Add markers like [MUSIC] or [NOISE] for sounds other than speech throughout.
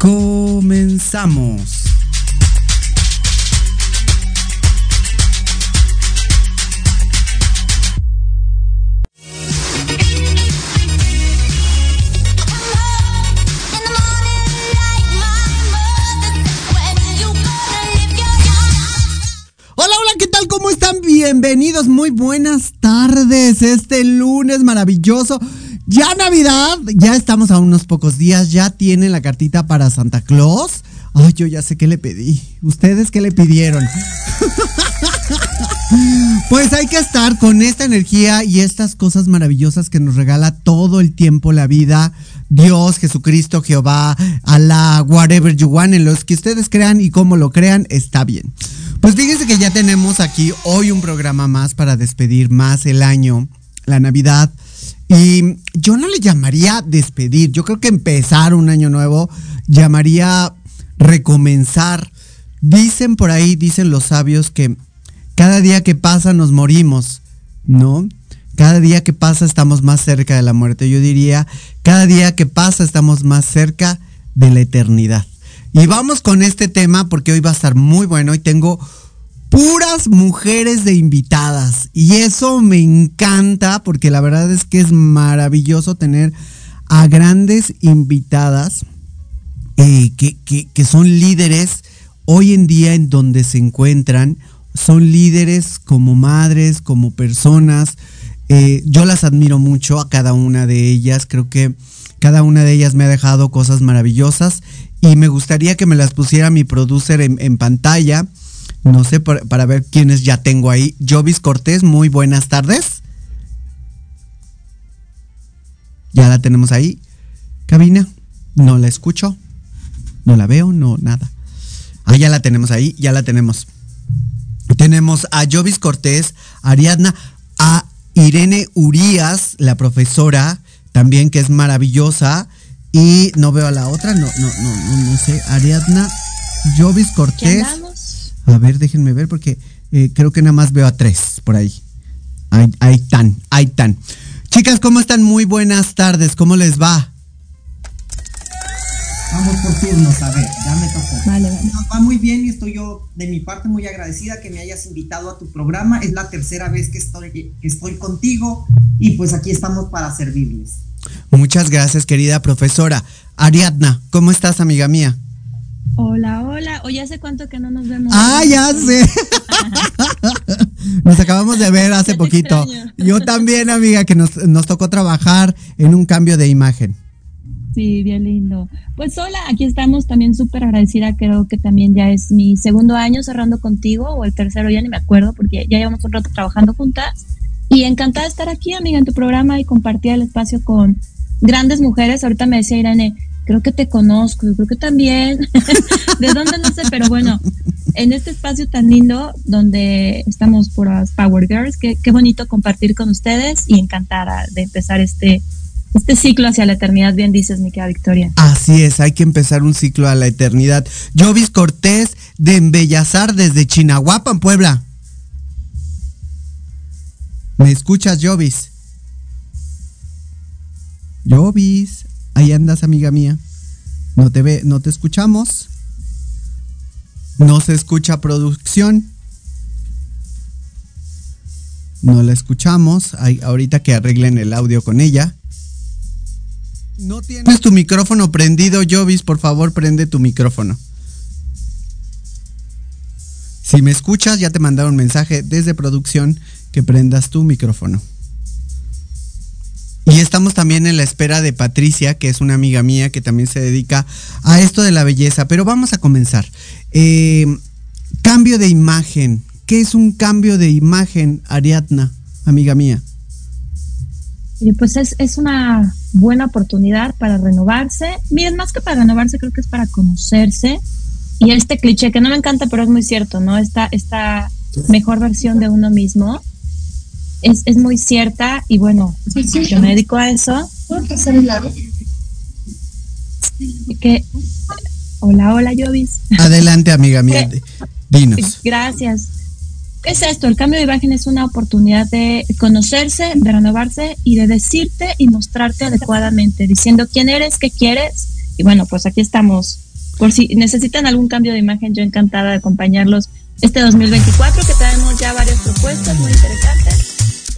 Comenzamos. Bienvenidos, muy buenas tardes. Este lunes maravilloso. Ya Navidad, ya estamos a unos pocos días, ya tienen la cartita para Santa Claus. Ay, yo ya sé qué le pedí. ¿Ustedes qué le pidieron? [LAUGHS] Pues hay que estar con esta energía y estas cosas maravillosas que nos regala todo el tiempo la vida. Dios, Jesucristo, Jehová, Allah, whatever you want, en los que ustedes crean y como lo crean, está bien. Pues fíjense que ya tenemos aquí hoy un programa más para despedir más el año, la Navidad. Y yo no le llamaría despedir, yo creo que empezar un año nuevo llamaría recomenzar. Dicen por ahí, dicen los sabios que cada día que pasa nos morimos, ¿no? Cada día que pasa estamos más cerca de la muerte. Yo diría, cada día que pasa estamos más cerca de la eternidad. Y vamos con este tema porque hoy va a estar muy bueno y tengo puras mujeres de invitadas. Y eso me encanta porque la verdad es que es maravilloso tener a grandes invitadas eh, que, que, son líderes hoy en día en donde se encuentran. Son líderes como madres, como personas. Eh, yo las admiro mucho a cada una de ellas. Creo que cada una de ellas me ha dejado cosas maravillosas y me gustaría que me las pusiera mi producer en pantalla. No sé, para, para, ver quiénes ya tengo ahí. Jovis Cortés, muy buenas tardes. Ya la tenemos ahí. Cabina, no la escucho. No la veo, no, nada. Ah, ya la tenemos ahí, ya la tenemos. Tenemos a Jovis Cortés, Ariadna, a Irene Urias, la profesora, también que es maravillosa. Y no veo a la otra, no, no, no, no, no sé. Ariadna, Jovis Cortés. A ver, déjenme ver porque eh, creo que nada más veo a tres por ahí. Ahí, ahí están, ahí están. Chicas, ¿cómo están? Muy buenas tardes, ¿cómo les va? Vamos por turnos, a ver, ya me tocó. Vale, vale. Nos va muy bien y estoy yo de mi parte muy agradecida que me hayas invitado a tu programa. Es la tercera vez que estoy, que estoy contigo y pues aquí estamos para servirles. Muchas gracias, querida profesora. Ariadna, ¿cómo estás, amiga mía? Hola, hola. Oye, ¿hace cuánto que no nos vemos? Ah, ya sé. [LAUGHS] nos acabamos de ver hace Ya poquito. extraño. Yo también, amiga, que nos, nos tocó trabajar en un cambio de imagen. Sí, bien lindo. Pues hola, aquí estamos también súper agradecida. Creo que también ya es mi segundo año cerrando contigo o el tercero, ya ni me acuerdo, porque ya llevamos un rato trabajando juntas. Y encantada de estar aquí, amiga, en tu programa y compartir el espacio con grandes mujeres. Ahorita me decía Irene, creo que te conozco, yo creo que también. [LAUGHS] ¿De dónde? No sé, pero bueno, en este espacio tan lindo donde estamos puras Power Girls, qué, qué bonito compartir con ustedes y encantada de empezar este, este ciclo hacia la eternidad, bien dices, mi querida Victoria. Así es, hay que empezar un ciclo a la eternidad. Jovis Cortés de Embellazar desde Chinahuapan, Puebla. ¿Me escuchas, Jovis? Jovis, ahí andas, amiga mía. No te ve, no te escuchamos. No se escucha producción. No la escuchamos. Ahorita que arreglen el audio con ella. No tienes tu micrófono prendido, Jovis. Por favor, prende tu micrófono. Si me escuchas, ya te mandaron mensaje desde producción que prendas tu micrófono. Y estamos también en la espera de Patricia, que es una amiga mía que también se dedica a esto de la belleza. Pero vamos a comenzar. Eh, cambio de imagen. ¿Qué es un cambio de imagen, Ariadna, amiga mía? pues es, es una buena oportunidad para renovarse. Miren, más que para renovarse, creo que es para conocerse. Y este cliché que no me encanta, pero es muy cierto, ¿no? Esta, esta mejor versión de uno mismo es, es muy cierta y bueno, yo me dedico a eso. ¿Puedo pasar el lado? Que, hola, hola, Jovis. Adelante, amiga mía. Dinos. Gracias. ¿Qué es esto? El cambio de imagen es una oportunidad de conocerse, de renovarse y de decirte y mostrarte adecuadamente, diciendo quién eres, qué quieres. Y bueno, pues aquí estamos. Por si necesitan algún cambio de imagen, yo encantada de acompañarlos este 2024, que tenemos ya varias propuestas muy interesantes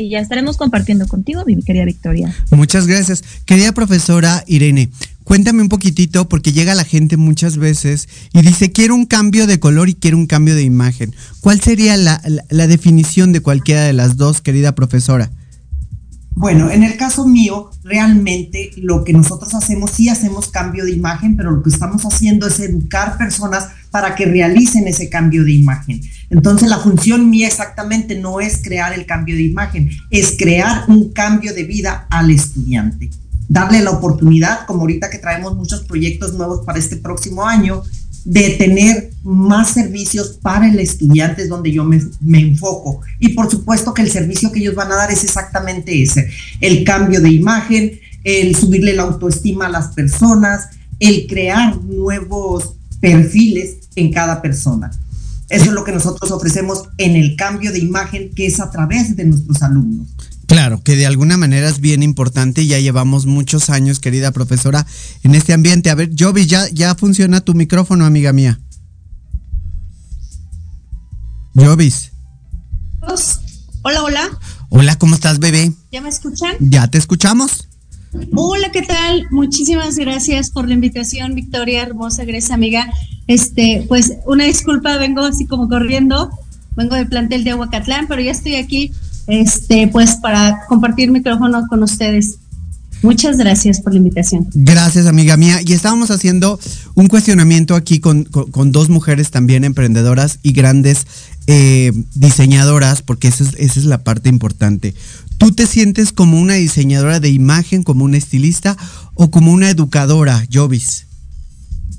y ya estaremos compartiendo contigo, mi querida Victoria. Muchas gracias. Querida profesora Irene, cuéntame un poquitito porque llega la gente muchas veces y dice, quiero un cambio de color y quiero un cambio de imagen. ¿Cuál sería la, la definición de cualquiera de las dos, querida profesora? Bueno, en el caso mío, realmente lo que nosotros hacemos, sí hacemos cambio de imagen, pero lo que estamos haciendo es educar personas para que realicen ese cambio de imagen. Entonces, la función mía exactamente no es crear el cambio de imagen, es crear un cambio de vida al estudiante. Darle la oportunidad, como ahorita que traemos muchos proyectos nuevos para este próximo año, de tener más servicios para el estudiante es donde yo me, me, enfoco. Y por supuesto que el servicio que ellos van a dar es exactamente ese, el cambio de imagen, el subirle la autoestima a las personas, el crear nuevos perfiles en cada persona. Eso es lo que nosotros ofrecemos en el cambio de imagen que es a través de nuestros alumnos. Claro, que de alguna manera es bien importante. Ya llevamos muchos años, querida profesora, en este ambiente. A ver, Jovi, ya, ya funciona tu micrófono, amiga mía. Jovis. Hola, hola. Hola, ¿cómo estás, bebé? ¿Ya me escuchan? Ya te escuchamos. Hola, ¿qué tal? Muchísimas gracias por la invitación, Victoria, hermosa, Grecia, amiga. Este, pues una disculpa, vengo así como corriendo, vengo del plantel de Aguacatlán, pero ya estoy aquí este, pues para compartir micrófono con ustedes. Muchas gracias por la invitación. Gracias, amiga mía. Y estábamos haciendo un cuestionamiento aquí con, dos mujeres también emprendedoras y grandes eh, diseñadoras, porque esa es, esa es la parte importante. ¿Tú te sientes como una diseñadora de imagen, como una estilista o como una educadora, Jovis?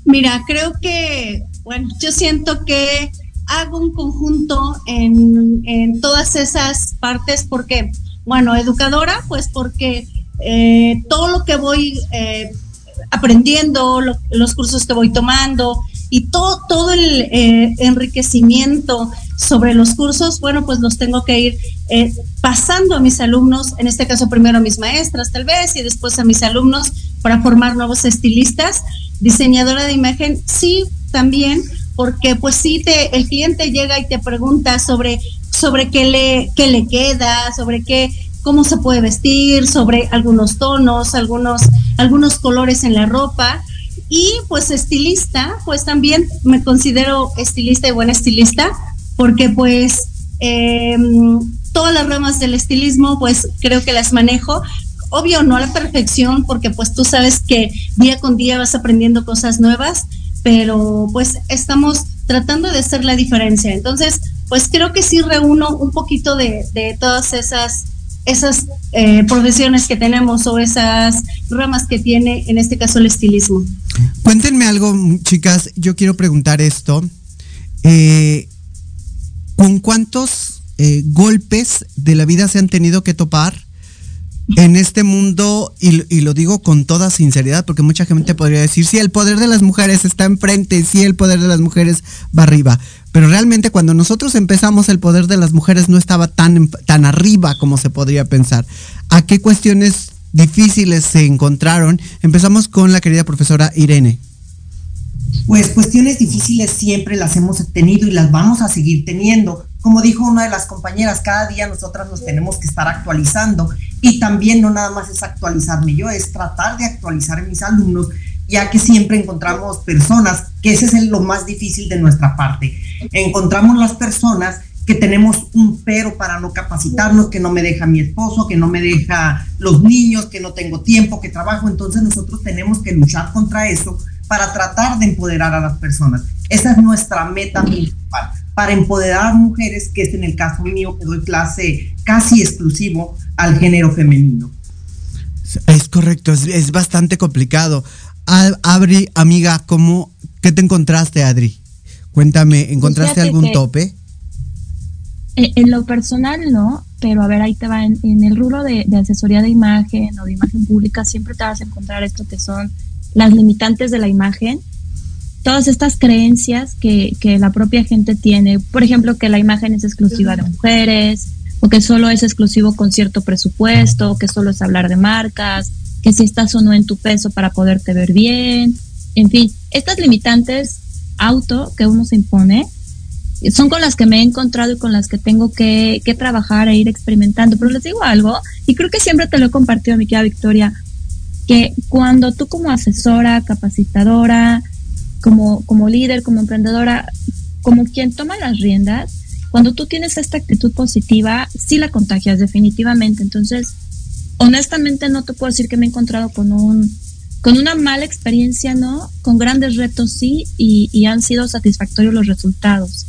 Mira, creo que, bueno, yo siento que hago un conjunto en, todas esas partes porque, bueno, educadora, pues porque eh, todo lo que voy eh, aprendiendo, los cursos que voy tomando y todo, todo el eh, enriquecimiento sobre los cursos, bueno, pues los tengo que ir pasando a mis alumnos, en este caso primero a mis maestras tal vez y después a mis alumnos para formar nuevos estilistas. Diseñadora de imagen, sí, también porque pues sí te el cliente llega y te pregunta sobre sobre qué le qué le queda, sobre qué cómo se puede vestir, sobre algunos tonos, algunos algunos colores en la ropa. Y pues estilista, pues también me considero estilista y buena estilista porque pues em, todas las ramas del estilismo pues creo que las manejo. Obvio no a la perfección porque pues tú sabes que día con día vas aprendiendo cosas nuevas pero pues estamos tratando de hacer la diferencia. Entonces, pues creo que sí reúno un poquito de, todas esas esas eh, profesiones que tenemos o esas ramas que tiene, en este caso, el estilismo. Cuéntenme algo, chicas, yo quiero preguntar esto. Eh, ¿Con cuántos eh, golpes de la vida se han tenido que topar en este mundo, y, lo digo con toda sinceridad, porque mucha gente podría decir, sí, el poder de las mujeres está enfrente, sí, el poder de las mujeres va arriba. Pero realmente cuando nosotros empezamos, el poder de las mujeres no estaba tan, tan arriba como se podría pensar. ¿A qué cuestiones difíciles se encontraron? Empezamos con la querida profesora Irene. Pues cuestiones difíciles siempre las hemos tenido y las vamos a seguir teniendo como dijo una de las compañeras, cada día nosotras nos tenemos que estar actualizando y también no nada más es actualizarme yo, es tratar de actualizar mis alumnos, ya que siempre encontramos personas, que ese es lo más difícil de nuestra parte. Encontramos las personas que tenemos un pero para no capacitarnos, que no me deja mi esposo, que no me deja los niños, que no tengo tiempo, que trabajo. Entonces nosotros tenemos que luchar contra eso para tratar de empoderar a las personas. Esa es nuestra meta principal para empoderar a mujeres, que es en el caso mío que doy clase casi exclusivo al género femenino. Es correcto, es, bastante complicado. Adri, amiga, ¿cómo, ¿qué te encontraste, Adri? Cuéntame, ¿encontraste algún tope? Eh, en lo personal no, pero a ver, ahí te va, en, el rubro de, asesoría de imagen o de imagen pública, siempre te vas a encontrar esto que son las limitantes de la imagen, todas estas creencias que, que la propia gente tiene, por ejemplo, que la imagen es exclusiva de mujeres, o que solo es exclusivo con cierto presupuesto, o que solo es hablar de marcas, que si estás o no en tu peso para poderte ver bien, en fin, estas limitantes auto que uno se impone, son con las que me he encontrado y con las que tengo que, trabajar e ir experimentando. Pero les digo algo, y creo que siempre te lo he compartido, mi querida Victoria, que cuando tú como asesora, capacitadora, como, como líder, como emprendedora, como quien toma las riendas, cuando tú tienes esta actitud positiva, sí la contagias definitivamente. Entonces, honestamente no te puedo decir que me he encontrado con un con una mala experiencia, ¿no? Con grandes retos, sí, y, y han sido satisfactorios los resultados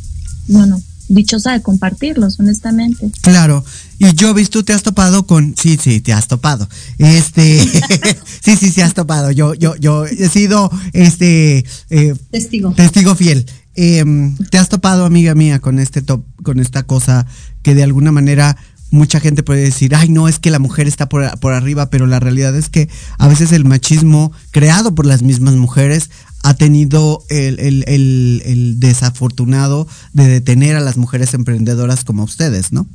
bueno, dichosa de compartirlos, honestamente. Claro. Y yo, tú te has topado con, sí, sí, te has topado. Este, [LAUGHS] sí, sí, sí has topado. Yo, yo, yo he sido, este, eh, testigo. Testigo fiel. Em, te has topado, amiga mía, con este top, con esta cosa que de alguna manera mucha gente puede decir, ay, no, es que la mujer está por, por, arriba, pero la realidad es que a veces el machismo creado por las mismas mujeres ha tenido el, desafortunado de detener a las mujeres emprendedoras como ustedes, ¿no?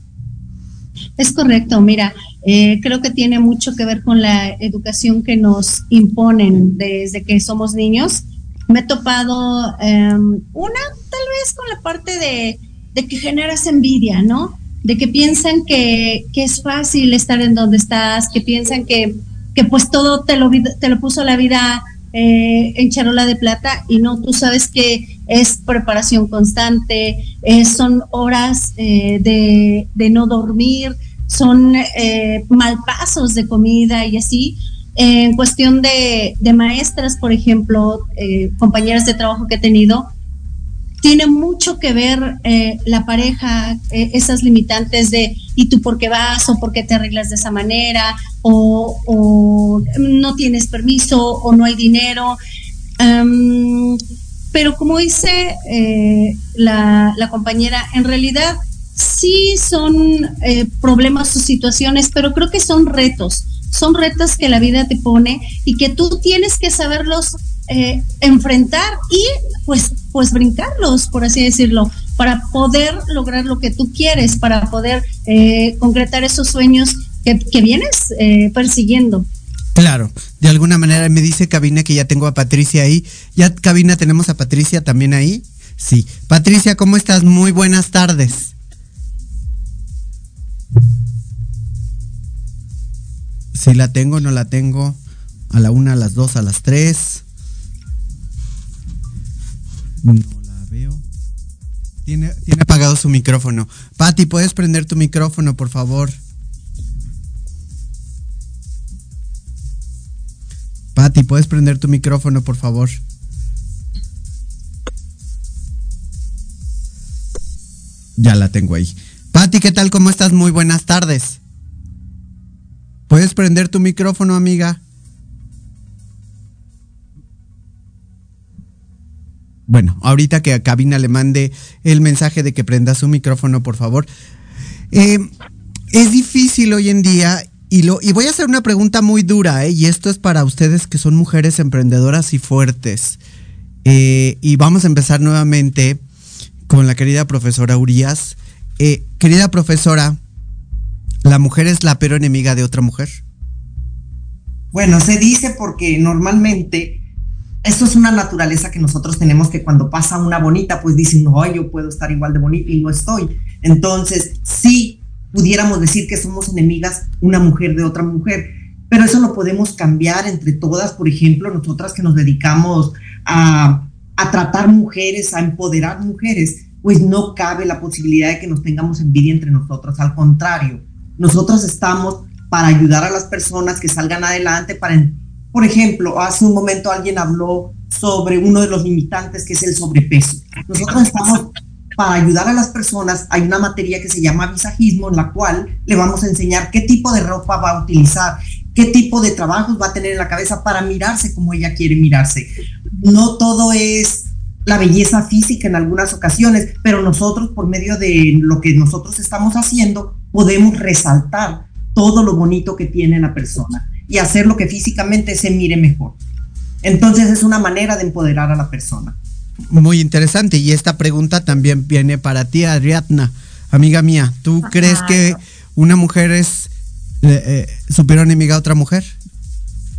Es correcto, mira, eh, creo que tiene mucho que ver con la educación que nos imponen desde que somos niños. Me he topado em, una, tal vez con la parte de, que generas envidia, ¿no? De que piensan que, es fácil estar en donde estás, que piensan que, que pues todo te lo, te lo puso la vida eh, en charola de plata y no, tú sabes que es preparación constante, eh, son horas eh, de, no dormir, son malpasos de comida y así. En cuestión de, de maestras, por ejemplo, compañeras de trabajo que he tenido, tiene mucho que ver eh, la pareja, eh, esas limitantes de ¿y tú por qué vas? o por qué te arreglas de esa manera, o, no tienes permiso, o no hay dinero. Pero como dice eh, la, compañera, en realidad sí son problemas o situaciones, pero creo que son retos. Son retos que la vida te pone y que tú tienes que saberlos eh, enfrentar y pues, pues brincarlos, por así decirlo, para poder lograr lo que tú quieres, para poder eh, concretar esos sueños que, vienes eh, persiguiendo. Claro, de alguna manera me dice Cabina que ya tengo a Patricia ahí. ¿Ya Cabina tenemos a Patricia también ahí? Sí. Patricia, ¿cómo estás? Muy buenas tardes. Si la tengo, no la tengo. A la una, a las dos, a las tres. No la veo. Tiene, tiene apagado su micrófono. Patti, ¿puedes prender tu micrófono, por favor? Patti, ¿puedes prender tu micrófono, por favor? Ya la tengo ahí. Patti, ¿qué tal? ¿Cómo estás? Muy buenas tardes. ¿Puedes prender tu micrófono, amiga? Bueno, ahorita que a Cabina le mande el mensaje de que prenda su micrófono, por favor. Eh, es difícil hoy en día y, lo, y voy a hacer una pregunta muy dura, ¿eh? y esto es para ustedes que son mujeres emprendedoras y fuertes. Eh, y vamos a empezar nuevamente con la querida profesora Urias. Eh, querida profesora, ¿la mujer es la peor enemiga de otra mujer? Bueno, se dice porque normalmente eso es una naturaleza que nosotros tenemos que cuando pasa una bonita, pues dicen, no, yo puedo estar igual de bonita y no estoy. Entonces, sí pudiéramos decir que somos enemigas una mujer de otra mujer, pero eso lo podemos cambiar entre todas, por ejemplo, nosotras que nos dedicamos a, a tratar mujeres, a empoderar mujeres, pues no cabe la posibilidad de que nos tengamos envidia entre nosotros, al contrario, nosotros estamos para ayudar a las personas que salgan adelante, para por ejemplo, hace un momento alguien habló sobre uno de los limitantes que es el sobrepeso. Nosotros estamos para ayudar a las personas, hay una materia que se llama visajismo en la cual le vamos a enseñar qué tipo de ropa va a utilizar, qué tipo de trabajos va a tener en la cabeza para mirarse como ella quiere mirarse. No todo es la belleza física en algunas ocasiones, pero nosotros por medio de lo que nosotros estamos haciendo podemos resaltar todo lo bonito que tiene la persona y hacer lo que físicamente se mire mejor. Entonces es una manera de empoderar a la persona. Muy interesante. Y esta pregunta también viene para ti, Ariadna, amiga mía. ¿Tú crees que una mujer es eh, eh, superior enemiga a otra mujer?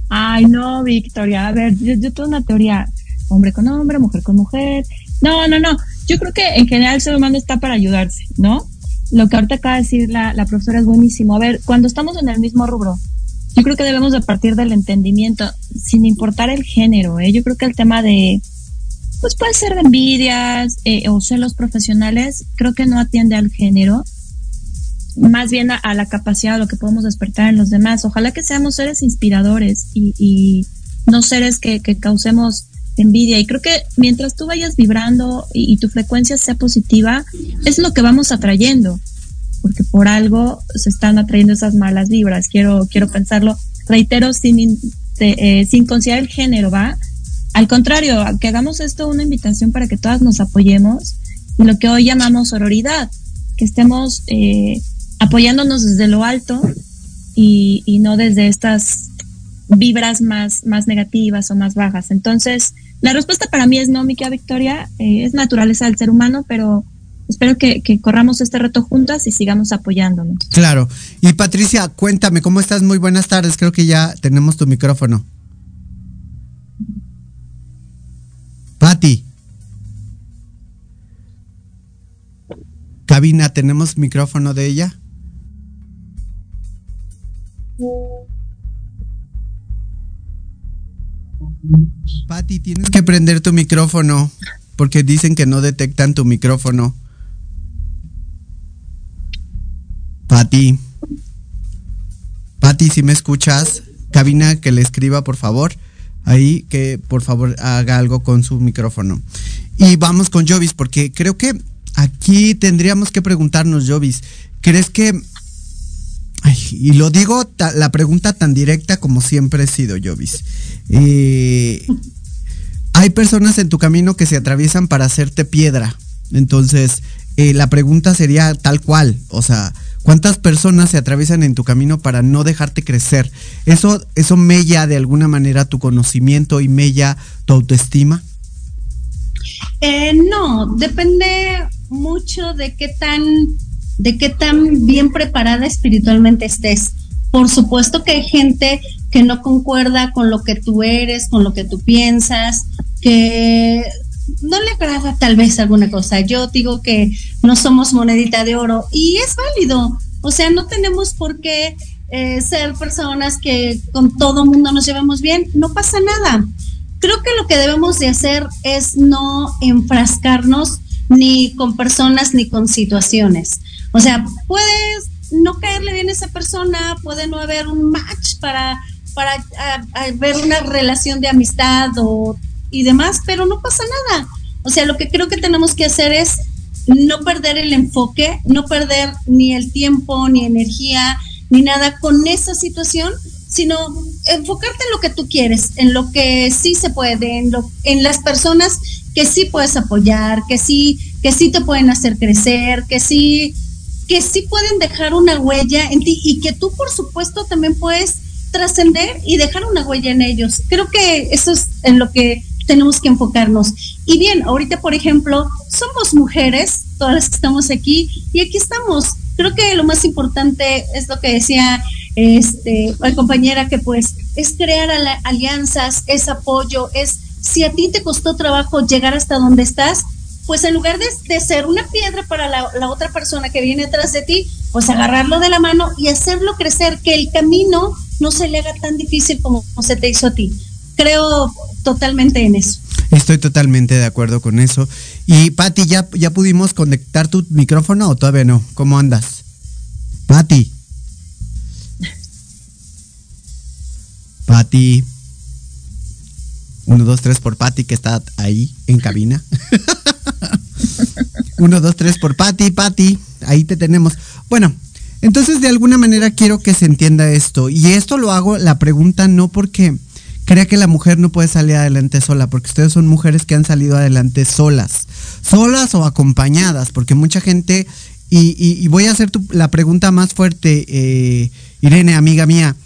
Ay, no, Victoria. A ver, yo, yo tengo una teoría. Hombre con hombre, mujer con mujer. No, no, no. Yo creo que en general el ser humano está para ayudarse, ¿no? Lo que ahorita acaba de decir la, la profesora es buenísimo. A ver, cuando estamos en el mismo rubro, yo creo que debemos de partir del entendimiento, sin importar el género. ¿eh? Yo creo que el tema de, pues puede ser de envidias eh, o celos profesionales, creo que no atiende al género, más bien a, la capacidad de lo que podemos despertar en los demás. Ojalá que seamos seres inspiradores y, y no seres que, que, causemos envidia. Y creo que mientras tú vayas vibrando y, y tu frecuencia sea positiva, es lo que vamos atrayendo porque por algo se están atrayendo esas malas vibras. Quiero, quiero pensarlo, reitero, sin, eh, sin considerar el género, ¿va? Al contrario, que hagamos esto una invitación para que todas nos apoyemos y lo que hoy llamamos sororidad, que estemos eh, apoyándonos desde lo alto y, no desde estas vibras más, más negativas o más bajas. Entonces, la respuesta para mí es no, mi Victoria, eh, es naturaleza del ser humano, pero espero que, corramos este reto juntas y sigamos apoyándonos. Claro. Y Patricia, cuéntame, ¿cómo estás? Muy buenas tardes. Creo que ya tenemos tu micrófono. Pati. Cabina, ¿tenemos micrófono de ella? Pati, tienes que prender tu micrófono porque dicen que no detectan tu micrófono. Pati. Pati, si me escuchas, cabina que le escriba, por favor. Ahí que por favor haga algo con su micrófono. Y vamos con Jovis, porque creo que aquí tendríamos que preguntarnos, Jovis, ¿crees que... y lo digo la pregunta tan directa como siempre he sido, Jovis. Eh, hay personas en tu camino que se atraviesan para hacerte piedra. Entonces, eh, la pregunta sería tal cual, o sea, ¿Cuántas personas se atraviesan en tu camino para no dejarte crecer? ¿Eso, eso mella de alguna manera tu conocimiento y mella tu autoestima? Eh, no, depende mucho de qué tan, de qué tan bien preparada espiritualmente estés. Por supuesto que hay gente que no concuerda con lo que tú eres, con lo que tú piensas, que no le agrada tal vez alguna cosa. Yo digo que no somos monedita de oro y es válido. O sea, no tenemos por qué eh, ser personas que con todo mundo nos llevamos bien. No pasa nada. Creo que lo que debemos de hacer es no enfrascarnos ni con personas ni con situaciones. O sea, puedes no caerle bien a esa persona, puede no haber un match para, para ver una relación de amistad o y demás, pero no pasa nada. O sea, lo que creo que tenemos que hacer es no perder el enfoque, no perder ni el tiempo, ni energía, ni nada con esa situación, sino enfocarte en lo que tú quieres, en lo que sí se puede, en, lo, en las personas que sí puedes apoyar, que sí, que sí te pueden hacer crecer, que sí, que sí pueden dejar una huella en ti y que tú, por supuesto, también puedes trascender y dejar una huella en ellos. Creo que eso es en lo que tenemos que enfocarnos. Y bien, ahorita, por ejemplo, somos mujeres, todas estamos aquí, y aquí estamos. Creo que lo más importante es lo que decía este, la compañera, que pues es crear alianzas, es apoyo, es si a ti te costó trabajo llegar hasta donde estás, pues en lugar de, ser una piedra para la, la, otra persona que viene atrás de ti, pues agarrarlo de la mano y hacerlo crecer, que el camino no se le haga tan difícil como se te hizo a ti creo totalmente en eso. Estoy totalmente de acuerdo con eso. Y Patti, ¿ya, ¿ya pudimos conectar tu micrófono o todavía no? ¿Cómo andas? Patti. Patti. Uno, dos, tres por Patti que está ahí en cabina. [LAUGHS] Uno, dos, tres por Patti, Patti. Ahí te tenemos. Bueno, Entonces, de alguna manera quiero que se entienda esto. Y esto lo hago, la pregunta no porque crea que la mujer no puede salir adelante sola, porque ustedes son mujeres que han salido adelante solas, solas o acompañadas, porque mucha gente, y, voy a hacer la pregunta más fuerte, eh, Irene, amiga mía,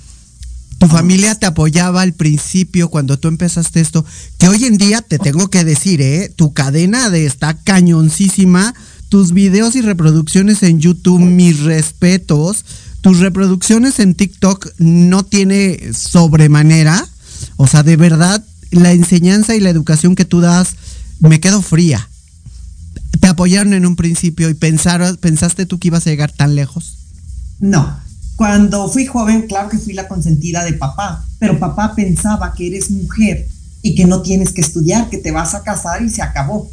tu familia te apoyaba al principio cuando tú empezaste esto, que hoy en día te tengo que decir, ¿eh? Tu cadena de está cañoncísima, tus videos y reproducciones en YouTube, mis respetos, tus reproducciones en TikTok no tiene sobremanera, o sea, de verdad, la enseñanza y la educación que tú das, me quedo fría. ¿Te apoyaron en un principio y pensaron, pensaste tú que ibas a llegar tan lejos? No, cuando fui joven, claro que fui la consentida de papá, pero papá pensaba que eres mujer y que no tienes que estudiar, que te vas a casar y se acabó.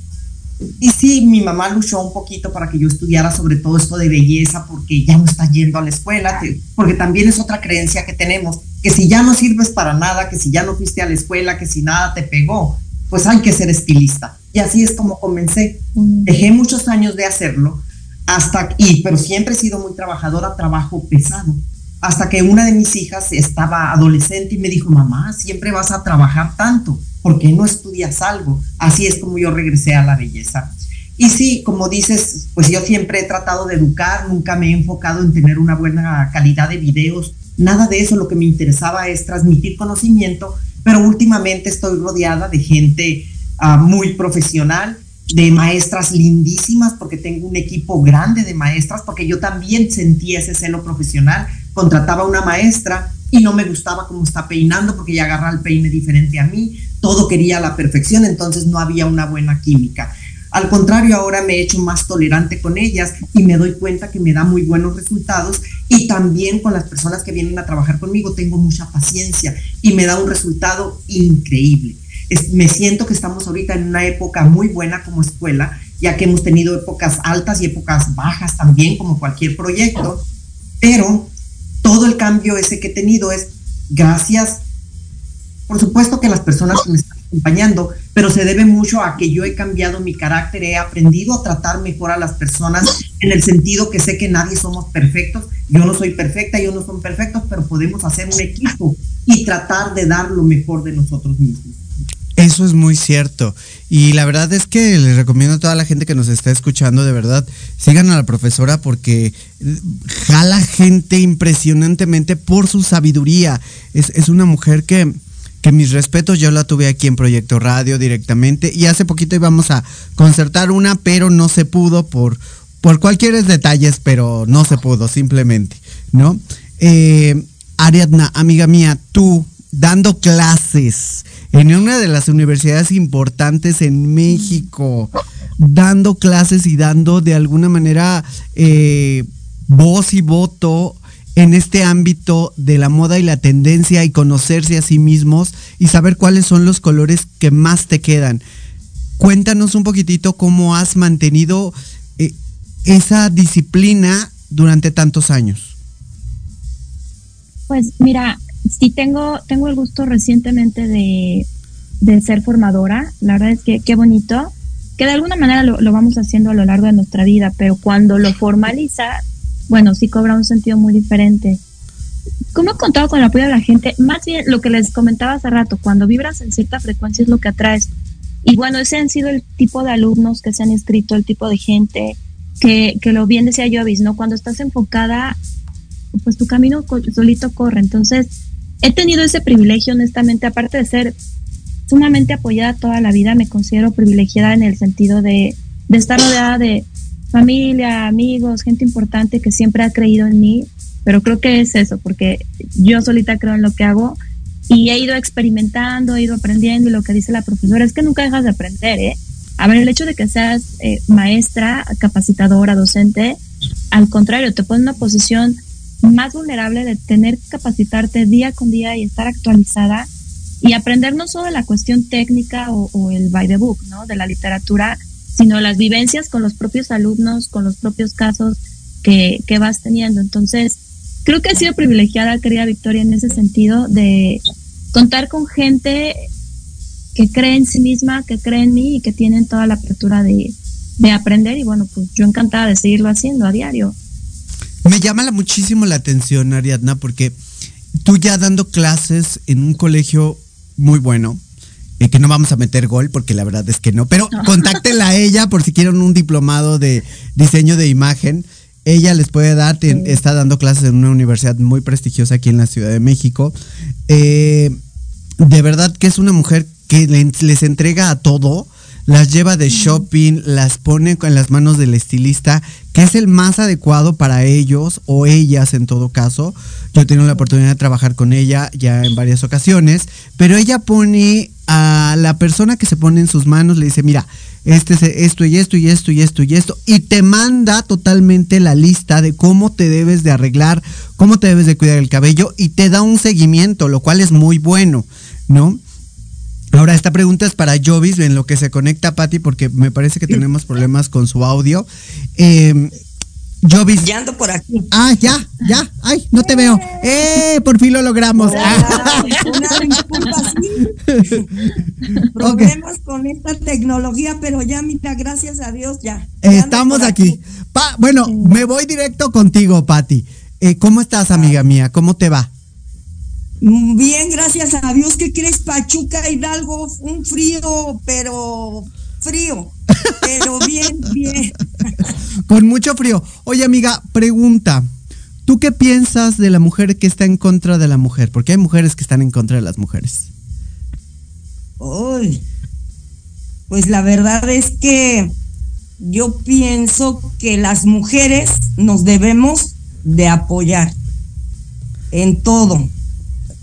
Y sí, mi mamá luchó un poquito para que yo estudiara sobre todo esto de belleza, porque ya no está yendo a la escuela, porque también es otra creencia que tenemos, que si ya no sirves para nada, que si ya no fuiste a la escuela, que si nada te pegó, pues hay que ser estilista. Y así es como comencé. Mm. Dejé muchos años de hacerlo, hasta, y, pero siempre he sido muy trabajadora, trabajo pesado. Hasta que una de mis hijas estaba adolescente y me dijo, mamá, siempre vas a trabajar tanto, ¿por qué no estudias algo? Así es como yo regresé a la belleza. Y sí, como dices, pues yo siempre he tratado de educar, nunca me he enfocado en tener una buena calidad de videos, nada de eso, lo que me interesaba es transmitir conocimiento, pero últimamente estoy rodeada de gente ah, muy profesional de maestras lindísimas, porque tengo un equipo grande de maestras, porque yo también sentía ese celo profesional. Contrataba una maestra y no me gustaba cómo está peinando, porque ella agarra el peine diferente a mí, todo quería la perfección, entonces no había una buena química. Al contrario, ahora me he hecho más tolerante con ellas y me doy cuenta que me da muy buenos resultados y también con las personas que vienen a trabajar conmigo tengo mucha paciencia y me da un resultado increíble me siento que estamos ahorita en una época muy buena como escuela, ya que hemos tenido épocas altas y épocas bajas también, como cualquier proyecto, pero todo el cambio ese que he tenido es gracias, por supuesto que las personas que me están acompañando, pero se debe mucho a que yo he cambiado mi carácter, he aprendido a tratar mejor a las personas en el sentido que sé que nadie somos perfectos, yo no soy perfecta, ellos no son perfectos, pero podemos hacer un equipo y tratar de dar lo mejor de nosotros mismos. Eso es muy cierto. Y la verdad es que les recomiendo a toda la gente que nos está escuchando, de verdad, sigan a la profesora porque jala gente impresionantemente por su sabiduría. Es, una mujer que, que mis respetos, yo la tuve aquí en Proyecto Radio directamente y hace poquito íbamos a concertar una, pero no se pudo por, por cualquier detalles, pero no se pudo, simplemente, ¿no? Eh, Ariadna, amiga mía, tú dando clases en una de las universidades importantes en México, dando clases y dando de alguna manera eh, voz y voto en este ámbito de la moda y la tendencia y conocerse a sí mismos y saber cuáles son los colores que más te quedan. Cuéntanos un poquitito cómo has mantenido eh, esa disciplina durante tantos años. Pues mira, sí tengo, tengo el gusto recientemente de, ser formadora. La verdad es que qué bonito, que de alguna manera lo, vamos haciendo a lo largo de nuestra vida, pero cuando lo formaliza, bueno, sí cobra un sentido muy diferente. ¿Cómo he contado con el apoyo de la gente? Más bien lo que les comentaba hace rato, cuando vibras en cierta frecuencia es lo que atraes. Y bueno, ese han sido el tipo de alumnos que se han inscrito, el tipo de gente que, que lo bien decía Jovis, ¿no? Cuando estás enfocada, pues tu camino solito corre. Entonces, he tenido ese privilegio, honestamente, aparte de ser sumamente apoyada toda la vida, me considero privilegiada en el sentido de, estar rodeada de familia, amigos, gente importante que siempre ha creído en mí, pero creo que es eso, porque yo solita creo en lo que hago y he ido experimentando, he ido aprendiendo y lo que dice la profesora es que nunca dejas de aprender, ¿eh? A ver, el hecho de que seas eh, maestra, capacitadora, docente, al contrario, te pone en una posición más vulnerable de tener que capacitarte día con día y estar actualizada y aprender no solo de la cuestión técnica o, el by the book, ¿no? De la literatura, sino las vivencias con los propios alumnos, con los propios casos que, que vas teniendo. Entonces, creo que he sido privilegiada, querida Victoria, en ese sentido de contar con gente que cree en sí misma, que cree en mí y que tienen toda la apertura de, de aprender. Y bueno, pues yo encantada de seguirlo haciendo a diario. Me llama muchísimo la atención, Ariadna, porque tú ya dando clases en un colegio muy bueno, eh, que no vamos a meter gol porque la verdad es que no, pero [LAUGHS] contáctenla a ella por si quieren un diplomado de diseño de imagen. Ella les puede dar, está dando clases en una universidad muy prestigiosa aquí en la Ciudad de México. Eh, de verdad que es una mujer que les entrega a todo las lleva de shopping, las pone en las manos del estilista, que es el más adecuado para ellos o ellas en todo caso. Yo he tenido la oportunidad de trabajar con ella ya en varias ocasiones, pero ella pone a la persona que se pone en sus manos, le dice, mira, este es esto y esto y esto y esto y esto, y te manda totalmente la lista de cómo te debes de arreglar, cómo te debes de cuidar el cabello y te da un seguimiento, lo cual es muy bueno, ¿no? Ahora, esta pregunta es para Jovis, en lo que se conecta Patti, porque me parece que tenemos problemas con su audio. Eh, Jovis. Ya ando por aquí. Ah, ya, ya. Ay, no te veo. ¡Eh! Por fin lo logramos. una disculpa, sí. [LAUGHS] Problemas con esta tecnología, pero ya, mira, gracias a Dios, ya. Estamos aquí. bueno, me voy directo contigo, Patti. Eh, ¿Cómo estás, amiga mía? ¿Cómo te va? Bien, gracias a Dios. ¿Qué crees, Pachuca Hidalgo? Un frío, pero frío. Pero [LAUGHS] bien, bien. Con mucho frío. Oye, amiga, pregunta. ¿Tú qué piensas de la mujer que está en contra de la mujer? Porque hay mujeres que están en contra de las mujeres. Uy, pues la verdad es que yo pienso que las mujeres nos debemos de apoyar en todo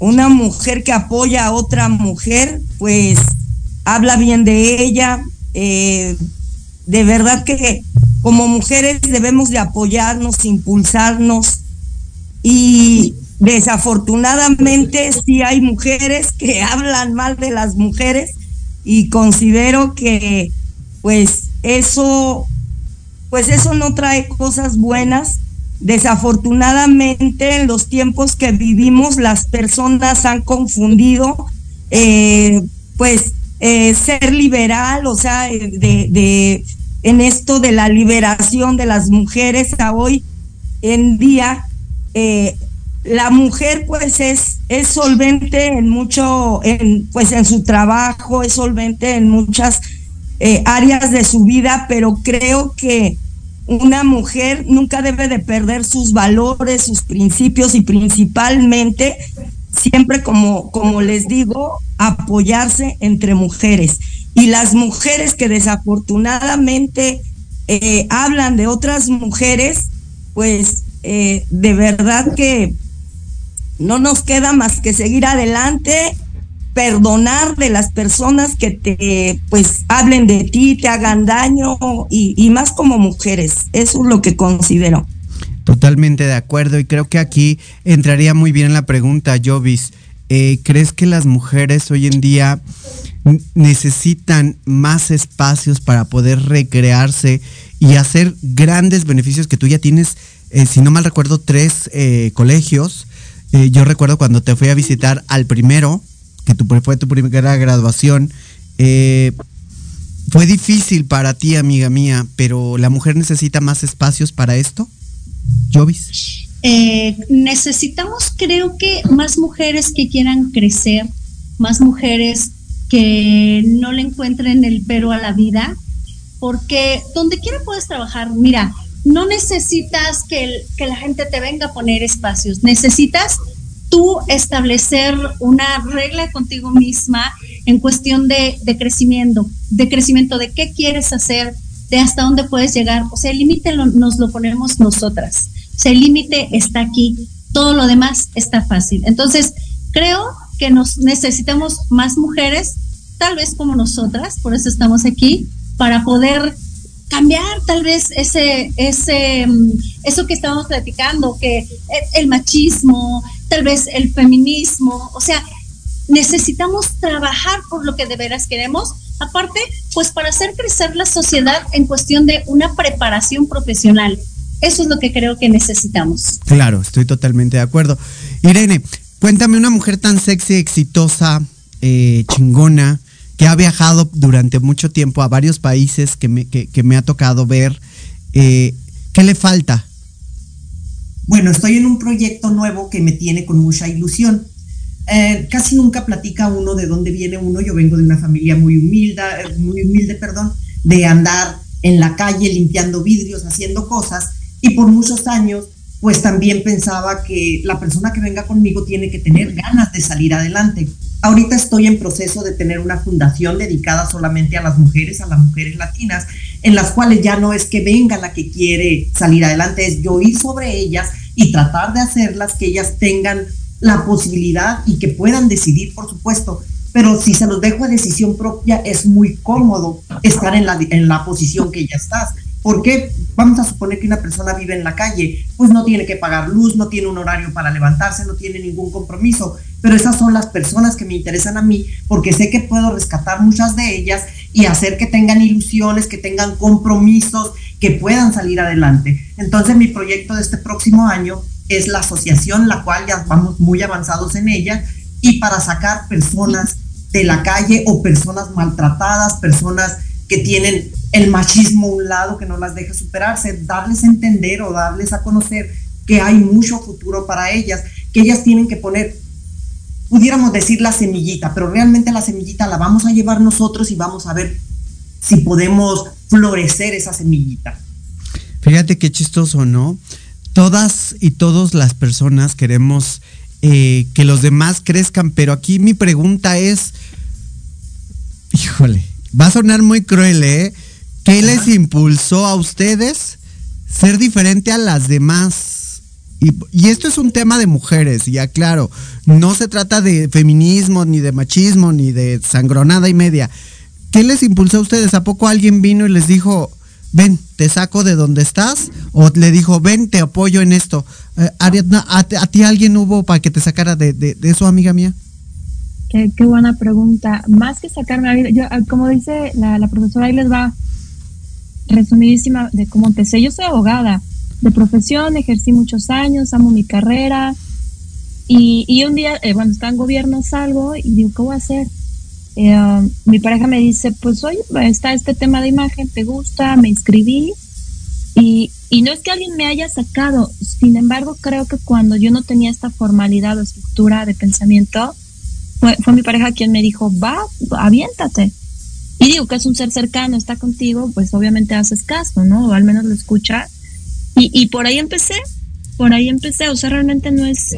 una mujer que apoya a otra mujer, pues habla bien de ella. Eh, de verdad que como mujeres debemos de apoyarnos, impulsarnos y desafortunadamente sí hay mujeres que [LAUGHS] hablan mal de las mujeres y considero que pues eso pues eso no trae cosas buenas Desafortunadamente, en los tiempos que vivimos, las personas han confundido, eh, pues, eh, ser liberal, o sea, de, en esto de la liberación de las mujeres a hoy en día, eh, la mujer pues es, es solvente en mucho, en, pues en su trabajo, es solvente en muchas áreas de su vida, pero creo que una mujer nunca debe de perder sus valores, sus principios y principalmente, siempre como, como les digo, apoyarse entre mujeres. Y las mujeres que desafortunadamente eh, hablan de otras mujeres, pues eh, de verdad que no nos queda más que seguir adelante perdonar de las personas que te pues hablen de ti, te hagan daño y, más como mujeres. Eso es lo que considero. Totalmente de acuerdo y creo que aquí entraría muy bien la pregunta, Jovis. Eh, ¿Crees que las mujeres hoy en día necesitan más espacios para poder recrearse y hacer grandes beneficios que tú ya tienes, eh, si no mal recuerdo, tres eh, colegios? yo recuerdo cuando te fui a visitar al primero, tu, fue tu primera graduación. Eh, fue difícil para ti, amiga mía, pero la mujer necesita más espacios para esto. Jovis. Eh, necesitamos, creo que, más mujeres que quieran crecer, más mujeres que no le encuentren el pero a la vida, porque donde quiera puedes trabajar. Mira, no necesitas que, que la gente te venga a poner espacios, necesitas tú establecer una regla contigo misma en cuestión de, crecimiento, de crecimiento, de qué quieres hacer, de hasta dónde puedes llegar. O sea, el límite nos lo ponemos nosotras. O sea, el límite está aquí. Todo lo demás está fácil. Entonces, creo que nos necesitamos más mujeres, tal vez como nosotras, por eso estamos aquí, para poder cambiar tal vez ese, ese, mm, eso que estábamos platicando, que el machismo, tal vez el feminismo, o sea, necesitamos trabajar por lo que de veras queremos, aparte, pues para hacer crecer la sociedad en cuestión de una preparación profesional. Eso es lo que creo que necesitamos. Claro, estoy totalmente de acuerdo. Irene, cuéntame una mujer tan sexy, exitosa, eh, chingona, que ha viajado durante mucho tiempo a varios países que me, que, me ha tocado ver. Eh, ¿Qué le falta Bueno, estoy en un proyecto nuevo que me tiene con mucha ilusión. Eh, casi nunca platica uno de dónde viene uno. Yo vengo de una familia muy humilde, muy humilde, perdón, de andar en la calle limpiando vidrios, haciendo cosas. Y por muchos años, pues también pensaba que la persona que venga conmigo tiene que tener ganas de salir adelante. Ahorita estoy en proceso de tener una fundación dedicada solamente a las mujeres, a las mujeres latinas, en las cuales ya no es que venga la que quiere salir adelante, es yo ir sobre ellas y tratar de hacerlas que ellas tengan la posibilidad y que puedan decidir, por supuesto. Pero si se los dejo a decisión propia, es muy cómodo estar en la, en la posición que ya estás. Porque vamos a suponer que una persona vive en la calle, pues no tiene que pagar luz, no tiene un horario para levantarse, no tiene ningún compromiso. Pero esas son las personas que me interesan a mí porque sé que puedo rescatar muchas de ellas y hacer que tengan ilusiones, que tengan compromisos, que puedan salir adelante. Entonces mi proyecto de este próximo año es la asociación, la cual ya vamos muy avanzados en ella, y para sacar personas de la calle o personas maltratadas, personas que tienen el machismo a un lado que no las deja superarse, darles a entender o darles a conocer que hay mucho futuro para ellas, que ellas tienen que poner, pudiéramos decir la semillita, pero realmente la semillita la vamos a llevar nosotros y vamos a ver si podemos florecer esa semillita. Fíjate qué chistoso, ¿no? Todas y todas las personas queremos eh, que los demás crezcan, pero aquí mi pregunta es, híjole, va a sonar muy cruel, ¿eh? ¿Qué les impulsó a ustedes ser diferente a las demás? Y, y, esto es un tema de mujeres, ya claro, no se trata de feminismo, ni de machismo, ni de sangronada y media. ¿Qué les impulsó a ustedes? ¿A poco alguien vino y les dijo, ven, te saco de donde estás? ¿O le dijo, ven, te apoyo en esto? Eh, Ariadna, ¿a, ¿a, ti alguien hubo para que te sacara de, de, de eso, amiga mía? Qué, buena pregunta. Más que sacarme, yo, como dice la, la profesora, ahí les va resumidísima de cómo empecé. Yo soy abogada de profesión, ejercí muchos años, amo mi carrera. Y, y un día, eh, bueno, estaba en gobierno, salgo y digo, ¿qué voy a hacer? Eh, um, mi pareja me dice, pues oye, está este tema de imagen, ¿te gusta? Me inscribí. Y, y no es que alguien me haya sacado, sin embargo, creo que cuando yo no tenía esta formalidad o estructura de pensamiento, fue, fue mi pareja quien me dijo, va, aviéntate. Y digo que es un ser cercano, está contigo, pues obviamente haces caso, ¿no? O al menos lo escuchas. Y, y por ahí empecé, por ahí empecé, o sea, realmente no es,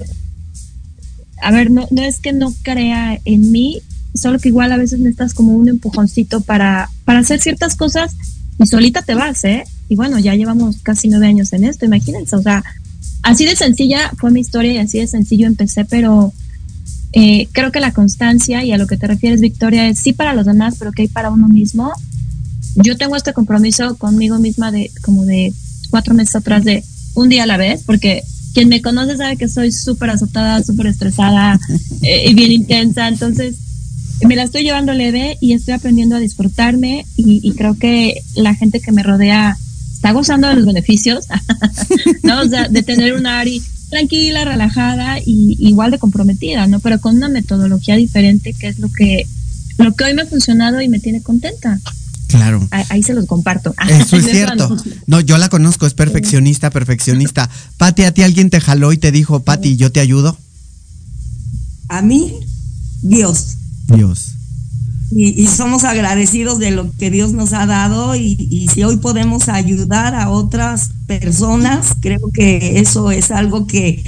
a ver, no, no es que no crea en mí, solo que igual a veces necesitas como un empujoncito para, para hacer ciertas cosas y solita te vas, ¿eh? Y bueno, ya llevamos casi nueve años en esto, imagínense, o sea, así de sencilla fue mi historia y así de sencillo empecé, pero eh, creo que la constancia y a lo que te refieres, Victoria, es sí para los demás, pero que hay para uno mismo. Yo tengo este compromiso conmigo misma de como de cuatro meses atrás de un día a la vez, porque quien me conoce sabe que soy súper azotada, súper estresada [LAUGHS] eh, y bien intensa, entonces me la estoy llevando leve y estoy aprendiendo a disfrutarme y, y creo que la gente que me rodea está gozando de los beneficios, [LAUGHS] ¿no? O sea, de tener una Ari tranquila, relajada y igual de comprometida, ¿no? Pero con una metodología diferente, que es lo que, lo que hoy me ha funcionado y me tiene contenta. Claro. Ahí, ahí se los comparto. [LAUGHS] Eso es cierto. No, yo la conozco, es perfeccionista, perfeccionista. Pati, a ti alguien te jaló y te dijo, Pati, ¿yo te ayudo? A mí, Dios. Dios. Y, somos agradecidos de lo que Dios nos ha dado y, y, si hoy podemos ayudar a otras personas, creo que eso es algo que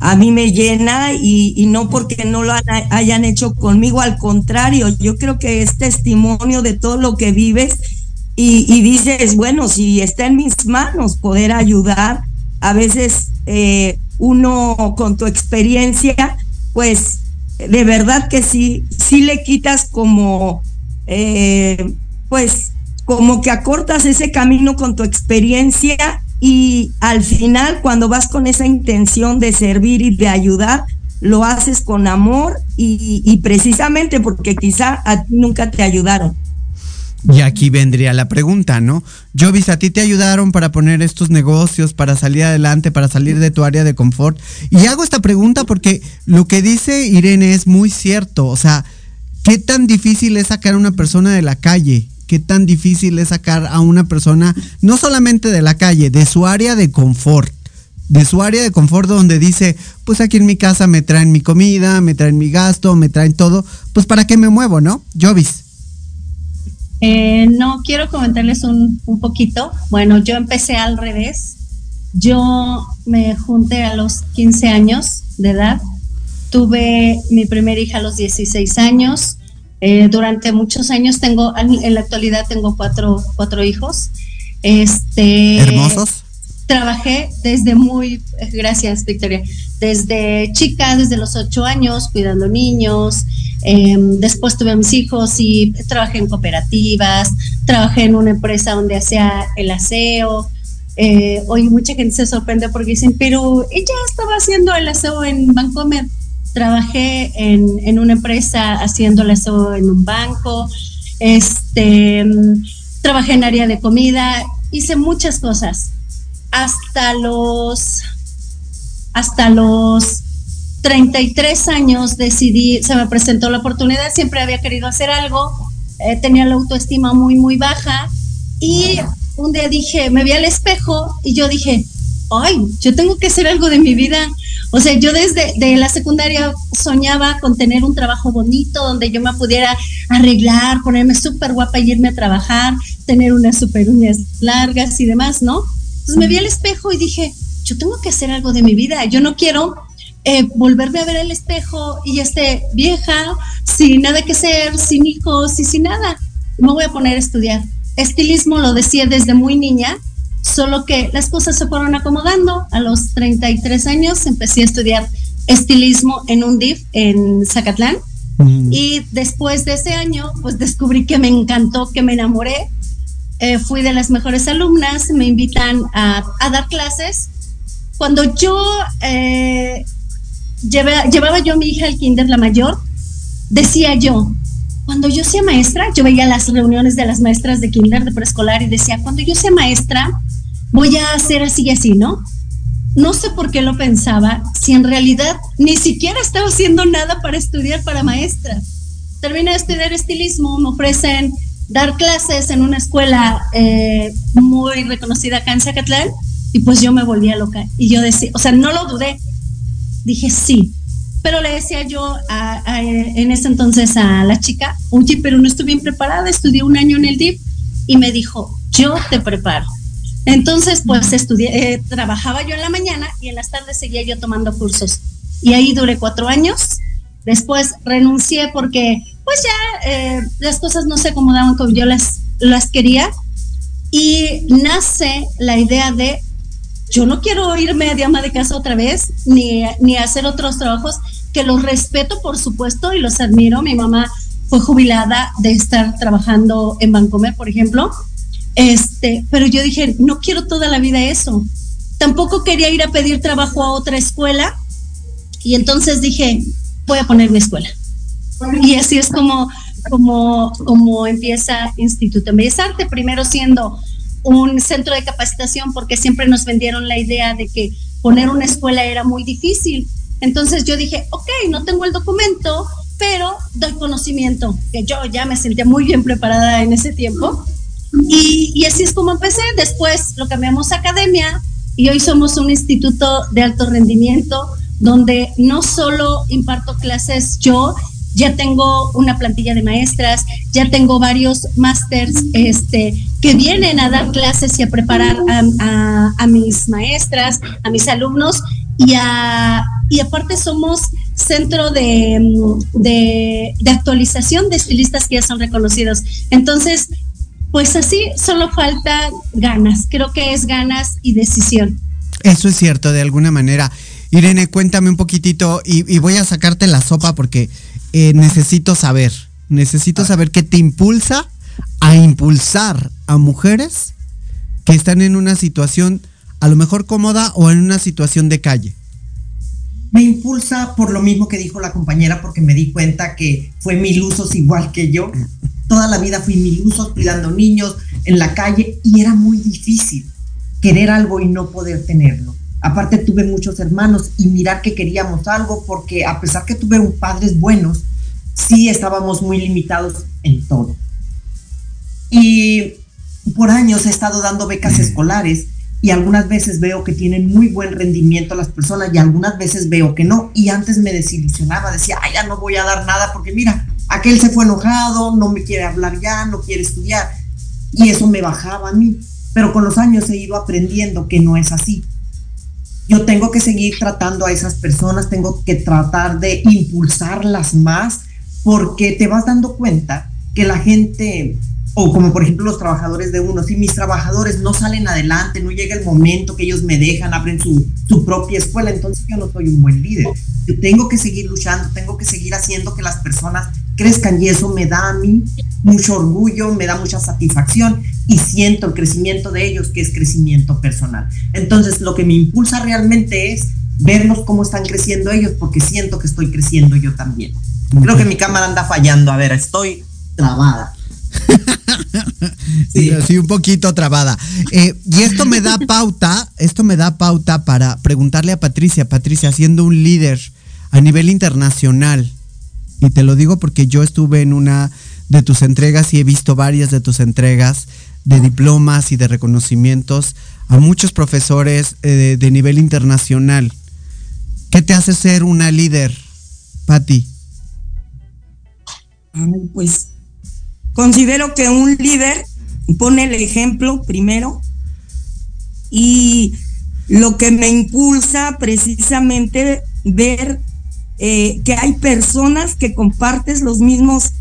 a mí me llena y, y no porque no lo han, hayan hecho conmigo, al contrario, yo creo que es testimonio de todo lo que vives y, dices, bueno, si está en mis manos poder ayudar, a veces eh, uno con tu experiencia, pues de verdad que sí, sí le quitas como, eh, pues, como que acortas ese camino con tu experiencia y al final cuando vas con esa intención de servir y de ayudar, lo haces con amor y, y precisamente porque quizá a ti nunca te ayudaron. Y aquí vendría la pregunta, ¿no? Jovis, a ti te ayudaron para poner estos negocios, para salir adelante, para salir de tu área de confort. Y hago esta pregunta porque lo que dice Irene es muy cierto. O sea, ¿qué tan difícil es sacar a una persona de la calle? ¿Qué tan difícil es sacar a una persona, no solamente de la calle, de su área de confort? de su área de confort donde dice, pues aquí en mi casa me traen mi comida, me traen mi gasto, me traen todo, pues para qué me muevo, ¿no? Jovis. Eh, no, quiero comentarles un, un poquito. Bueno, yo empecé al revés. Yo me junté a los 15 años de edad. Tuve mi primera hija a los 16 años. Eh, durante muchos años tengo, en la actualidad tengo cuatro, cuatro hijos. Este, Hermosos. Trabajé desde muy, gracias Victoria, desde chica, desde los ocho años, cuidando niños. Eh, después tuve a mis hijos y trabajé en cooperativas, trabajé en una empresa donde hacía el aseo. Eh, hoy mucha gente se sorprende porque dicen, pero ella estaba haciendo el aseo en Bancomer. Trabajé en, en una empresa haciendo el aseo en un banco. Este, trabajé en área de comida, hice muchas cosas. Hasta los, hasta los 33 años decidí, se me presentó la oportunidad, siempre había querido hacer algo, eh, tenía la autoestima muy, muy baja y un día dije, me vi al espejo y yo dije, ay, yo tengo que hacer algo de mi vida. O sea, yo desde de la secundaria soñaba con tener un trabajo bonito donde yo me pudiera arreglar, ponerme súper guapa y irme a trabajar, tener unas super uñas largas y demás, ¿no? Entonces me vi al espejo y dije, yo tengo que hacer algo de mi vida. Yo no quiero eh, volverme a ver el espejo y esté vieja, sin nada que hacer, sin hijos y sin nada. Me voy a poner a estudiar. Estilismo lo decía desde muy niña, solo que las cosas se fueron acomodando. A los 33 años empecé a estudiar estilismo en un DIF en Zacatlán. Mm. Y después de ese año, pues descubrí que me encantó, que me enamoré. Eh, fui de las mejores alumnas, me invitan a, a dar clases. Cuando yo eh, llevaba yo a mi hija al kinder, la mayor, decía yo, cuando yo sea maestra, yo veía las reuniones de las maestras de kinder, de preescolar y decía, cuando yo sea maestra, voy a hacer así y así, ¿no? No sé por qué lo pensaba, si en realidad ni siquiera estaba haciendo nada para estudiar para maestra. Terminé de estudiar estilismo, me ofrecen dar clases en una escuela eh, muy reconocida acá en Zacatlán y pues yo me volvía loca. Y yo decía, o sea, no lo dudé, dije sí. Pero le decía yo en ese entonces a la chica, oye, pero no estoy bien preparada, estudié un año en el DIP y me dijo, yo te preparo. Entonces, pues estudié, eh, trabajaba yo en la mañana y en las tardes seguía yo tomando cursos. Y ahí duré cuatro años. Después renuncié porque, pues ya eh, las cosas no se acomodaban como yo las, las quería. Y nace la idea de yo no quiero irme de ama de casa otra vez, ni, ni hacer otros trabajos, que los respeto, por supuesto, y los admiro. Mi mamá fue jubilada de estar trabajando en Bancomer, por ejemplo. Este, pero yo dije, no quiero toda la vida eso. Tampoco quería ir a pedir trabajo a otra escuela. Y entonces dije, voy a poner mi escuela. Y así es como, como, como empieza Instituto de Arte, primero siendo un centro de capacitación porque siempre nos vendieron la idea de que poner una escuela era muy difícil. Entonces yo dije, ok, no tengo el documento, pero doy conocimiento, que yo ya me sentía muy bien preparada en ese tiempo. Y, y así es como empecé. Después lo cambiamos a academia y hoy somos un instituto de alto rendimiento donde no solo imparto clases yo, ya tengo una plantilla de maestras, ya tengo varios másters este, que vienen a dar clases y a preparar a, mis maestras, a mis alumnos y, a, y aparte somos centro de, de, de actualización de estilistas que ya son reconocidos. Entonces, pues así solo falta ganas, creo que es ganas y decisión. Eso es cierto, de alguna manera. Irene, cuéntame un poquitito y voy a sacarte la sopa porque eh, necesito saber, necesito saber qué te impulsa a impulsar a mujeres que están en una situación a lo mejor cómoda o en una situación de calle. Me impulsa por lo mismo que dijo la compañera, porque me di cuenta que fue mil usos igual que yo. Toda la vida fui mil usos cuidando niños en la calle y era muy difícil querer algo y no poder tenerlo. Aparte tuve muchos hermanos y mirar que queríamos algo porque a pesar que tuve padres buenos, sí estábamos muy limitados en todo. Y por años he estado dando becas escolares y algunas veces veo que tienen muy buen rendimiento las personas y algunas veces veo que no. Y antes me desilusionaba, decía, ay, ya no voy a dar nada porque mira, aquel se fue enojado, no me quiere hablar ya, no quiere estudiar. Y eso me bajaba a mí. Pero con los años he ido aprendiendo que no es así. Yo tengo que seguir tratando a esas personas, tengo que tratar de impulsarlas más porque te vas dando cuenta que la gente o como por ejemplo los trabajadores de uno, si mis trabajadores no salen adelante, no llega el momento que ellos me dejan, abren su, su, propia escuela, entonces yo no soy un buen líder. Yo tengo que seguir luchando, tengo que seguir haciendo que las personas crezcan y eso me da a mí mucho orgullo, me da mucha satisfacción y siento el crecimiento de ellos, que es crecimiento personal. Entonces lo que me impulsa realmente es verlos cómo están creciendo ellos, porque siento que estoy creciendo yo también. Creo que mi cámara anda fallando, a ver, estoy trabada. Sí. un poquito trabada. Eh, y esto me da pauta, esto me da pauta para preguntarle a Patricia, Patricia, siendo un líder a nivel internacional, y te lo digo porque yo estuve en una de tus entregas y he visto varias de tus entregas de diplomas y de reconocimientos a muchos profesores eh, de, nivel internacional. ¿Qué te hace ser una líder, Patti? pues Considero que un líder pone el ejemplo primero y lo que me impulsa precisamente ver eh, que hay personas que compartes los mismos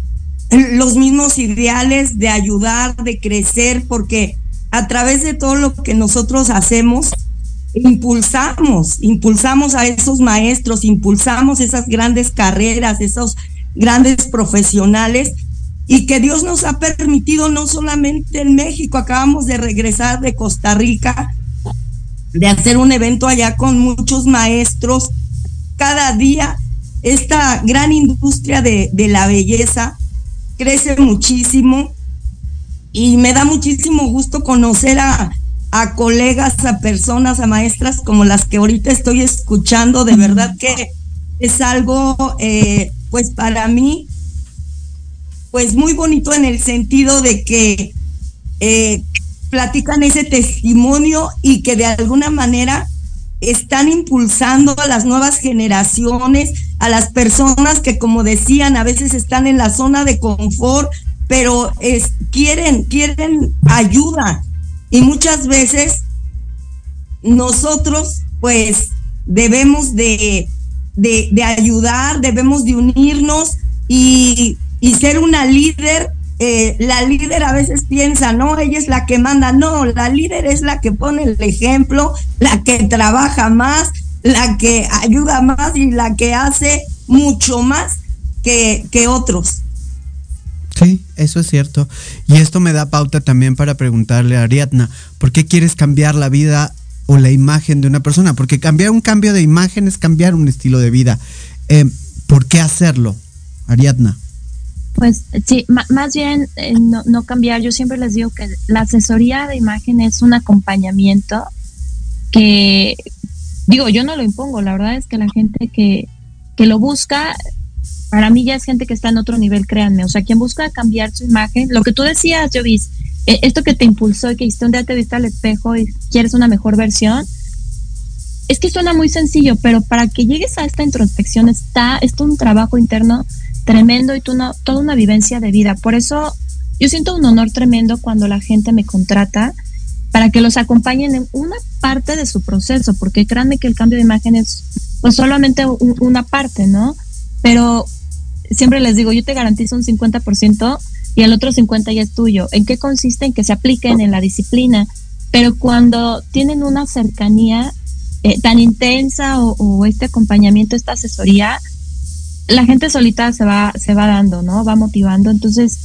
los mismos ideales de ayudar, de crecer, porque a través de todo lo que nosotros hacemos, impulsamos, impulsamos a esos maestros, impulsamos esas grandes carreras, esos grandes profesionales y que Dios nos ha permitido no solamente en México, acabamos de regresar de Costa Rica, de hacer un evento allá con muchos maestros. Cada día esta gran industria de, la belleza crece muchísimo y me da muchísimo gusto conocer a, colegas, a personas, a maestras como las que ahorita estoy escuchando. De verdad que es algo, eh, pues para mí, pues muy bonito en el sentido de que eh, platican ese testimonio y que de alguna manera están impulsando a las nuevas generaciones, a las personas que como decían, a veces están en la zona de confort, pero es, quieren, quieren ayuda. Y muchas veces nosotros pues debemos de, de, de ayudar, debemos de unirnos y y ser una líder, eh, la líder a veces piensa, no, ella es la que manda, no, la líder es la que pone el ejemplo, la que trabaja más, la que ayuda más y la que hace mucho más que, que otros. Sí, eso es cierto. Y esto me da pauta también para preguntarle a Ariadna, ¿por qué quieres cambiar la vida o la imagen de una persona? Porque cambiar un cambio de imagen es cambiar un estilo de vida. Eh, ¿Por qué hacerlo, Ariadna? Pues sí, más bien eh, no, cambiar. Yo siempre les digo que la asesoría de imagen es un acompañamiento que, digo, yo no lo impongo, la verdad es que la gente que, que lo busca, para mí ya es gente que está en otro nivel, créanme. O sea, quien busca cambiar su imagen, lo que tú decías, Jovis, eh, esto que te impulsó y que hiciste un día te viste al espejo y quieres una mejor versión, es que suena muy sencillo, pero para que llegues a esta introspección está, esto un trabajo interno tremendo y una, toda una vivencia de vida. Por eso yo siento un honor tremendo cuando la gente me contrata para que los acompañen en una parte de su proceso, porque créanme que el cambio de imagen es pues solamente una parte, ¿no? Pero siempre les digo, yo te garantizo un 50% y el otro 50% ya es tuyo. ¿En qué consiste? En que se apliquen en la disciplina. Pero cuando tienen una cercanía eh, tan intensa o, o, este acompañamiento, esta asesoría, la gente solita se va, se va dando, ¿no? Va motivando. Entonces,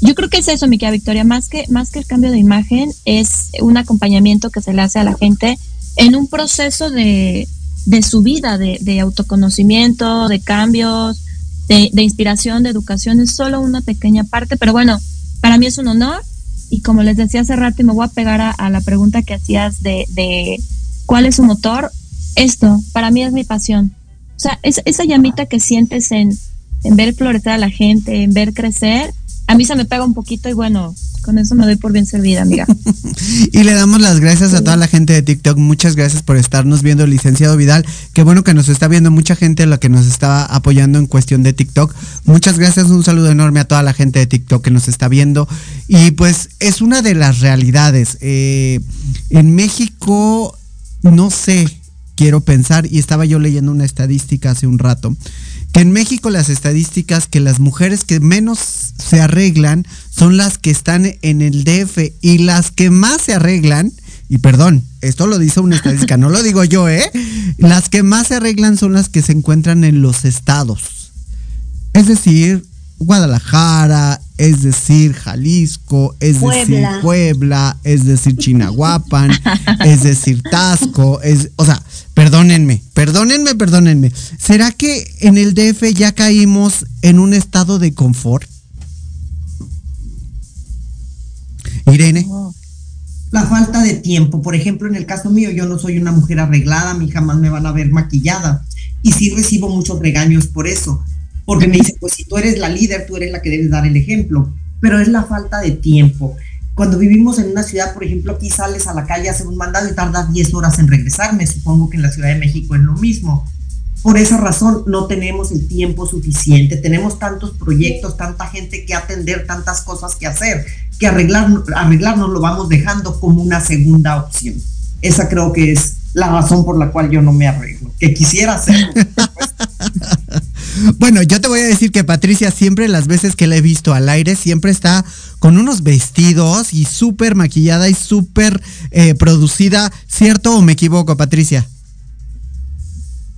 yo creo que es eso, mi querida Victoria, más que, más que el cambio de imagen, es un acompañamiento que se le hace a la gente en un proceso de, de su vida, de, de, autoconocimiento, de cambios, de, inspiración, de educación, es solo una pequeña parte, pero bueno, para mí es un honor y como les decía hace rato y me voy a pegar a, la pregunta que hacías de, de cuál es su motor, esto para mí es mi pasión, o sea, esa llamita que sientes en, ver florecer a la gente, en ver crecer, a mí se me pega un poquito y bueno, Con eso me doy por bien servida, amiga. [LAUGHS] y le damos las gracias a toda la gente de TikTok. Muchas gracias por estarnos viendo, licenciado Vidal. Qué bueno que nos está viendo mucha gente la que nos está apoyando en cuestión de TikTok. Muchas gracias, un saludo enorme a toda la gente de TikTok que nos está viendo. Y pues es una de las realidades. Eh, en México, no sé, quiero pensar, y estaba yo leyendo una estadística hace un rato, que en México las estadísticas que las mujeres que menos se arreglan son las que están en el DF y las que más se arreglan, y perdón, esto lo dice una estadística, no lo digo yo, ¿eh? Las que más se arreglan son las que se encuentran en los estados. Es decir, Guadalajara, es decir, Jalisco, es decir, Puebla, es decir, Chinahuapan, [LAUGHS] es decir, Tasco, es, o sea, perdónenme, perdónenme, perdónenme. ¿Será que en el DF ya caímos en un estado de confort? Irene. La falta de tiempo. Por ejemplo, en el caso mío, yo no soy una mujer arreglada, a mí jamás me van a ver maquillada. Y sí recibo muchos regaños por eso porque me dice, pues si tú eres la líder, tú eres la que debes dar el ejemplo, pero es la falta de tiempo. Cuando vivimos en una ciudad, por ejemplo, aquí sales a la calle a hacer un mandado y tardas 10 horas en regresarme, supongo que en la Ciudad de México es lo mismo. Por esa razón no tenemos el tiempo suficiente, tenemos tantos proyectos, tanta gente que atender, tantas cosas que hacer, que arreglar, arreglarnos lo vamos dejando como una segunda opción. Esa creo que es la razón por la cual yo no me arreglo, que quisiera hacerlo. [LAUGHS] Bueno, yo te voy a decir que Patricia siempre las veces que la he visto al aire siempre está con unos vestidos y súper maquillada y súper eh, producida. ¿Cierto o me equivoco, Patricia?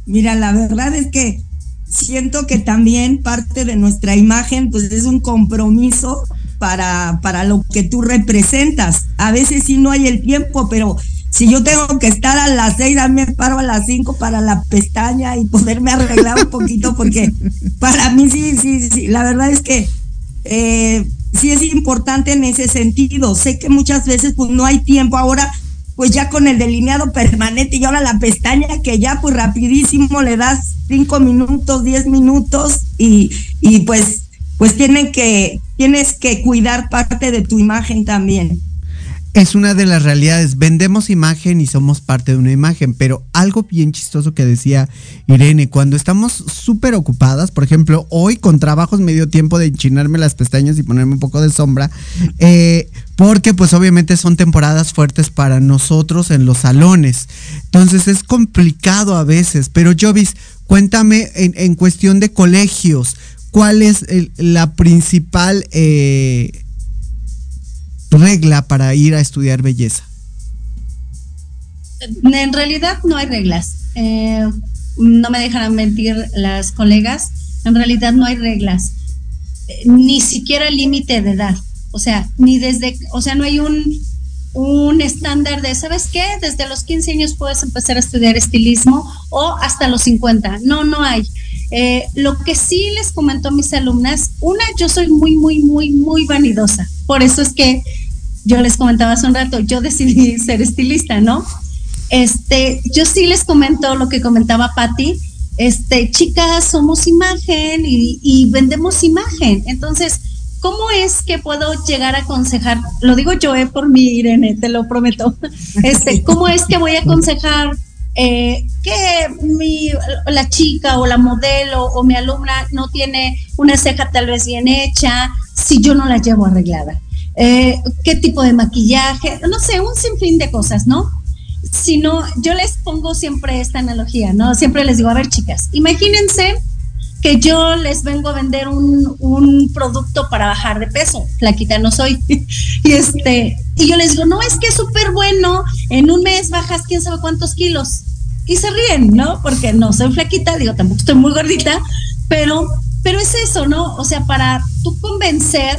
Mira, la verdad es que siento que también parte de nuestra imagen pues es un compromiso para, para lo que tú representas. A veces sí no hay el tiempo, pero si yo tengo que estar a las seis, a me paro a las cinco para la pestaña y poderme arreglar un poquito, porque para mí sí, sí, sí, la verdad es que eh, sí es importante en ese sentido. Sé que muchas veces pues no hay tiempo ahora, pues ya con el delineado permanente y ahora la pestaña que ya pues rapidísimo le das cinco minutos, diez minutos y, y pues, pues tienen que, tienes que cuidar parte de tu imagen también es una de las realidades. Vendemos imagen y somos parte de una imagen, pero algo bien chistoso que decía Irene, cuando estamos súper ocupadas, por ejemplo, hoy con trabajos medio tiempo de enchinarme las pestañas y ponerme un poco de sombra, eh, porque pues obviamente son temporadas fuertes para nosotros en los salones. Entonces es complicado a veces, pero Jovis, cuéntame en, cuestión de colegios, ¿cuál es la principal... Eh, regla para ir a estudiar belleza? En realidad no hay reglas. Eh, no me dejarán mentir las colegas. En realidad no hay reglas. Eh, ni siquiera límite de edad. O sea, ni desde, o sea, no hay un, un estándar de, ¿sabes qué? Desde los 15 años puedes empezar a estudiar estilismo o hasta los 50. No, no hay. Eh, lo que sí les comento a mis alumnas, una, yo soy muy, muy, muy, muy vanidosa. Por eso es que yo les comentaba hace un rato, yo decidí [LAUGHS] ser estilista, ¿no? Este, yo sí les comento lo que comentaba Patti. Este, chicas, somos imagen y, vendemos imagen. Entonces, ¿cómo es que puedo llegar a aconsejar? Lo digo yo, eh, por mí, Irene, te lo prometo. [LAUGHS] Este, ¿cómo es que voy a aconsejar eh, que mi, la chica o la modelo o mi alumna no tiene una ceja tal vez bien hecha si yo no la llevo arreglada? Eh, qué tipo de maquillaje, no sé, un sinfín de cosas, ¿no? Si no, yo les pongo siempre esta analogía, ¿no? Siempre les digo, a ver, chicas, imagínense que yo les vengo a vender un, un producto para bajar de peso, flaquita no soy, [LAUGHS] y este, y yo les digo, no, es que es súper bueno, en un mes bajas quién sabe cuántos kilos, y se ríen, ¿no? Porque no soy flaquita, digo, tampoco estoy muy gordita, pero, pero es eso, ¿no? O sea, para tú convencer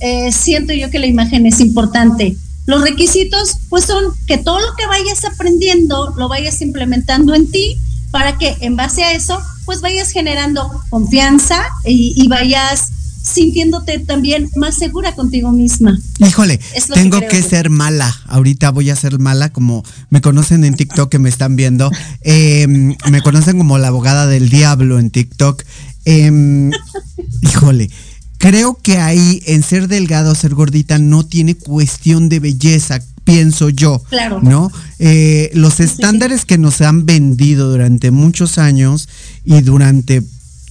eh, siento yo que la imagen es importante. Los requisitos, pues son que todo lo que vayas aprendiendo lo vayas implementando en ti para que en base a eso, pues vayas generando confianza y, vayas sintiéndote también más segura contigo misma. Híjole, tengo que, ser mala. Ahorita voy a ser mala, como me conocen en TikTok que me están viendo. Em, me conocen como la abogada del diablo en TikTok. Em, [LAUGHS] híjole, creo que ahí en ser delgado o ser gordita no tiene cuestión de belleza, pienso yo. Claro. ¿No? Eh, los estándares que nos han vendido durante muchos años y durante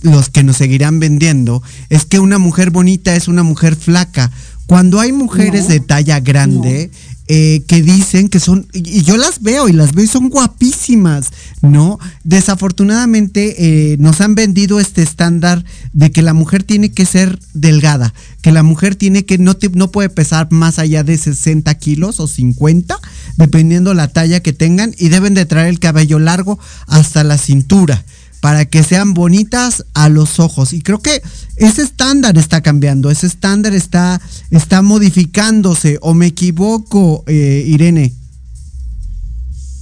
los que nos seguirán vendiendo es que una mujer bonita es una mujer flaca. Cuando hay mujeres de talla grande, eh, que dicen que son, y yo las veo y las veo y son guapísimas, ¿no? Desafortunadamente eh, nos han vendido este estándar de que la mujer tiene que ser delgada, que la mujer tiene que, no, no puede pesar más allá de 60 kilos o 50, dependiendo la talla que tengan, y deben de traer el cabello largo hasta la cintura para que sean bonitas a los ojos. Y creo que ese estándar está cambiando, ese estándar está, está modificándose. ¿O me equivoco, eh, Irene?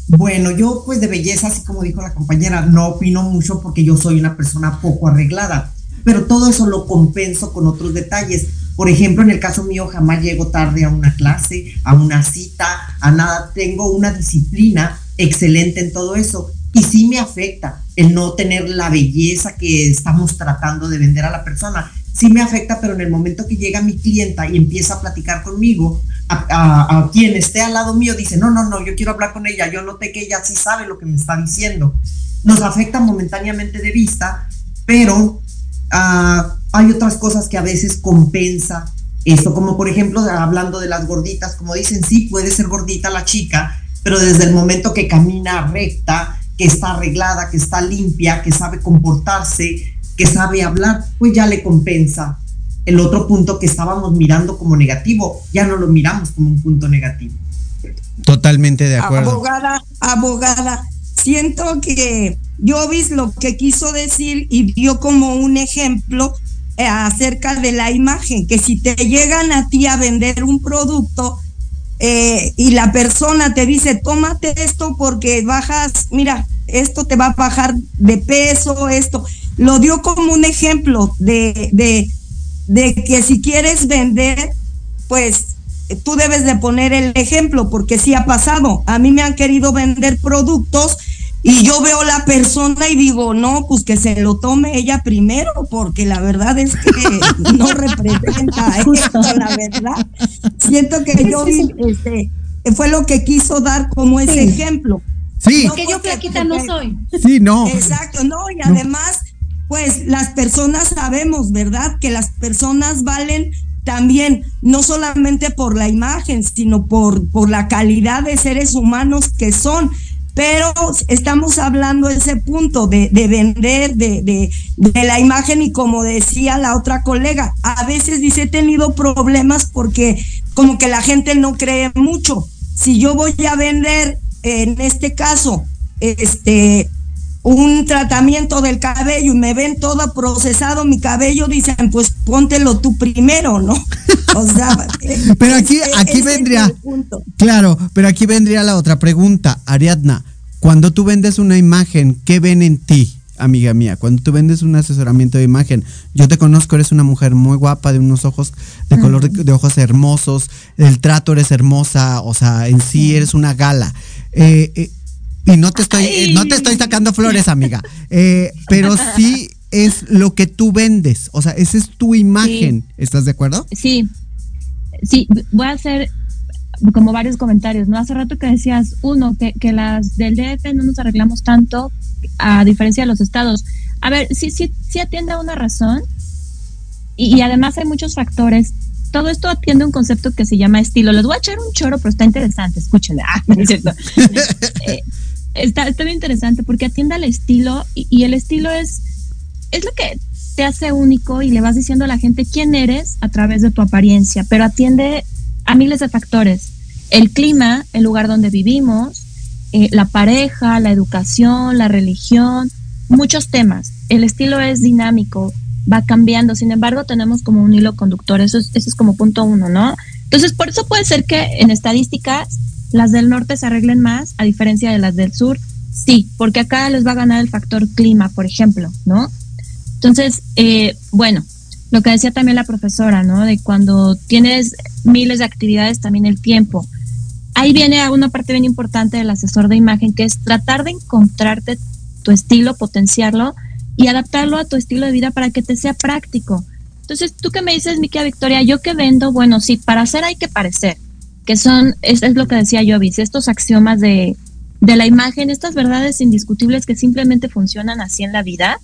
Bueno, yo pues de belleza, así como dijo la compañera, no opino mucho porque yo soy una persona poco arreglada, pero todo eso lo compenso con otros detalles. Por ejemplo, en el caso mío jamás llego tarde a una clase, a una cita, a nada. Tengo una disciplina excelente en todo eso y sí me afecta el no tener la belleza que estamos tratando de vender a la persona. Sí me afecta, pero en el momento que llega mi clienta y empieza a platicar conmigo, a, quien esté al lado mío dice, no, no, no, yo quiero hablar con ella, yo noté que ella sí sabe lo que me está diciendo. Nos afecta momentáneamente de vista, pero ah, hay otras cosas que a veces compensa esto, como por ejemplo, hablando de las gorditas, como dicen, sí, puede ser gordita la chica, pero desde el momento que camina recta, que está arreglada, que está limpia, que sabe comportarse, que sabe hablar, pues ya le compensa. El otro punto que estábamos mirando como negativo, ya no lo miramos como un punto negativo. Totalmente de acuerdo. Abogada, abogada, siento que Jovis lo que quiso decir y dio como un ejemplo eh, acerca de la imagen, que si te llegan a ti a vender un producto, eh, y la persona te dice, tómate esto porque bajas, mira, esto te va a bajar de peso, esto. Lo dio como un ejemplo de, de, de que si quieres vender, pues tú debes de poner el ejemplo, porque sí ha pasado. A mí me han querido vender productos y yo veo la persona y digo, no, pues que se lo tome ella primero, porque la verdad es que no [LAUGHS] representa esto, la verdad. Siento que yo este, fue lo que quiso dar como ese ejemplo. Sí. Porque yo flaquita no soy. Sí, no. Exacto, no, y además, pues las personas sabemos, ¿verdad? Que las personas valen también, no solamente por la imagen, sino por, por la calidad de seres humanos que son pero estamos hablando de ese punto de, vender, de, de, la imagen y como decía la otra colega, a veces dice he tenido problemas porque como que la gente no cree mucho. Si yo voy a vender, en este caso, este un tratamiento del cabello y me ven todo procesado mi cabello, dicen, pues póntelo tú primero, ¿no? O sea, [LAUGHS] pero aquí, aquí vendría, claro, pero aquí vendría la otra pregunta, Ariadna, cuando tú vendes una imagen, ¿qué ven en ti? amiga mía, cuando tú vendes un asesoramiento de imagen, yo te conozco, eres una mujer muy guapa, de unos ojos, de color de, ojos hermosos, el trato eres hermosa, o sea, en sí eres una gala. Eh, eh, y no te estoy, eh, no te estoy sacando flores, amiga. Pero sí es lo que tú vendes. O sea, esa es tu imagen. ¿Estás de acuerdo? Sí. Sí, voy a hacer como varios comentarios, ¿no? Hace rato que decías, uno, que, que las del DF no nos arreglamos tanto a diferencia de los estados. A ver, sí, sí, sí atiende a una razón y, además hay muchos factores. Todo esto atiende a un concepto que se llama estilo. Les voy a echar un choro, pero está interesante, escúchenle. Ah, es cierto. [LAUGHS] Eh, está, está bien interesante porque atiende al estilo y, el estilo es, es lo que te hace único y le vas diciendo a la gente quién eres a través de tu apariencia, pero atiende a miles de factores. El clima, el lugar donde vivimos, eh, la pareja, la educación, la religión, muchos temas. El estilo es dinámico, va cambiando, sin embargo tenemos como un hilo conductor, eso es, eso es como punto uno, ¿no? Entonces, por eso puede ser que en estadísticas las del norte se arreglen más, a diferencia de las del sur. Sí, porque acá les va a ganar el factor clima, por ejemplo, ¿no? Entonces, eh, bueno, lo que decía también la profesora, ¿no? De cuando tienes miles de actividades, también el tiempo. Ahí viene una parte bien importante del asesor de imagen, que es tratar de encontrarte tu estilo, potenciarlo y adaptarlo a tu estilo de vida para que te sea práctico. Entonces, tú que me dices, Miquia Victoria, yo que vendo, bueno, sí, para hacer hay que parecer, que son, es, es lo que decía Jovis, estos axiomas de, de la imagen, estas verdades indiscutibles que simplemente funcionan así en la vida.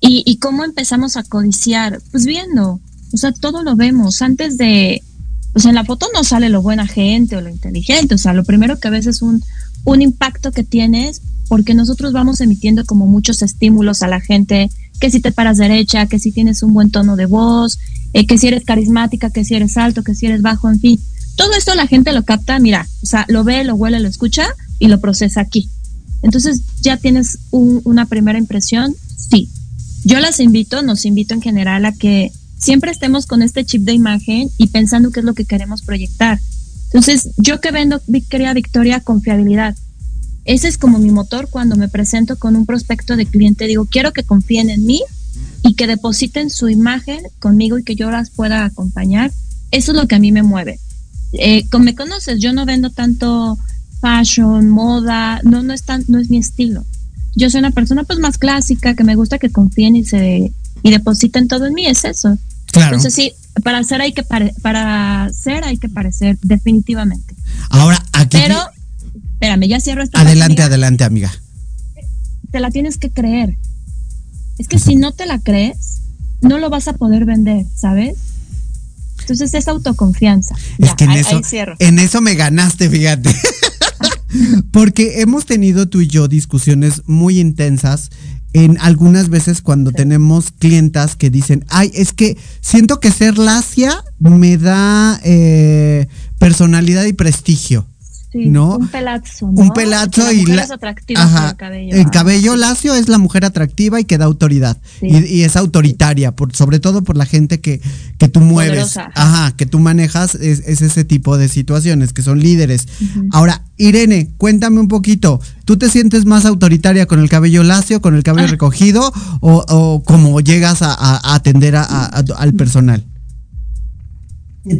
Y, y cómo empezamos a codiciar, pues viendo, o sea, todo lo vemos. Antes de, o sea, en la foto no sale lo buena gente o lo inteligente, o sea, lo primero que ves es un, un impacto que tienes porque nosotros vamos emitiendo como muchos estímulos a la gente, que si te paras derecha, que si tienes un buen tono de voz, eh, que si eres carismática, que si eres alto, que si eres bajo, en fin. Todo esto la gente lo capta, mira, o sea, lo ve, lo huele, lo escucha y lo procesa aquí. Entonces ya tienes una primera impresión, sí. Yo las invito, nos invito en general a que siempre estemos con este chip de imagen y pensando qué es lo que queremos proyectar. Entonces, yo que vendo, quería Victoria, confiabilidad. Ese es como mi motor cuando me presento con un prospecto de cliente. Digo, quiero que confíen en mí y que depositen su imagen conmigo y que yo las pueda acompañar. Eso es lo que a mí me mueve. Eh, como me conoces, yo no vendo tanto fashion, moda, no, no es tan, no es mi estilo. Yo soy una persona pues más clásica, que me gusta que confíen y se y depositen todo en mí, es eso. Entonces sí, para hacer hay que para ser hay que parecer definitivamente. Ahora aquí Pero espérame, ya cierro esta Adelante, adelante, amiga. Te la tienes que creer. Es que si no te la crees, no lo vas a poder vender, ¿sabes? Entonces es autoconfianza. Es que en eso, en eso me ganaste, fíjate. [LAUGHS] Porque hemos tenido tú y yo discusiones muy intensas en algunas veces cuando tenemos clientas que dicen, ay, es que siento que ser lacia me da eh, personalidad y prestigio. ¿No? Un pelazo, Un pelazo y la, ajá, el cabello. El cabello lacio es la mujer atractiva y que da autoridad. Y, es autoritaria, por, sobre todo por la gente que, que tú mueves. Ajá, que tú manejas, es, ese tipo de situaciones, que son líderes. Ahora, Irene, cuéntame un poquito. ¿Tú te sientes más autoritaria con el cabello lacio, con el cabello [LAUGHS] recogido, o, o cómo llegas a, atender al personal?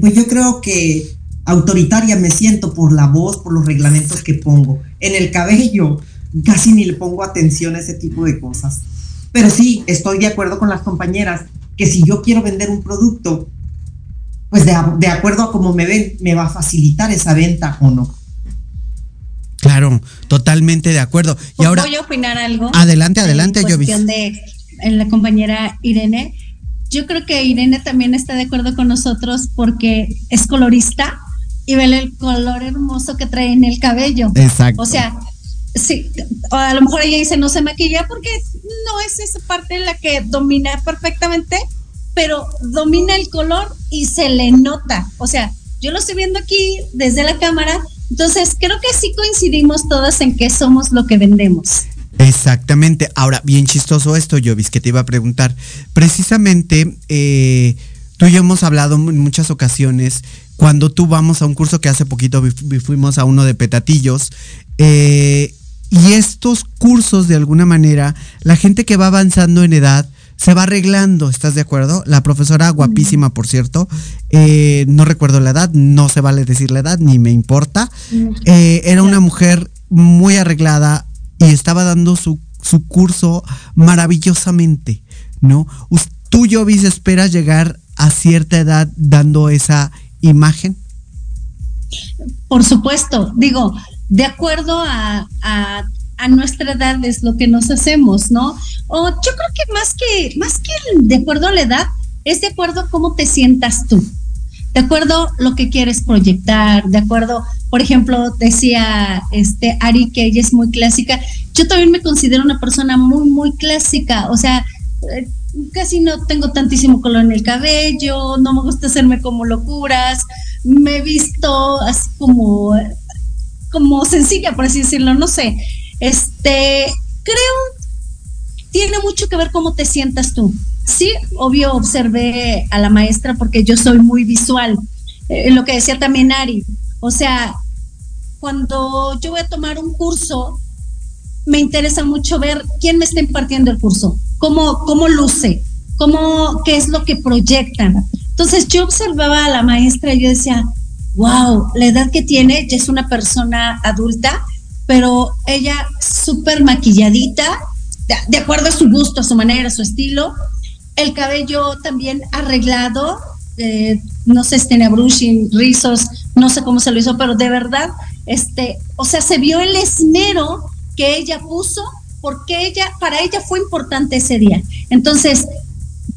Pues yo creo que autoritaria me siento por la voz, por los reglamentos que pongo. En el cabello casi ni le pongo atención a ese tipo de cosas. Pero sí, estoy de acuerdo con las compañeras que si yo quiero vender un producto, pues de, acuerdo a cómo me ven, me va a facilitar esa venta o no. Claro, totalmente de acuerdo. Y ahora, ¿Voy a opinar algo? Adelante, adelante, yo de en la compañera Irene. Yo creo que Irene también está de acuerdo con nosotros porque es colorista y ver el color hermoso que trae en el cabello. Exacto. O sea, sí, a lo mejor ella dice no se maquilla porque no es esa parte en la que domina perfectamente, pero domina el color y se le nota. O sea, yo lo estoy viendo aquí desde la cámara, entonces creo que sí coincidimos todas en que somos lo que vendemos. Exactamente. Ahora, bien chistoso esto, Jovis, que te iba a preguntar. Precisamente, eh, tú y yo hemos hablado en muchas ocasiones cuando tú vamos a un curso que hace poquito fuimos a uno de petatillos, eh, y estos cursos de alguna manera, la gente que va avanzando en edad, se va arreglando, ¿estás de acuerdo? La profesora, guapísima, por cierto, eh, no recuerdo la edad, no se vale decir la edad, ni me importa. Eh, era una mujer muy arreglada y estaba dando su, su curso maravillosamente, ¿no? Tú, Jovis, esperas llegar a cierta edad dando esa imagen? Por supuesto, digo, de acuerdo a, a, nuestra edad es lo que nos hacemos, ¿no? O yo creo que más que, más que de acuerdo a la edad, es de acuerdo a cómo te sientas tú, de acuerdo a lo que quieres proyectar, de acuerdo, por ejemplo, decía este Ari que ella es muy clásica, yo también me considero una persona muy, muy clásica, o sea, eh, casi no tengo tantísimo color en el cabello, no me gusta hacerme como locuras, me he visto así como, como sencilla, por así decirlo, no sé. Este, creo, tiene mucho que ver cómo te sientas tú. Sí, obvio, observé a la maestra porque yo soy muy visual, eh, lo que decía también Ari, o sea, cuando yo voy a tomar un curso, me interesa mucho ver quién me está impartiendo el curso, cómo, cómo luce, cómo, qué es lo que proyectan. Entonces yo observaba a la maestra y yo decía, wow, la edad que tiene, ya es una persona adulta, pero ella súper maquilladita, de, acuerdo a su gusto, a su manera, a su estilo, el cabello también arreglado, eh, no sé, si tenía brushing, rizos, no sé cómo se lo hizo, pero de verdad, este, o sea, se vio el esmero que ella puso porque ella, para ella fue importante ese día. Entonces,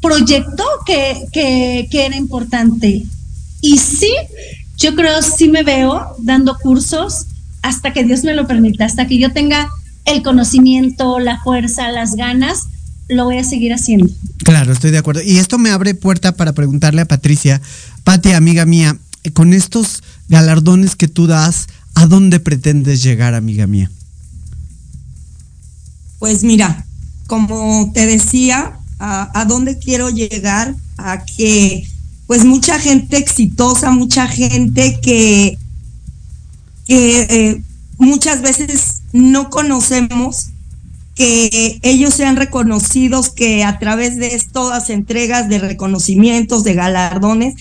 proyectó que, que, era importante. Y sí, yo creo, sí me veo dando cursos hasta que Dios me lo permita, hasta que yo tenga el conocimiento, la fuerza, las ganas, lo voy a seguir haciendo. Claro, estoy de acuerdo. Y esto me abre puerta para preguntarle a Patricia, Pati, amiga mía, con estos galardones que tú das, ¿a dónde pretendes llegar, amiga mía? Pues mira, como te decía, a, dónde quiero llegar, a que pues mucha gente exitosa, mucha gente que, que eh, muchas veces no conocemos, que ellos sean reconocidos, que a través de todas entregas de reconocimientos, de galardones,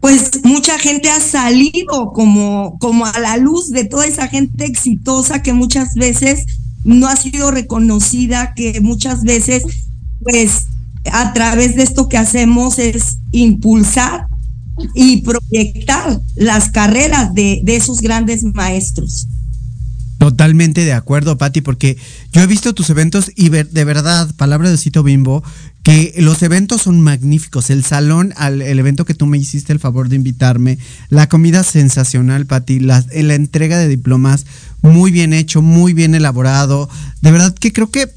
pues mucha gente ha salido como, como a la luz de toda esa gente exitosa que muchas veces no ha sido reconocida, que muchas veces pues a través de esto que hacemos es impulsar y proyectar las carreras de, esos grandes maestros. Totalmente de acuerdo, Patti, porque yo he visto tus eventos y de verdad, palabra de Cito Bimbo, que los eventos son magníficos. El salón, al, el evento que tú me hiciste el favor de invitarme, la comida sensacional, Patti, la, la entrega de diplomas, muy bien hecho, muy bien elaborado. De verdad que creo que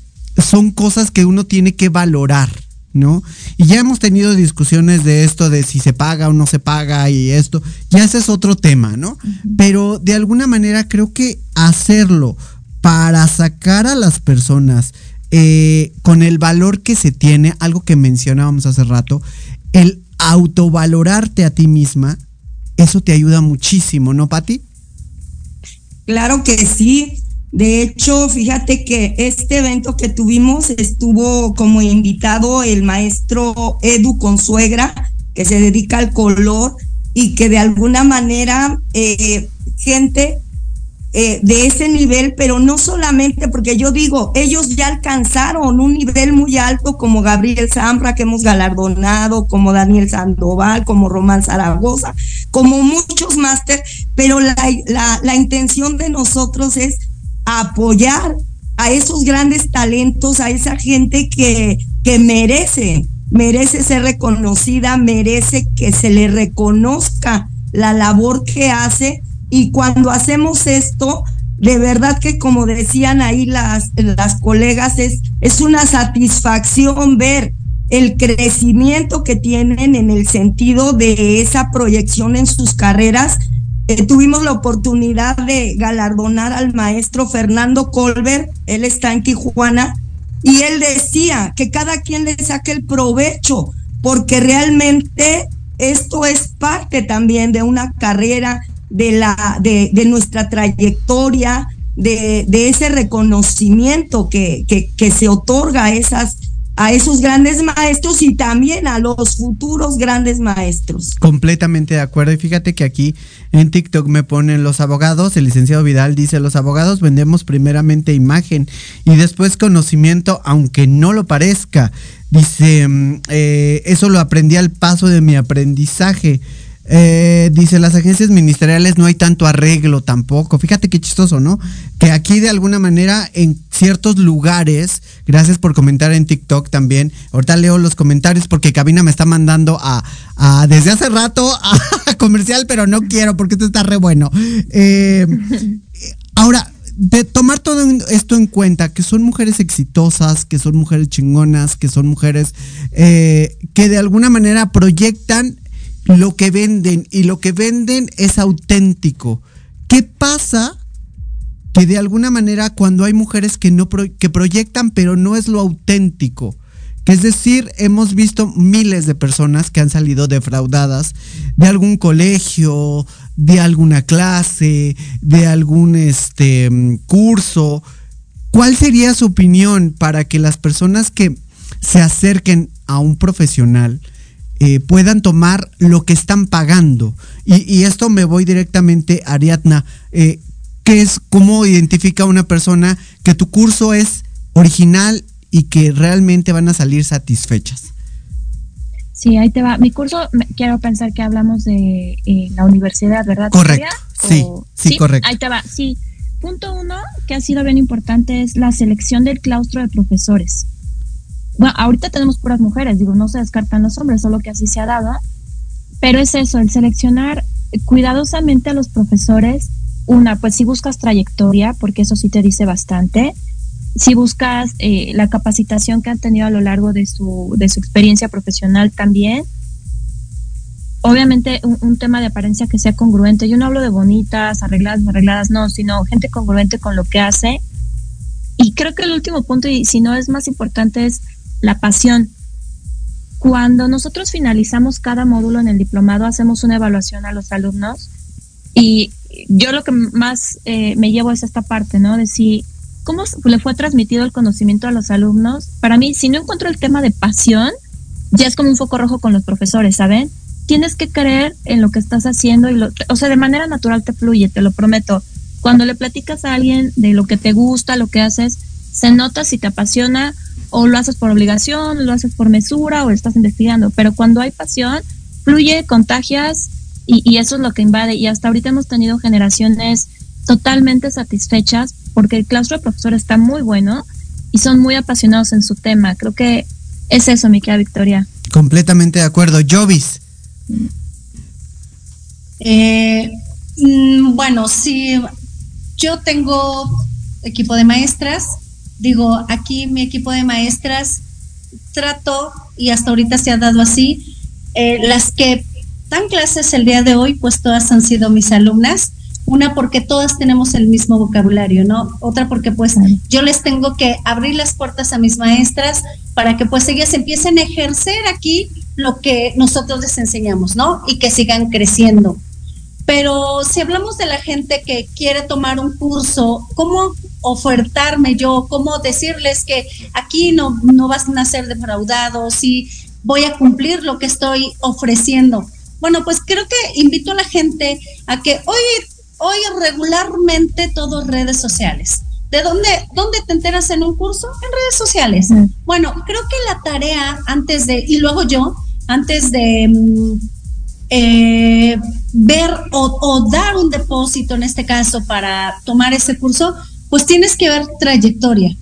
son cosas que uno tiene que valorar ¿no? Y ya hemos tenido discusiones de esto, de si se paga o no se paga y esto, ya ese es otro tema, ¿no? Pero de alguna manera creo que hacerlo para sacar a las personas eh, con el valor que se tiene, algo que mencionábamos hace rato, el autovalorarte a ti misma, eso te ayuda muchísimo, ¿no, Pati? Claro que sí. De hecho, fíjate que este evento que tuvimos estuvo como invitado el maestro Edu Consuegra, que se dedica al color y que de alguna manera eh, gente eh, de ese nivel, pero no solamente porque yo digo, ellos ya alcanzaron un nivel muy alto como Gabriel Zambra que hemos galardonado, como Daniel Sandoval, como Román Zaragoza, como muchos máster, pero la, la, la intención de nosotros es apoyar a esos grandes talentos, a esa gente que, que merece, merece ser reconocida, merece que se le reconozca la labor que hace. Y cuando hacemos esto, de verdad que como decían ahí las, las colegas, es, es una satisfacción ver el crecimiento que tienen en el sentido de esa proyección en sus carreras eh, tuvimos la oportunidad de galardonar al maestro Fernando Colbert, él está en Tijuana, y él decía que cada quien le saque el provecho, porque realmente esto es parte también de una carrera, de, la, de, de nuestra trayectoria, de, de ese reconocimiento que, que, que se otorga a esas a esos grandes maestros y también a los futuros grandes maestros. Completamente de acuerdo. Y fíjate que aquí en TikTok me ponen los abogados, el licenciado Vidal dice, los abogados vendemos primeramente imagen y después conocimiento, aunque no lo parezca. Dice, mm, eh, eso lo aprendí al paso de mi aprendizaje. Eh, dice, las agencias ministeriales no hay tanto arreglo tampoco. Fíjate qué chistoso, ¿no? Que aquí de alguna manera en ciertos lugares, gracias por comentar en TikTok también, ahorita leo los comentarios porque Cabina me está mandando a, desde hace rato a, [LAUGHS] comercial, pero no quiero porque esto está re bueno. Eh, ahora, de tomar todo esto en cuenta, que son mujeres exitosas, que son mujeres chingonas, que son mujeres eh, que de alguna manera proyectan lo que venden y lo que venden es auténtico. ¿Qué pasa? Que de alguna manera cuando hay mujeres que no que proyectan pero no es lo auténtico. Que es decir, hemos visto miles de personas que han salido defraudadas de algún colegio, de alguna clase, de algún este curso. ¿Cuál sería su opinión para que las personas que se acerquen a un profesional eh, puedan tomar lo que están pagando. Y, esto me voy directamente a Ariadna. Eh, ¿Qué es cómo identifica una persona que tu curso es original y que realmente van a salir satisfechas? Sí, ahí te va. Mi curso, quiero pensar que hablamos de eh, la universidad, ¿verdad? Correcto. Sí, sí, correcto. Ahí te va. Sí. Punto uno, que ha sido bien importante, es la selección del claustro de profesores. Bueno, ahorita tenemos puras mujeres, digo, no se descartan los hombres, solo que así se ha dado. Pero es eso, el seleccionar cuidadosamente a los profesores. Una, pues si buscas trayectoria, porque eso sí te dice bastante si buscas eh, la capacitación que han tenido a lo largo de su, de su experiencia profesional también. Obviamente un, tema de apariencia que sea congruente. Yo no hablo de bonitas, arregladas, arregladas, no, sino gente congruente con lo que hace. Y creo que el último punto, y si no es más importante, es la pasión. Cuando nosotros finalizamos cada módulo en el diplomado, hacemos una evaluación a los alumnos y yo lo que más eh, me llevo es esta parte, ¿no? De si cómo le fue transmitido el conocimiento a los alumnos. Para mí, si no encuentro el tema de pasión, ya es como un foco rojo con los profesores, ¿saben? Tienes que creer en lo que estás haciendo y lo, o sea, de manera natural te fluye, te lo prometo. Cuando le platicas a alguien de lo que te gusta, lo que haces, se nota si te apasiona o lo haces por obligación, lo haces por mesura o estás investigando, pero cuando hay pasión, fluye, contagias y, y eso es lo que invade. Y hasta ahorita hemos tenido generaciones totalmente satisfechas porque el claustro de profesores está muy bueno y son muy apasionados en su tema. Creo que es eso, mi querida Victoria. Completamente de acuerdo. Jovis. Eh, mm, bueno, si yo tengo equipo de maestras, digo, aquí mi equipo de maestras trato, y hasta ahorita se ha dado así, eh, las que dan clases el día de hoy, pues todas han sido mis alumnas. Una porque todas tenemos el mismo vocabulario, ¿no? Otra porque pues yo les tengo que abrir las puertas a mis maestras para que pues ellas empiecen a ejercer aquí lo que nosotros les enseñamos, ¿no? Y que sigan creciendo. Pero si hablamos de la gente que quiere tomar un curso, ¿cómo ofertarme yo? ¿Cómo decirles que aquí no, no vas a ser defraudados y voy a cumplir lo que estoy ofreciendo? Bueno, pues creo que invito a la gente a que, oye, hoy regularmente todo redes sociales. ¿De dónde, dónde te enteras en un curso? En redes sociales. Bueno, creo que la tarea antes de, y luego yo, antes de mm, eh, ver o, o, dar un depósito en este caso para tomar ese curso, pues tienes que ver trayectoria.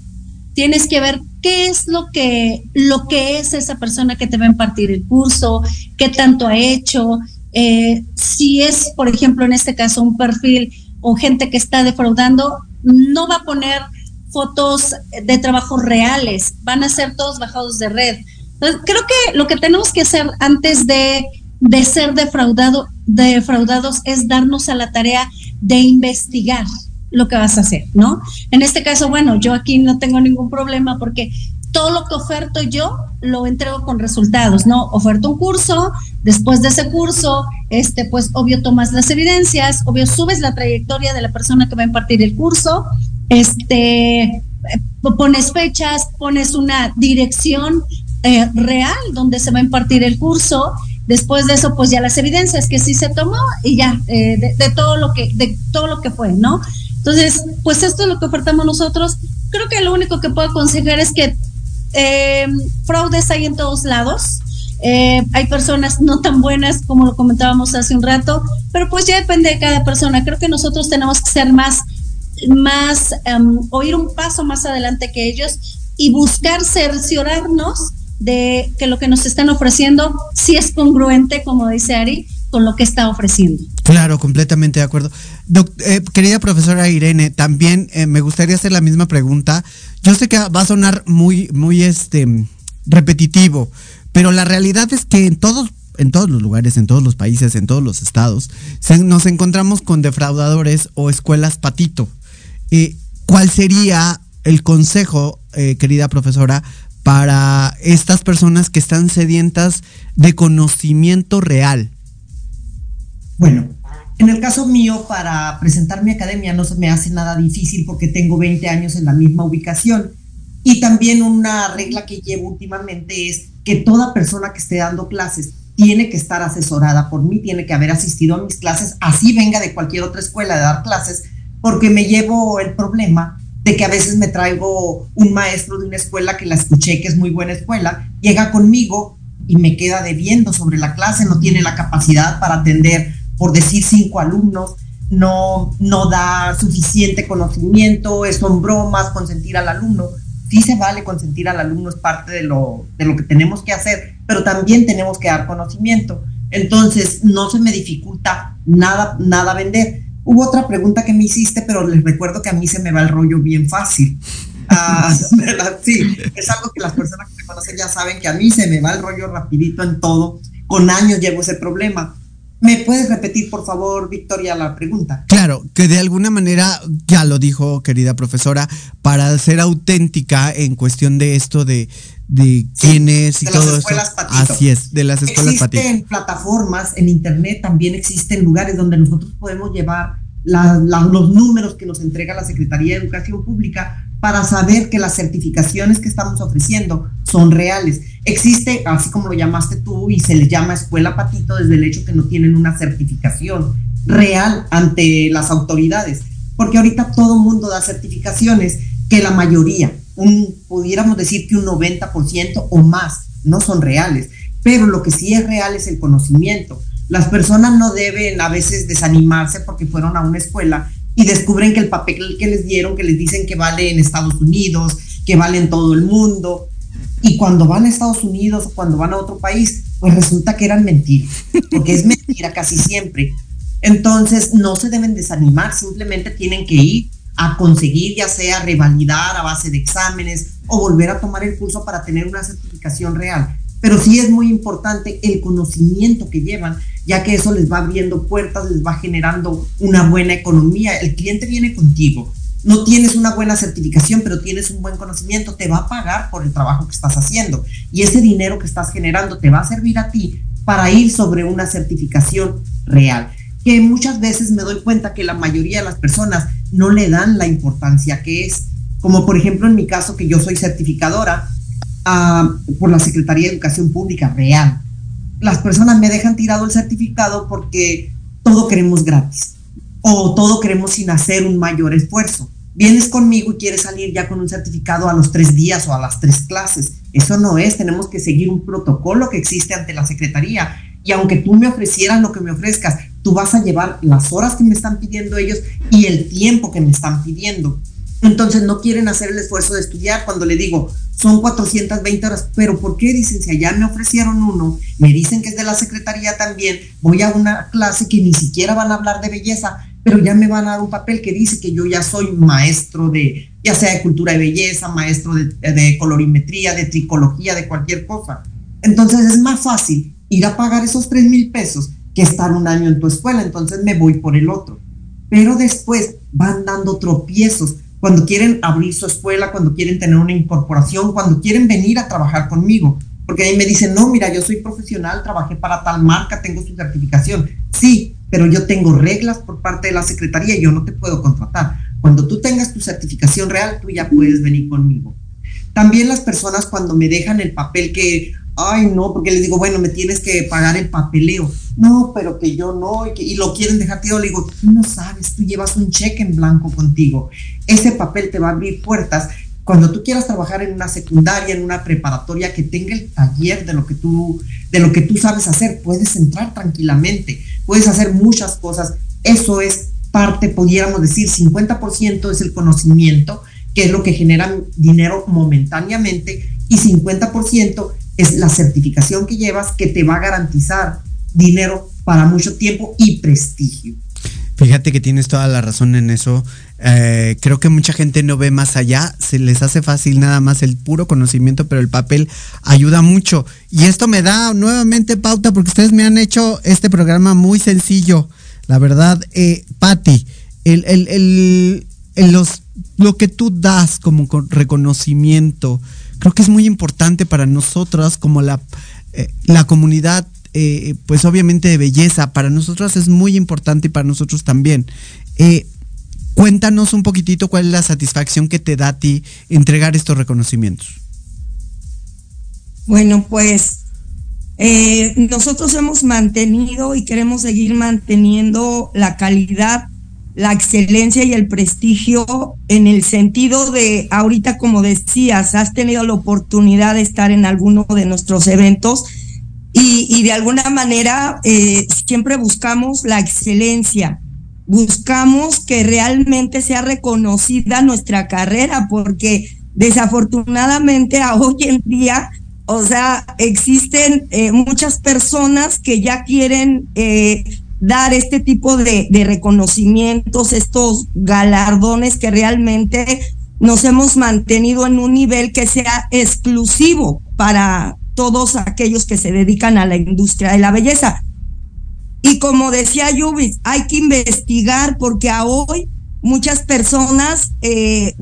Tienes que ver qué es lo que, lo que es esa persona que te va a impartir el curso, qué tanto ha hecho, eh, si es, por ejemplo, en este caso, un perfil o gente que está defraudando, no va a poner fotos de trabajos reales, van a ser todos bajados de red. Entonces, creo que lo que tenemos que hacer antes de, de ser defraudado, defraudados es darnos a la tarea de investigar lo que vas a hacer, ¿no? En este caso, bueno, yo aquí no tengo ningún problema porque todo lo que oferto yo lo entrego con resultados, ¿no? Oferto un curso, después de ese curso, este, pues obvio tomas las evidencias, obvio subes la trayectoria de la persona que va a impartir el curso, este, eh, pones fechas, pones una dirección eh, real donde se va a impartir el curso, después de eso pues ya las evidencias que sí se tomó y ya eh, de, de, todo lo que de todo lo que fue no entonces pues esto es lo que ofertamos nosotros creo que lo único que puedo aconsejar es que eh, fraudes hay en todos lados. Eh, hay personas no tan buenas como lo comentábamos hace un rato, pero pues ya depende de cada persona. Creo que nosotros tenemos que ser más, más, um, o ir un paso más adelante que ellos y buscar cerciorarnos de que lo que nos están ofreciendo sí es congruente, como dice Ari, con lo que está ofreciendo. Claro, completamente de acuerdo. Eh, querida profesora Irene, también eh, me gustaría hacer la misma pregunta. Yo sé que va a sonar muy, muy este repetitivo, pero la realidad es que en todos, en todos los lugares, en todos los países, en todos los estados, nos encontramos con defraudadores o escuelas patito. Eh, ¿Cuál sería el consejo, querida profesora, para estas personas que están sedientas de conocimiento real? Bueno, en el caso mío, para presentar mi academia no se me hace nada difícil porque tengo 20 años en la misma ubicación. Y también una regla que llevo últimamente es que toda persona que esté dando clases tiene que estar asesorada por mí, tiene que haber asistido a mis clases, así venga de cualquier otra escuela de dar clases, porque me llevo el problema de que a veces me traigo un maestro de una escuela que la escuché, que es muy buena escuela, llega conmigo y me queda debiendo sobre la clase, no tiene la capacidad para atender, por decir, cinco alumnos, no, no da suficiente conocimiento, son bromas, consentir al alumno. Sí se vale consentir al alumno, es parte de lo, de lo que tenemos que hacer, pero también tenemos que dar conocimiento. Entonces, no se me dificulta nada, nada vender. Hubo otra pregunta que me hiciste, pero les recuerdo que a mí se me va el rollo bien fácil. Ah, [LAUGHS] sí, es algo que las personas que me conocen ya saben que a mí se me va el rollo rapidito en todo. Con años llevo ese problema. ¿Me puedes repetir, por favor, Victoria, la pregunta? Claro, que de alguna manera, ya lo dijo, querida profesora, para ser auténtica en cuestión de esto de, de quién es y todo eso. Así es, de las escuelas Existen plataformas en internet, también existen lugares donde nosotros podemos llevar los números que nos entrega la Secretaría de Educación Pública para saber que las certificaciones que estamos ofreciendo son reales. Existe, así como lo llamaste tú, y se les llama escuela patito desde el hecho que no tienen una certificación real ante las autoridades, porque ahorita todo mundo da certificaciones que la mayoría, un, pudiéramos decir que un 90% o más, no son reales, pero lo que sí es real es el conocimiento. Las personas no deben a veces desanimarse porque fueron a una escuela y descubren que el papel que les dieron, que les dicen que vale en Estados Unidos, que vale en todo el mundo, y cuando van a Estados Unidos o cuando van a otro país, pues resulta que eran mentiras, porque es mentira casi siempre. Entonces no se deben desanimar, simplemente tienen que ir a conseguir ya sea revalidar a base de exámenes o volver a tomar el curso para tener una certificación real. Pero sí es muy importante el conocimiento que llevan ya que eso les va abriendo puertas, les va generando una buena economía. El cliente viene contigo, no tienes una buena certificación, pero tienes un buen conocimiento, te va a pagar por el trabajo que estás haciendo. Y ese dinero que estás generando te va a servir a ti para ir sobre una certificación real. Que muchas veces me doy cuenta que la mayoría de las personas no le dan la importancia que es. Como por ejemplo en mi caso, que yo soy certificadora ah, por la Secretaría de Educación Pública Real las personas me dejan tirado el certificado porque todo queremos gratis o todo queremos sin hacer un mayor esfuerzo. Vienes conmigo y quieres salir ya con un certificado a los tres días o a las tres clases. Eso no es, tenemos que seguir un protocolo que existe ante la Secretaría. Y aunque tú me ofrecieras lo que me ofrezcas, tú vas a llevar las horas que me están pidiendo ellos y el tiempo que me están pidiendo. Entonces no quieren hacer el esfuerzo de estudiar cuando le digo, son 420 horas, pero ¿por qué dicen si allá me ofrecieron uno? Me dicen que es de la secretaría también, voy a una clase que ni siquiera van a hablar de belleza, pero ya me van a dar un papel que dice que yo ya soy maestro de, ya sea de cultura de belleza, maestro de, de colorimetría, de tricología, de cualquier cosa. Entonces es más fácil ir a pagar esos 3 mil pesos que estar un año en tu escuela, entonces me voy por el otro. Pero después van dando tropiezos cuando quieren abrir su escuela, cuando quieren tener una incorporación, cuando quieren venir a trabajar conmigo. Porque ahí me dicen, no, mira, yo soy profesional, trabajé para tal marca, tengo su certificación. Sí, pero yo tengo reglas por parte de la Secretaría yo no te puedo contratar. Cuando tú tengas tu certificación real, tú ya puedes venir conmigo. También las personas cuando me dejan el papel que, ay, no, porque les digo, bueno, me tienes que pagar el papeleo. No, pero que yo no, y, lo quieren dejar tío. Le digo, tú no sabes, tú llevas un cheque en blanco contigo. Ese papel te va a abrir puertas. Cuando tú quieras trabajar en una secundaria, en una preparatoria que tenga el taller de lo que tú, de lo que tú sabes hacer, puedes entrar tranquilamente, puedes hacer muchas cosas. Eso es parte, pudiéramos decir, 50% es el conocimiento, que es lo que genera dinero momentáneamente, y 50% es la certificación que llevas que te va a garantizar dinero para mucho tiempo y prestigio. Fíjate que tienes toda la razón en eso. Eh, creo que mucha gente no ve más allá, se les hace fácil nada más el puro conocimiento, pero el papel ayuda mucho. Y esto me da nuevamente pauta porque ustedes me han hecho este programa muy sencillo. La verdad, eh, Patti, el, el, el, los, lo que tú das como reconocimiento, creo que es muy importante para nosotras como la, eh, la comunidad, eh, pues obviamente de belleza, para nosotras es muy importante y para nosotros también. Eh, cuéntanos un poquitito cuál es la satisfacción que te da a ti entregar estos reconocimientos. Bueno, pues nosotros hemos mantenido y queremos seguir manteniendo la calidad la excelencia y el prestigio en el sentido de, ahorita como decías, has tenido la oportunidad de estar en alguno de nuestros eventos, y, de alguna manera eh, siempre buscamos la excelencia, buscamos que realmente sea reconocida nuestra carrera, porque desafortunadamente a hoy en día, o sea, existen eh, muchas personas que ya quieren eh, dar este tipo de, reconocimientos, estos galardones que realmente nos hemos mantenido en un nivel que sea exclusivo para todos aquellos que se dedican a la industria de la belleza. Y como decía Yubis, hay que investigar porque a hoy muchas personas eh,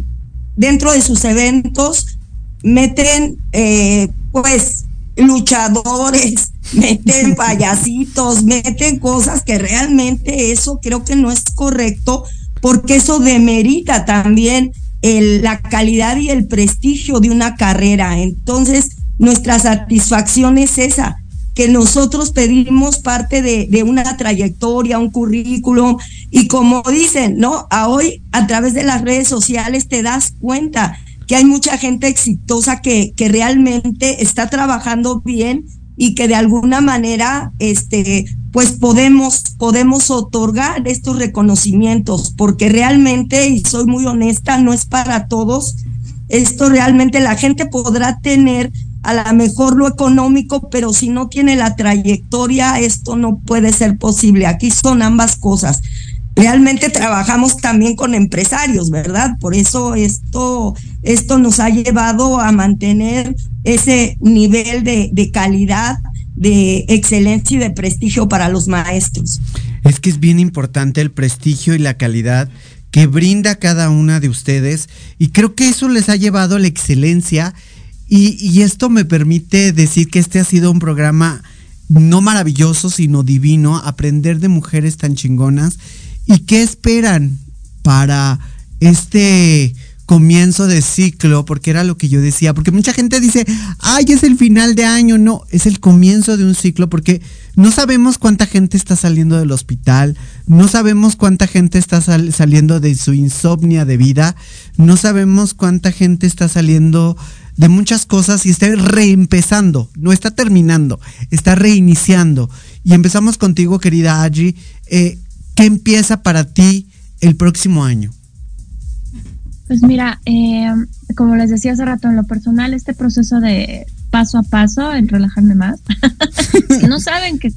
dentro de sus eventos meten eh, pues luchadores, [LAUGHS] meten payasitos, meten cosas que realmente eso creo que no es correcto porque eso demerita también la calidad y el prestigio de una carrera. Entonces, nuestra satisfacción es esa, que nosotros pedimos parte de, de, una trayectoria, un currículum, y como dicen, ¿no? A hoy, a través de las redes sociales, te das cuenta que hay mucha gente exitosa que, que realmente está trabajando bien y que de alguna manera, este, pues podemos, podemos otorgar estos reconocimientos, porque realmente, y soy muy honesta, no es para todos. Esto realmente la gente podrá tener a lo mejor lo económico, pero si no tiene la trayectoria, esto no puede ser posible. Aquí son ambas cosas. Realmente trabajamos también con empresarios, ¿verdad? Por eso esto, esto nos ha llevado a mantener ese nivel de, de calidad, de excelencia y de prestigio para los maestros. Es que es bien importante el prestigio y la calidad que brinda cada una de ustedes y creo que eso les ha llevado a la excelencia y, esto me permite decir que este ha sido un programa no maravilloso, sino divino, aprender de mujeres tan chingonas. ¿Y qué esperan para este comienzo de ciclo? Porque era lo que yo decía, porque mucha gente dice, ay, es el final de año, no, es el comienzo de un ciclo, porque no sabemos cuánta gente está saliendo del hospital, no sabemos cuánta gente está saliendo de su insomnia de vida, no sabemos cuánta gente está saliendo de muchas cosas y está reempezando, no está terminando, está reiniciando. Y empezamos contigo, querida Aji. ¿Qué empieza para ti el próximo año? Pues mira, eh, como les decía hace rato, en lo personal, este proceso de paso a paso, en relajarme más, [LAUGHS] no saben que,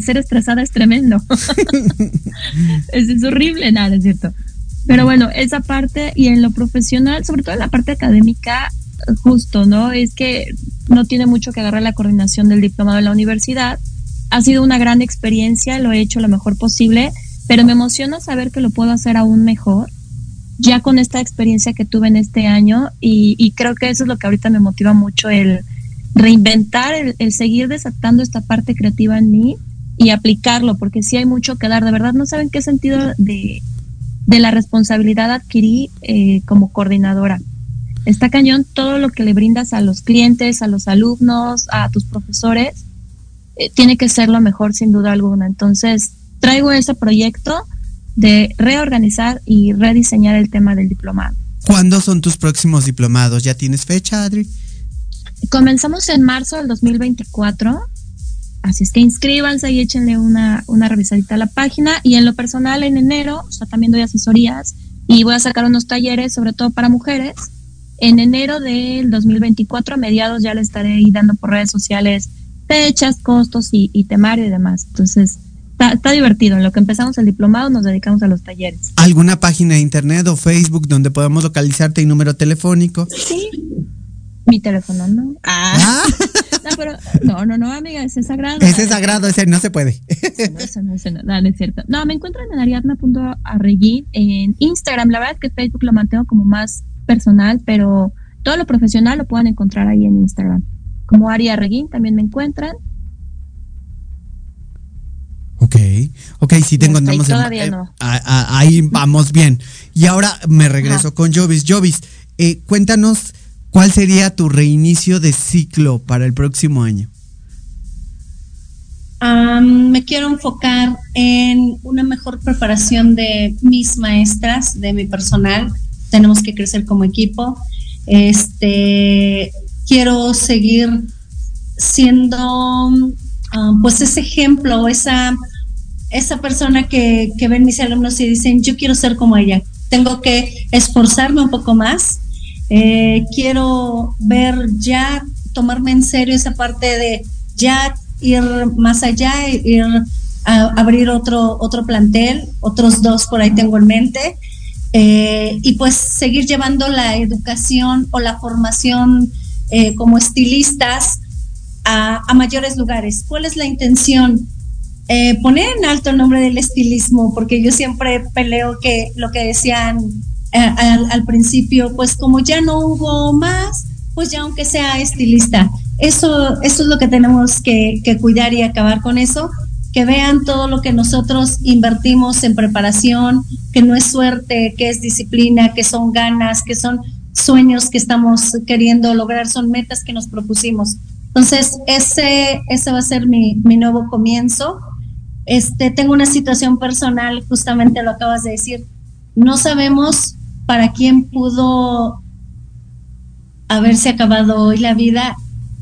ser estresada es tremendo. [LAUGHS] es, es, horrible, nada, es cierto. Pero bueno, esa parte y en lo profesional, sobre todo en la parte académica, justo, ¿no? Es que no tiene mucho que agarrar la coordinación del diplomado de la universidad. Ha sido una gran experiencia, lo he hecho lo mejor posible, pero me emociona saber que lo puedo hacer aún mejor, ya con esta experiencia que tuve en este año y, creo que eso es lo que ahorita me motiva mucho, el reinventar, el, seguir desatando esta parte creativa en mí y aplicarlo, porque sí hay mucho que dar, de verdad no saben qué sentido de, la responsabilidad adquirí eh, como coordinadora. Está cañón todo lo que le brindas a los clientes, a los alumnos, a tus profesores, eh, tiene que ser lo mejor sin duda alguna. Entonces, traigo ese proyecto de reorganizar y rediseñar el tema del diplomado. ¿Cuándo son tus próximos diplomados? ¿Ya tienes fecha, Adri? Comenzamos en marzo del 2024. Así es que inscríbanse y échenle una, una revisadita a la página. Y en lo personal, en enero, o sea, también doy asesorías y voy a sacar unos talleres, sobre todo para mujeres, en enero del 2024, a mediados, ya le estaré dando por redes sociales fechas, costos y, temario y demás. Entonces, está, divertido. En lo que empezamos el diplomado, nos dedicamos a los talleres. ¿Alguna página de internet o Facebook donde podamos localizarte y número telefónico? Sí. Mi teléfono, ¿no? Ah. ah. [LAUGHS] No, pero, no, no, no, amiga, ese es sagrado. Ese es sagrado, ese no se puede. No, no, no, no, es cierto. No, me encuentran en ariadna.arreguín en Instagram. La verdad es que Facebook lo mantengo como más personal, pero todo lo profesional lo pueden encontrar ahí en Instagram. Como Aria Reguín también me encuentran. Ok, ok, sí tengo encontramos. Todavía eh, no. ahí vamos bien. Y ahora me regreso con Jovis. Jovis, eh, cuéntanos cuál sería tu reinicio de ciclo para el próximo año. me quiero enfocar en una mejor preparación de mis maestras, de mi personal, tenemos que crecer como equipo. Este, quiero seguir siendo ah, pues ese ejemplo, esa, esa persona que, que ven mis alumnos y dicen, yo quiero ser como ella, tengo que esforzarme un poco más, eh, quiero ver ya, tomarme en serio esa parte de ya ir más allá, ir a abrir otro, otro plantel, otros dos por ahí tengo en mente, eh, y pues seguir llevando la educación o la formación eh, como estilistas a, a, mayores lugares. ¿Cuál es la intención? Eh, poner en alto el nombre del estilismo, porque yo siempre peleo que lo que decían eh, al, al, principio, pues como ya no hubo más, pues ya aunque sea estilista. Eso, eso es lo que tenemos que, que cuidar y acabar con eso que vean todo lo que nosotros invertimos en preparación, que no es suerte, que es disciplina, que son ganas, que son sueños que estamos queriendo lograr, son metas que nos propusimos. Entonces, ese, ese va a ser mi, mi nuevo comienzo. Este, tengo una situación personal, justamente lo acabas de decir. No sabemos para quién pudo haberse acabado hoy la vida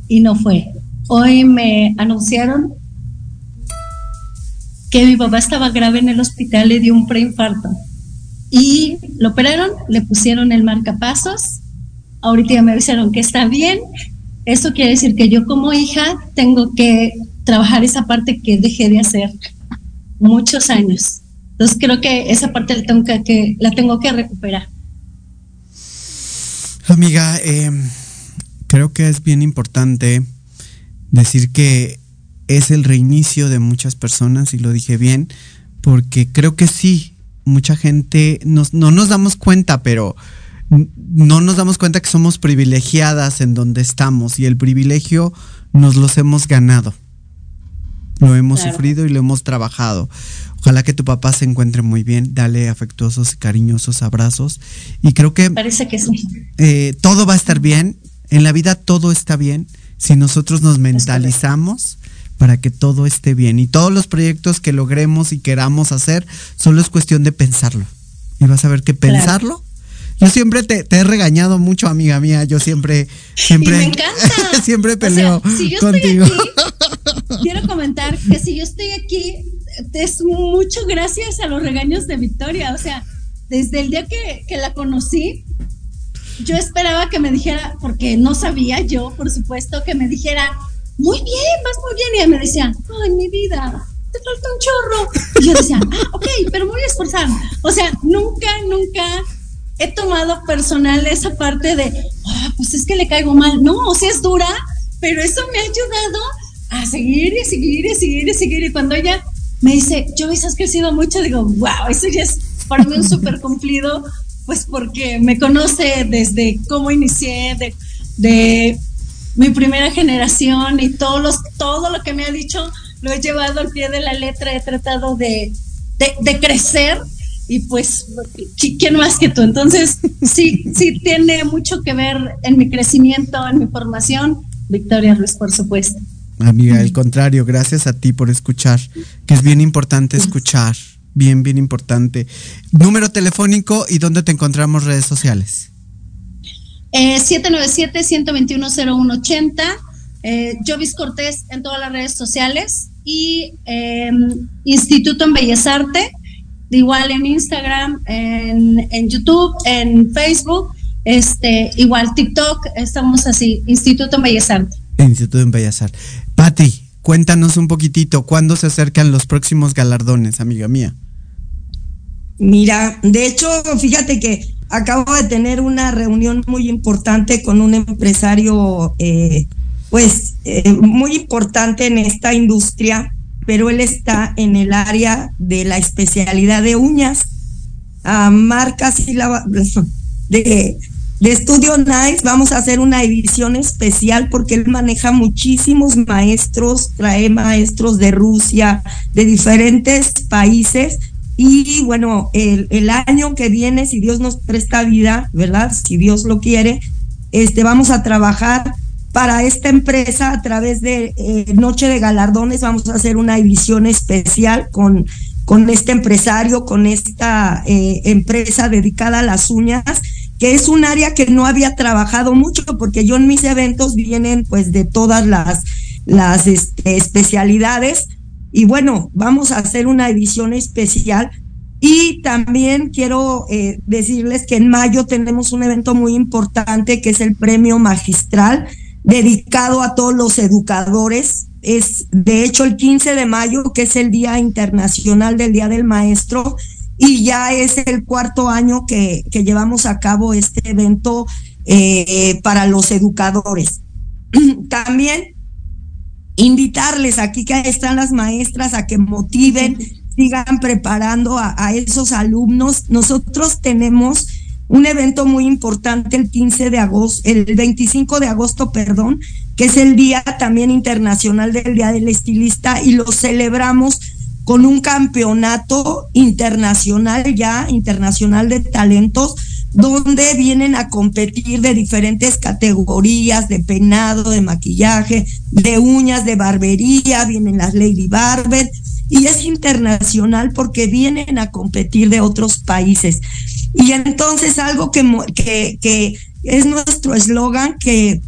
y no fue. Hoy me anunciaron que mi papá estaba grave en el hospital, le dio un preinfarto. Y lo operaron, le pusieron el marcapasos. Ahorita ya me avisaron que está bien. Eso quiere decir que yo como hija tengo que trabajar esa parte que dejé de hacer muchos años. Entonces creo que esa parte la tengo que, recuperar. Amiga, eh, creo que es bien importante decir que es el reinicio de muchas personas, y lo dije bien, porque creo que sí, mucha gente nos, no nos damos cuenta, pero no nos damos cuenta que somos privilegiadas en donde estamos y el privilegio nos los hemos ganado. Lo hemos claro. sufrido y lo hemos trabajado. Ojalá que tu papá se encuentre muy bien. Dale afectuosos y cariñosos abrazos. Y creo que. Parece que sí. Eh, todo va a estar bien. En la vida todo está bien. Si nosotros nos mentalizamos para que todo esté bien. Y todos los proyectos que logremos y queramos hacer, solo es cuestión de pensarlo. Y vas a ver que pensarlo. Yo siempre te, te, he regañado mucho, amiga mía. Yo siempre, siempre, y me encanta. [LAUGHS] siempre peleo o sea, si yo contigo. Estoy aquí, quiero comentar que si yo estoy aquí es mucho gracias a los regaños de Victoria. O sea, desde el día que, que la conocí, yo esperaba que me dijera, porque no sabía yo, por supuesto, que me dijera, muy bien, vas muy bien. Y ella me decía, ay, mi vida, te falta un chorro. Y yo decía, ah, ok, pero muy esforzada. O sea, nunca, nunca he tomado personal esa parte de, ah, pues es que le caigo mal. No, o sea, es dura, pero eso me ha ayudado a seguir y seguir y seguir y seguir. Y cuando ella me dice, yo ves, has crecido mucho, digo, wow, eso ya es para mí un súper cumplido, pues porque me conoce desde cómo inicié, de, de mi primera generación y todos los, todo lo que me ha dicho lo he llevado al pie de la letra, he tratado de, de, de crecer y pues, ¿quién más que tú? Entonces, sí, sí tiene mucho que ver en mi crecimiento, en mi formación. Victoria Ruiz, por supuesto. Amiga, al contrario, gracias a ti por escuchar, que es bien importante escuchar, bien, bien importante. Número telefónico y dónde te encontramos redes sociales. Eh, 797-121-0180, eh, Jovis Cortés en todas las redes sociales y eh, Instituto en Bellas Artes igual en Instagram, en, en, YouTube, en Facebook, este, igual TikTok, estamos así, Instituto en Bellas Artes. Instituto en Bellas Artes. Patti, cuéntanos un poquitito, ¿cuándo se acercan los próximos galardones, amiga mía? Mira, de hecho, fíjate que acabo de tener una reunión muy importante con un empresario, eh, pues, eh, muy importante en esta industria pero él está en el área de la especialidad de uñas, a marcas y la, de, de Estudio Nice. Vamos a hacer una edición especial porque él maneja muchísimos maestros, trae maestros de Rusia, de diferentes países. Y bueno, el, el año que viene, si Dios nos presta vida, ¿verdad? Si Dios lo quiere, este, vamos a trabajar para esta empresa a través de eh, Noche de Galardones vamos a hacer una edición especial con, con este empresario, con esta eh, empresa dedicada a las uñas, que es un área que no había trabajado mucho porque yo en mis eventos vienen pues de todas las las este, especialidades. Y bueno, vamos a hacer una edición especial. Y también quiero eh, decirles que en mayo tenemos un evento muy importante que es el premio magistral dedicado a todos los educadores. Es de hecho el 15 de mayo, que es el Día Internacional del Día del Maestro, y ya es el cuarto año que, que llevamos a cabo este evento eh, para los educadores. [CLEARS THROAT] También invitarles aquí que están las maestras a que motiven, sigan preparando a, a esos alumnos. Nosotros tenemos un evento muy importante el 15 de agosto, el 25 de agosto, perdón, que es el Día también Internacional del Día del Estilista y lo celebramos con un campeonato internacional ya, internacional de talentos, donde vienen a competir de diferentes categorías, de peinado, de maquillaje, de uñas, de barbería, vienen las Lady Barber, y es internacional porque vienen a competir de otros países. Y entonces algo que, que, que es nuestro eslogan, que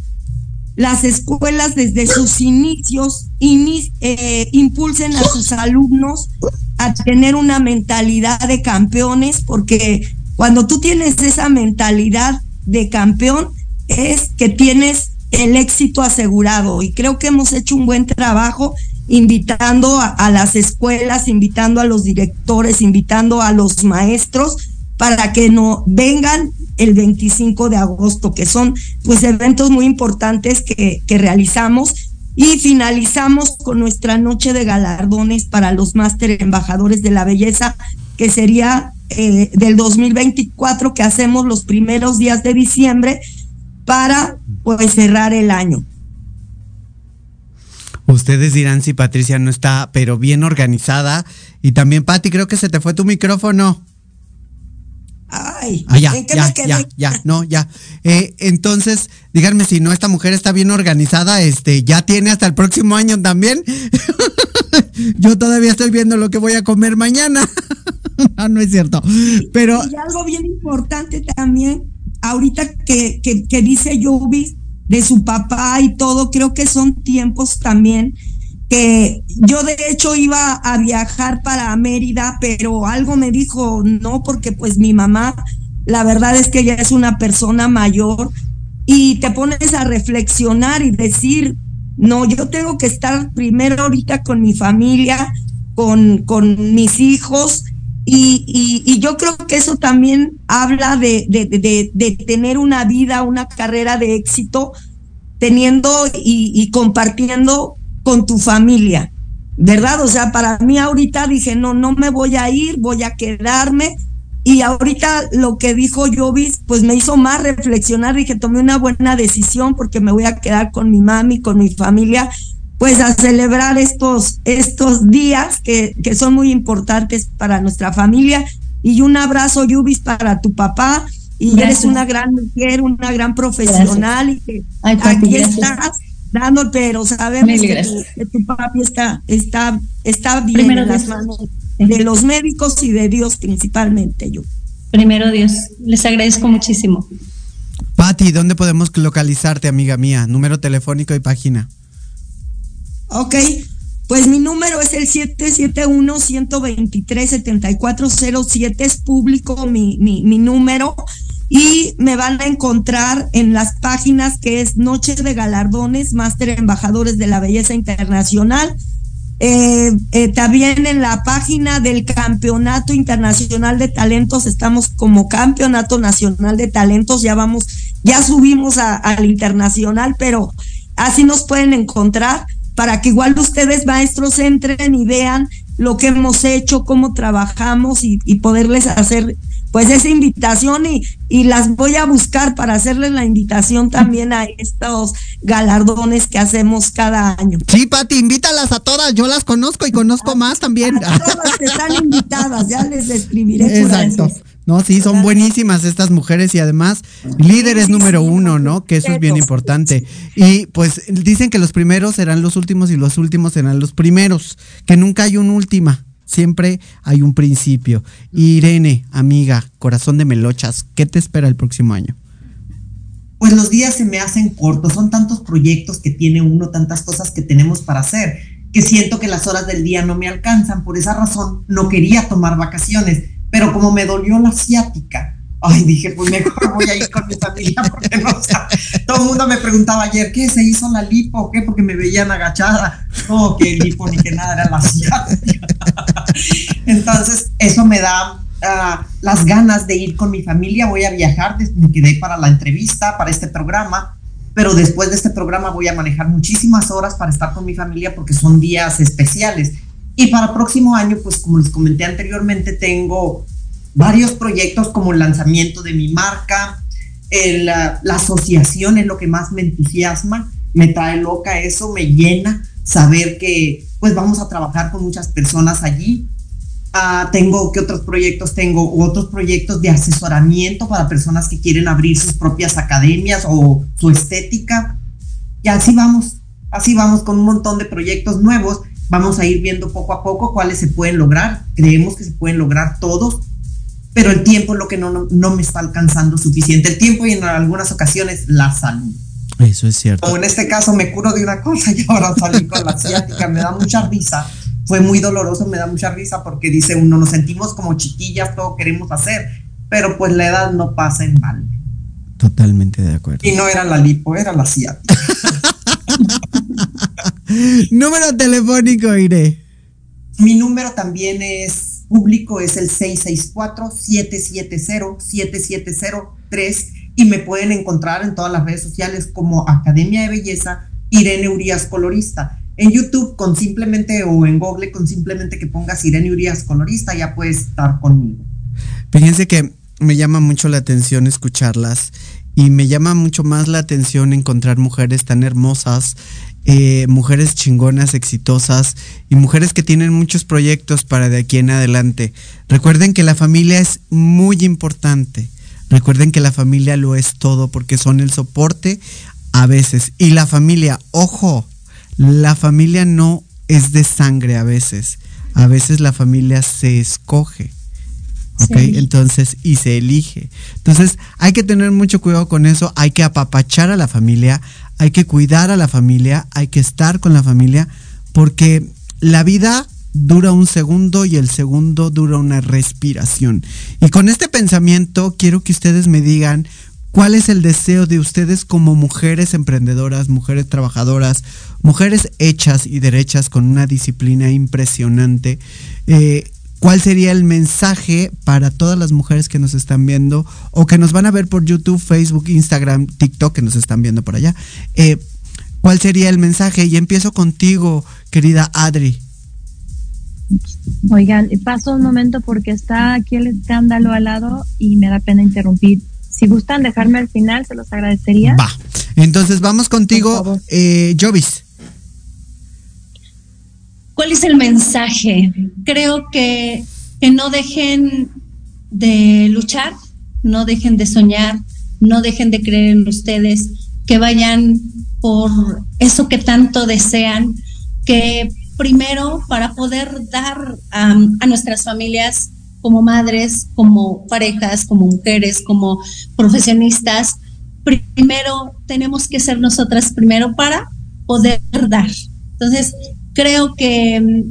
las escuelas desde sus inicios eh, impulsen a sus alumnos a tener una mentalidad de campeones, porque cuando tú tienes esa mentalidad de campeón, es que tienes el éxito asegurado. Y creo que hemos hecho un buen trabajo invitando a las escuelas, invitando a los directores, invitando a los maestros para que no vengan el 25 de agosto, que son pues eventos muy importantes que, realizamos y finalizamos con nuestra noche de galardones para los máster embajadores de la belleza, que sería eh, del 2024, que hacemos los primeros días de diciembre para pues cerrar el año. Ustedes dirán si Patricia no está, pero bien organizada. Y también, Patti, creo que se te fue tu micrófono. Ay, ah, ya, ya, ya, ya, no, ya. Eh, entonces, díganme si no, esta mujer está bien organizada, este, ya tiene hasta el próximo año también. [LAUGHS] Yo todavía estoy viendo lo que voy a comer mañana. [LAUGHS] no, no es cierto. Pero. Y algo bien importante también, ahorita que, que, que dice Yubi de su papá y todo, creo que son tiempos también que yo de hecho iba a viajar para Mérida, pero algo me dijo no, porque pues mi mamá, la verdad es que ella es una persona mayor y te pones a reflexionar y decir, no, yo tengo que estar primero ahorita con mi familia, con, con mis hijos. Y, y, yo creo que eso también habla de, de, de, tener una vida, una carrera de éxito, teniendo y compartiendo con tu familia, ¿verdad? O sea, para mí ahorita dije, no, no me voy a ir, voy a quedarme. Y ahorita lo que dijo Jovis, pues me hizo más reflexionar, dije, tomé una buena decisión porque me voy a quedar con mi mami, con mi familia, pues a celebrar estos, estos días que, que son muy importantes para nuestra familia. Y un abrazo, Yubis, para tu papá. Y eres una gran mujer, una gran profesional y que aquí estás dando, pero sabemos que tu, papi está, está, está bien en las manos de los médicos y de Dios principalmente yo. Primero Dios, les agradezco muchísimo. Patti, ¿dónde podemos localizarte, amiga mía? Número telefónico y página. Ok, pues mi número es el 771-123-7407, es público mi, mi, mi número y me van a encontrar en las páginas que es Noche de Galardones, Máster Embajadores de la Belleza Internacional. Eh, eh, también en la página del Campeonato Internacional de Talentos estamos como Campeonato Nacional de Talentos, ya vamos, ya subimos al internacional, pero así nos pueden encontrar para que igual ustedes maestros entren y vean lo que hemos hecho, cómo trabajamos y poderles hacer pues esa invitación y, y las voy a buscar para hacerles la invitación también a estos galardones que hacemos cada año. Sí, Pati, invítalas a todas, yo las conozco y conozco más también. todas están [LAUGHS] invitadas, ya les escribiré. Exacto. No, sí, son buenísimas estas mujeres y además líderes número uno, ¿no? Que eso es bien importante. Y pues dicen que los primeros serán los últimos y los últimos serán los primeros, que nunca hay un última siempre hay un principio. Irene, amiga, corazón de melochas, ¿qué te espera el próximo año? pues los días se me hacen cortos, son tantos proyectos que tiene uno, tantas cosas que tenemos para hacer, que siento que las horas del día no me alcanzan, por esa razón no quería tomar vacaciones, pero como me dolió la ciática, Ay, dije, pues mejor voy a ir con mi familia porque no, o sea, todo el mundo me preguntaba ayer, ¿qué? ¿Se hizo la lipo qué? Porque me veían agachada. No, que lipo ni que nada, era la ciática. Entonces, eso me da uh, las ganas de ir con mi familia. Voy a viajar, me quedé para la entrevista, para este programa, pero después de este programa voy a manejar muchísimas horas para estar con mi familia porque son días especiales. Y para el próximo año, pues como les comenté anteriormente, tengo varios proyectos como el lanzamiento de mi marca, la, asociación es lo que más me entusiasma, me trae loca eso, me llena saber que pues vamos a trabajar con muchas personas allí. Ah, tengo, ¿qué otros proyectos tengo? Otros proyectos de asesoramiento para personas que quieren abrir sus propias academias o su estética. Y así vamos, así vamos con un montón de proyectos nuevos. Vamos a ir viendo poco a poco cuáles se pueden lograr. Creemos que se pueden lograr todos pero el tiempo es lo que no, no, me está alcanzando suficiente. El tiempo y en algunas ocasiones la salud. Eso es cierto. Como en este caso me curo de una cosa y ahora salí con la ciática, me da mucha risa. Fue muy doloroso, me da mucha risa porque dice uno, nos sentimos como chiquillas, todo queremos hacer, pero pues la edad no pasa en mal. Totalmente de acuerdo. Y no era la lipo, era la ciática. [LAUGHS] número telefónico, Iré. Mi número también es público es el 664-770-7703 y me pueden encontrar en todas las redes sociales como Academia de Belleza Irene Urias Colorista. En YouTube con simplemente o en Google con simplemente que pongas Irene Urias Colorista ya puedes estar conmigo. Fíjense que me llama mucho la atención escucharlas y me llama mucho más la atención encontrar mujeres tan hermosas eh, mujeres chingonas, exitosas y mujeres que tienen muchos proyectos para de aquí en adelante. Recuerden que la familia es muy importante. Recuerden que la familia lo es todo porque son el soporte a veces. Y la familia, ojo, la familia no es de sangre a veces. A veces la familia se escoge. ¿Ok? Entonces, y se elige. Entonces, hay que tener mucho cuidado con eso. Hay que apapachar a la familia hay que cuidar a la familia, hay que estar con la familia, porque la vida dura un segundo y el segundo dura una respiración. Y con este pensamiento quiero que ustedes me digan cuál es el deseo de ustedes como mujeres emprendedoras, mujeres trabajadoras, mujeres hechas y derechas con una disciplina impresionante. Eh, ¿Cuál sería el mensaje para todas las mujeres que nos están viendo o que nos van a ver por YouTube, Facebook, Instagram, TikTok, que nos están viendo por allá? Eh, ¿Cuál sería el mensaje? Y empiezo contigo, querida Adri. Oigan, paso un momento porque está aquí el escándalo al lado y me da pena interrumpir. Si gustan dejarme al final, se los agradecería. Va. Entonces vamos contigo, eh, Jovis. ¿Cuál es el mensaje? Creo que, que no dejen de luchar, no dejen de soñar, no dejen de creer en ustedes, que vayan por eso que tanto desean, que primero para poder dar a nuestras familias como madres, como parejas, como mujeres, como profesionistas, primero tenemos que ser nosotras primero para poder dar. Entonces, creo que,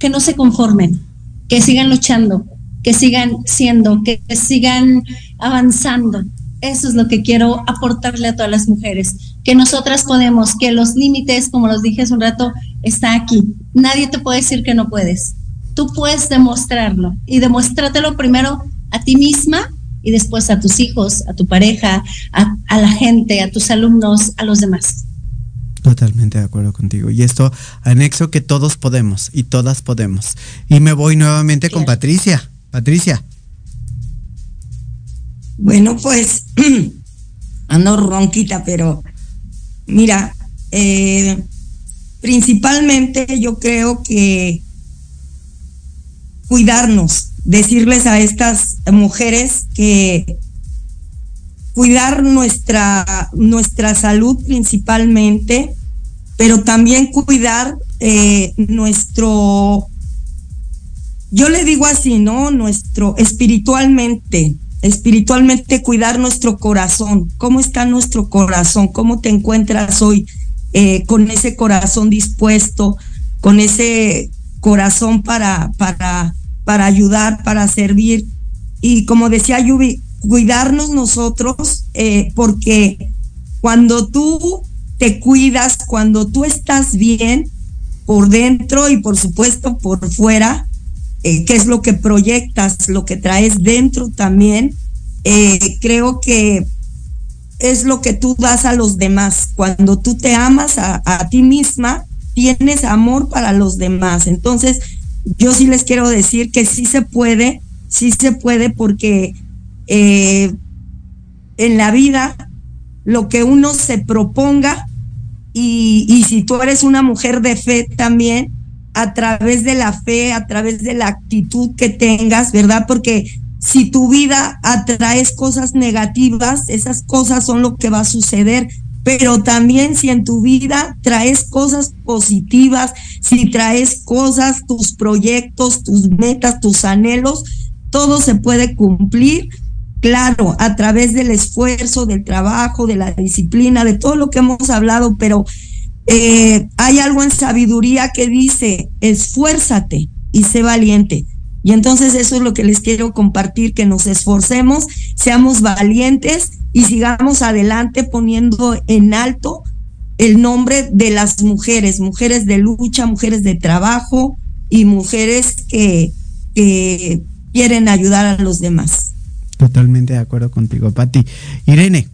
que no se conformen, que sigan luchando, que sigan siendo, que, sigan avanzando. Eso es lo que quiero aportarle a todas las mujeres, que nosotras podemos, que los límites, como los dije hace un rato, está aquí. Nadie te puede decir que no puedes. Tú puedes demostrarlo y demuéstratelo primero a ti misma y después a tus hijos, a tu pareja, a la gente, a tus alumnos, a los demás. Totalmente de acuerdo contigo. Y esto anexo que todos podemos y todas podemos. Y me voy nuevamente con Patricia. Patricia. Bueno, pues [CLEARS THROAT] ando ronquita, pero mira, eh, principalmente yo creo que cuidarnos, decirles a estas mujeres que cuidar nuestra, nuestra salud principalmente, pero también cuidar eh, nuestro, yo le digo así, ¿no? Nuestro espiritualmente, espiritualmente cuidar nuestro corazón. ¿Cómo está nuestro corazón? ¿Cómo te encuentras hoy eh, con ese corazón dispuesto, con ese corazón para, para, para ayudar, para servir? Y como decía Yubi, cuidarnos nosotros, eh, porque cuando tú te cuidas, cuando tú estás bien por dentro y por supuesto por fuera, eh, qué es lo que proyectas, lo que traes dentro también, eh, creo que es lo que tú das a los demás. Cuando tú te amas a, ti misma, tienes amor para los demás. Entonces, yo sí les quiero decir que sí se puede, sí se puede porque eh, en la vida lo que uno se proponga y, y si tú eres una mujer de fe también, a través de la fe, a través de la actitud que tengas, ¿verdad? Porque si tu vida atraes cosas negativas, esas cosas son lo que va a suceder. Pero también si en tu vida traes cosas positivas, si traes cosas, tus proyectos, tus metas, tus anhelos, todo se puede cumplir. Claro, a través del esfuerzo, del trabajo, de la disciplina, de todo lo que hemos hablado, pero eh, hay algo en sabiduría que dice, esfuérzate y sé valiente. Y entonces eso es lo que les quiero compartir, que nos esforcemos, seamos valientes y sigamos adelante poniendo en alto el nombre de las mujeres, mujeres de lucha, mujeres de trabajo y mujeres que, que quieren ayudar a los demás. Totalmente de acuerdo contigo, Pati. Irene.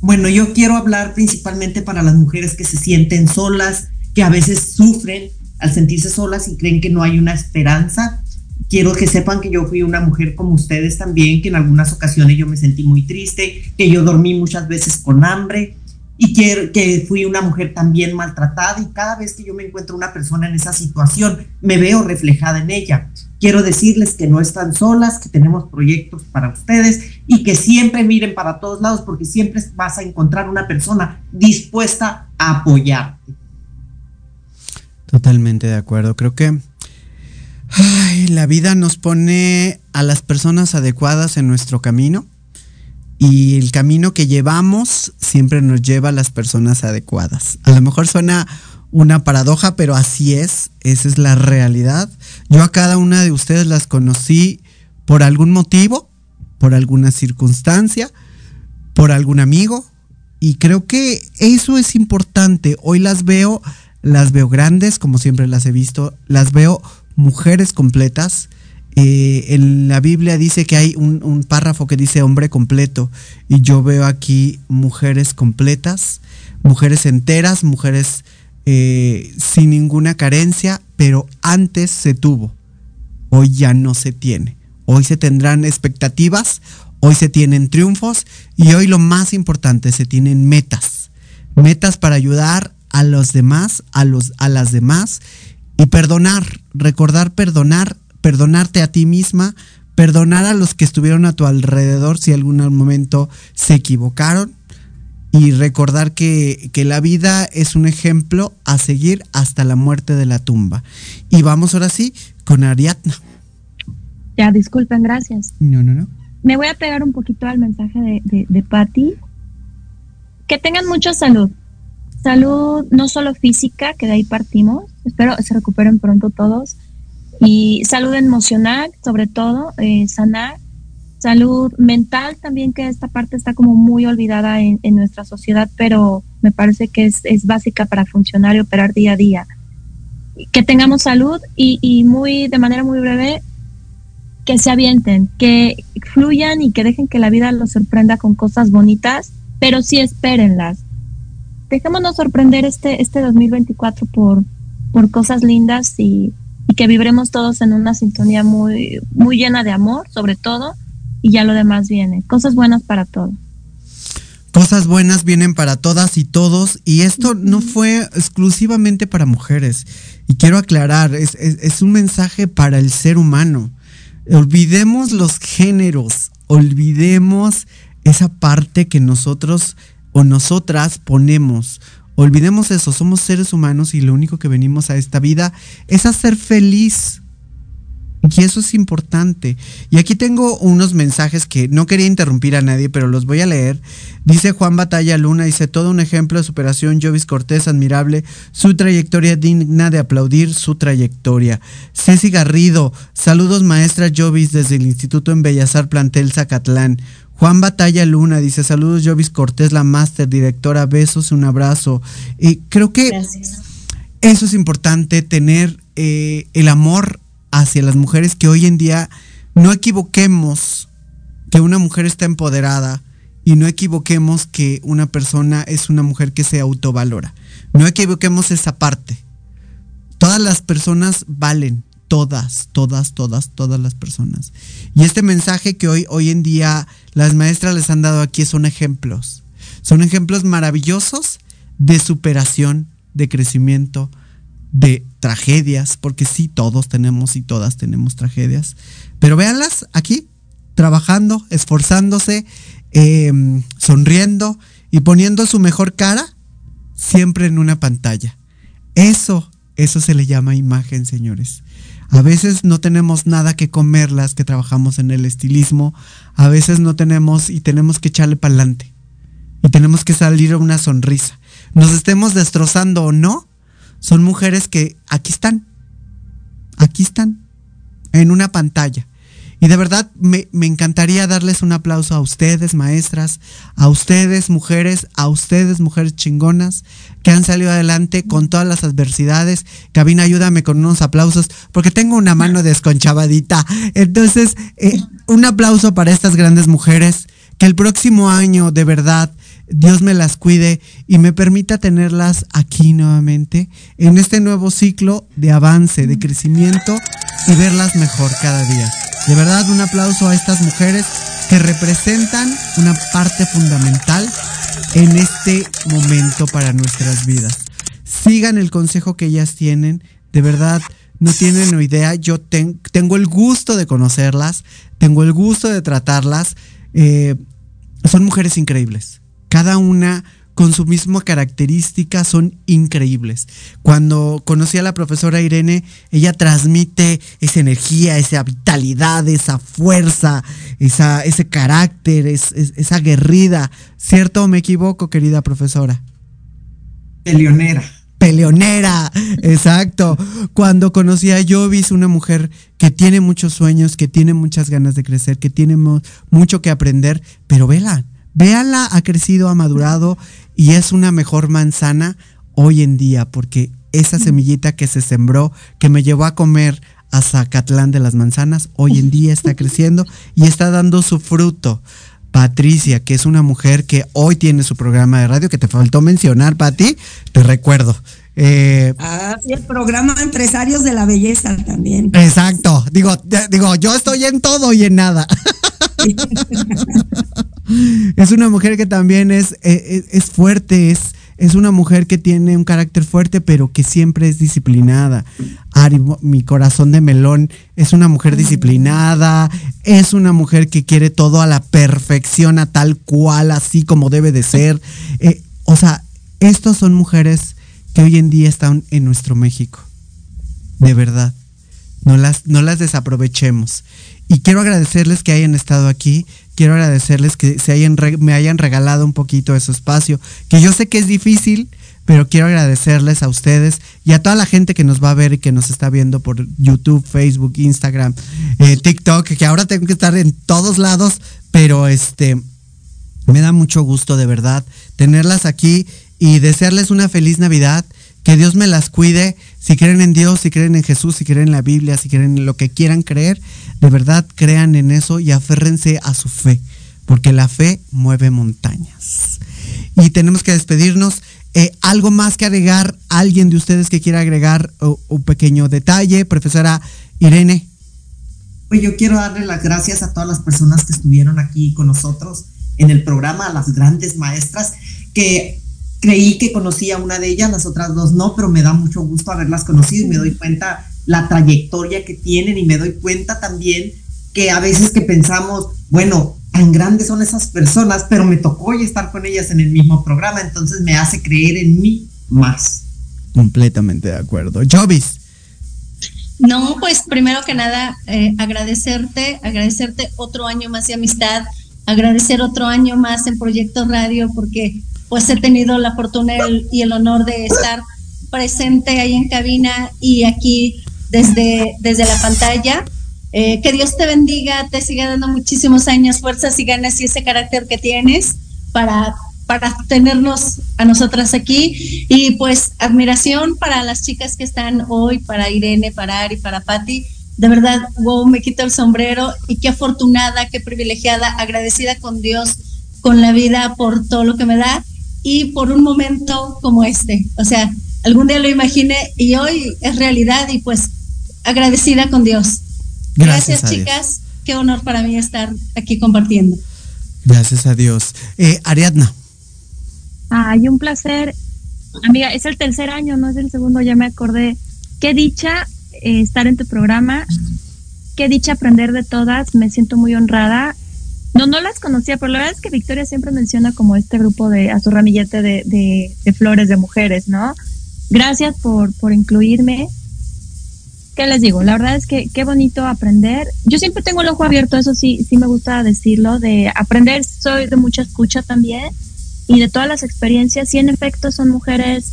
Bueno, yo quiero hablar principalmente para las mujeres que se sienten solas, que a veces sufren al sentirse solas y creen que no hay una esperanza. Quiero que sepan que yo fui una mujer como ustedes también, que en algunas ocasiones yo me sentí muy triste, que yo dormí muchas veces con hambre y que, que fui una mujer también maltratada y cada vez que yo me encuentro una persona en esa situación, me veo reflejada en ella. Quiero decirles que no están solas, que tenemos proyectos para ustedes y que siempre miren para todos lados porque siempre vas a encontrar una persona dispuesta a apoyarte. Totalmente de acuerdo. Creo que la vida nos pone a las personas adecuadas en nuestro camino y el camino que llevamos siempre nos lleva a las personas adecuadas. A lo mejor suena una paradoja, pero así es, esa es la realidad. Yo a cada una de ustedes las conocí por algún motivo, por alguna circunstancia, por algún amigo, y creo que eso es importante. Hoy las veo, las veo grandes, como siempre las he visto, las veo mujeres completas. Eh, en la Biblia dice que hay un, un párrafo que dice hombre completo, y yo veo aquí mujeres completas, mujeres enteras, mujeres eh, sin ninguna carencia, pero antes se tuvo. Hoy ya no se tiene. Hoy se tendrán expectativas, hoy se tienen triunfos y hoy lo más importante, se tienen metas. Metas para ayudar a los demás, a, los, a las demás y perdonar, recordar perdonar, perdonarte a ti misma, perdonar a los que estuvieron a tu alrededor si algún momento se equivocaron y recordar que, la vida es un ejemplo a seguir hasta la muerte de la tumba. Y vamos ahora sí con Ariadna. Ya, disculpen, gracias. No, no, no. Me voy a pegar un poquito al mensaje de, de, de Patti. Que tengan mucha salud. Salud no solo física, que de ahí partimos. Espero se recuperen pronto todos. Y salud emocional, sobre todo, eh, sanar salud mental también, que esta parte está como muy olvidada en, nuestra sociedad, pero me parece que es, básica para funcionar y operar día a día. Que tengamos salud y, muy de manera muy breve, que se avienten, que fluyan y que dejen que la vida los sorprenda con cosas bonitas, pero sí espérenlas. Dejémonos sorprender este, este 2024 por, por cosas lindas y, y que vibremos todos en una sintonía muy, muy llena de amor, sobre todo, y ya lo demás viene. Cosas buenas para todos. Cosas buenas vienen para todas y todos y esto no fue exclusivamente para mujeres. Y quiero aclarar, es, es un mensaje para el ser humano. Olvidemos los géneros, olvidemos esa parte que nosotros o nosotras ponemos. Olvidemos eso, somos seres humanos y lo único que venimos a esta vida es a ser feliz. Y eso es importante. Y aquí tengo unos mensajes que no quería interrumpir a nadie, pero los voy a leer. Dice Juan Batalla Luna, dice todo un ejemplo de superación, Jovis Cortés, admirable, su trayectoria digna de aplaudir su trayectoria. Ceci Garrido, saludos maestra Jovis desde el Instituto en Bellazar Plantel Zacatlán. Juan Batalla Luna dice saludos Jovis Cortés, la máster, directora, besos, un abrazo. Y creo que eso es importante, tener eh, el amor hacia las mujeres que hoy en día no equivoquemos que una mujer está empoderada y no equivoquemos que una persona es una mujer que se autovalora. No equivoquemos esa parte. Todas las personas valen, todas, todas, todas, todas las personas. Y este mensaje que hoy, hoy en día las maestras les han dado aquí son ejemplos. Son ejemplos maravillosos de superación, de crecimiento, de tragedias, porque sí, todos tenemos y todas tenemos tragedias, pero véanlas aquí, trabajando, esforzándose, em, sonriendo y poniendo su mejor cara siempre en una pantalla. Eso, eso se le llama imagen, señores. A veces no tenemos nada que comer las que trabajamos en el estilismo, a veces no tenemos y tenemos que echarle para adelante. Y tenemos que salir una sonrisa. Nos estemos destrozando o no, son mujeres que aquí están, aquí están, en una pantalla. Y de verdad me, encantaría darles un aplauso a ustedes, maestras, a ustedes, mujeres, a ustedes, mujeres chingonas, que han salido adelante con todas las adversidades. Cabina, ayúdame con unos aplausos, porque tengo una mano desconchavadita. Entonces, eh, un aplauso para estas grandes mujeres, que el próximo año, de verdad, Dios me las cuide y me permita tenerlas aquí nuevamente en este nuevo ciclo de avance, de crecimiento y verlas mejor cada día. De verdad, un aplauso a estas mujeres que representan una parte fundamental en este momento para nuestras vidas. Sigan el consejo que ellas tienen, de verdad. No tienen idea, yo tengo el gusto de conocerlas, tengo el gusto de tratarlas. Eh, son mujeres increíbles cada una con su misma característica son increíbles. Cuando conocí a la profesora Irene, ella transmite esa energía, esa vitalidad, esa fuerza, esa, ese carácter, esa aguerrida. ¿Cierto o me equivoco, querida profesora? Peleonera. Peleonera, exacto. Cuando conocí a Jovis, una mujer que tiene muchos sueños, que tiene muchas ganas de crecer, que tiene mucho que aprender, pero vela, Véanla, ha crecido, ha madurado y es una mejor manzana hoy en día, porque esa semillita que se sembró, que me llevó a comer a Zacatlán de las manzanas, hoy en día está creciendo y está dando su fruto. Patricia, que es una mujer que hoy tiene su programa de radio, que te faltó mencionar, Pati, te recuerdo. Eh, ah, sí, el programa Empresarios de la Belleza también. Exacto, digo, digo, yo estoy en todo y en nada. [LAUGHS] es una mujer que también es, eh, es, fuerte, es, es una mujer que tiene un carácter fuerte, pero que siempre es disciplinada. Ari, mi corazón de melón, es una mujer disciplinada, es una mujer que quiere todo a la perfección, a tal cual, así como debe de ser. Eh, o sea, estas son mujeres que hoy en día están en nuestro México. De verdad. No las, no las desaprovechemos. Y quiero agradecerles que hayan estado aquí. Quiero agradecerles que se hayan, me hayan regalado un poquito de su espacio. Que yo sé que es difícil, pero quiero agradecerles a ustedes y a toda la gente que nos va a ver y que nos está viendo por YouTube, Facebook, Instagram, eh, TikTok, que ahora tengo que estar en todos lados, pero este me da mucho gusto de verdad tenerlas aquí y desearles una feliz Navidad que Dios me las cuide. Si creen en Dios, si creen en Jesús, si creen en la Biblia, si creen en lo que quieran creer, de verdad crean en eso y aférrense a su fe, porque la fe mueve montañas. Y tenemos que despedirnos. Eh, ¿Algo más que agregar? ¿Alguien de ustedes que quiera agregar un pequeño detalle? Profesora Irene. Pues yo quiero darle las gracias a todas las personas que estuvieron aquí con nosotros en el programa, a las grandes maestras que creí que conocía una de ellas, las otras dos no, pero me da mucho gusto haberlas conocido y me doy cuenta la trayectoria que tienen y me doy cuenta también que a veces que pensamos, bueno, tan grandes son esas personas, pero me tocó hoy estar con ellas en el mismo programa, entonces me hace creer en mí más. Completamente de acuerdo. Jovis. No, pues primero que nada, eh, agradecerte, agradecerte otro año más de amistad, agradecer otro año más en Proyecto Radio, porque pues he tenido la fortuna y el honor de estar presente ahí en cabina y aquí desde, desde la pantalla. Eh, que Dios te bendiga, te siga dando muchísimos años, fuerzas y ganas y ese carácter que tienes para, para tenernos a nosotras aquí. Y pues admiración para las chicas que están hoy, para Irene, para Ari, para Patti. De verdad, wow, me quito el sombrero y qué afortunada, qué privilegiada, agradecida con Dios, con la vida por todo lo que me da y por un momento como este. O sea, algún día lo imaginé y hoy es realidad y pues agradecida con Dios. Gracias, chicas. Qué honor para mí estar aquí compartiendo. Gracias a Dios. Eh, Ariadna. Ay, un placer. Amiga, es el tercer año, no es el segundo, ya me acordé. Qué dicha eh, estar en tu programa. Qué dicha aprender de todas. Me siento muy honrada. No, no las conocía, pero la verdad es que Victoria siempre menciona como este grupo de, a su ramillete de, de, flores de mujeres, ¿no? Gracias por, por incluirme. ¿Qué les digo? La verdad es que qué bonito aprender. Yo siempre tengo el ojo abierto, eso sí, sí me gusta decirlo, de aprender. Soy de mucha escucha también y de todas las experiencias. Y en efecto son mujeres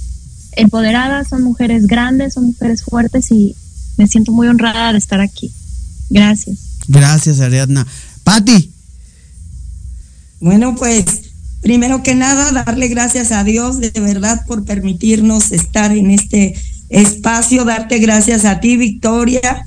empoderadas, son mujeres grandes, son mujeres fuertes y me siento muy honrada de estar aquí. Gracias. Gracias, Ariadna. Patti. Bueno, pues primero que nada, darle gracias a Dios de verdad por permitirnos estar en este espacio, darte gracias a ti, Victoria,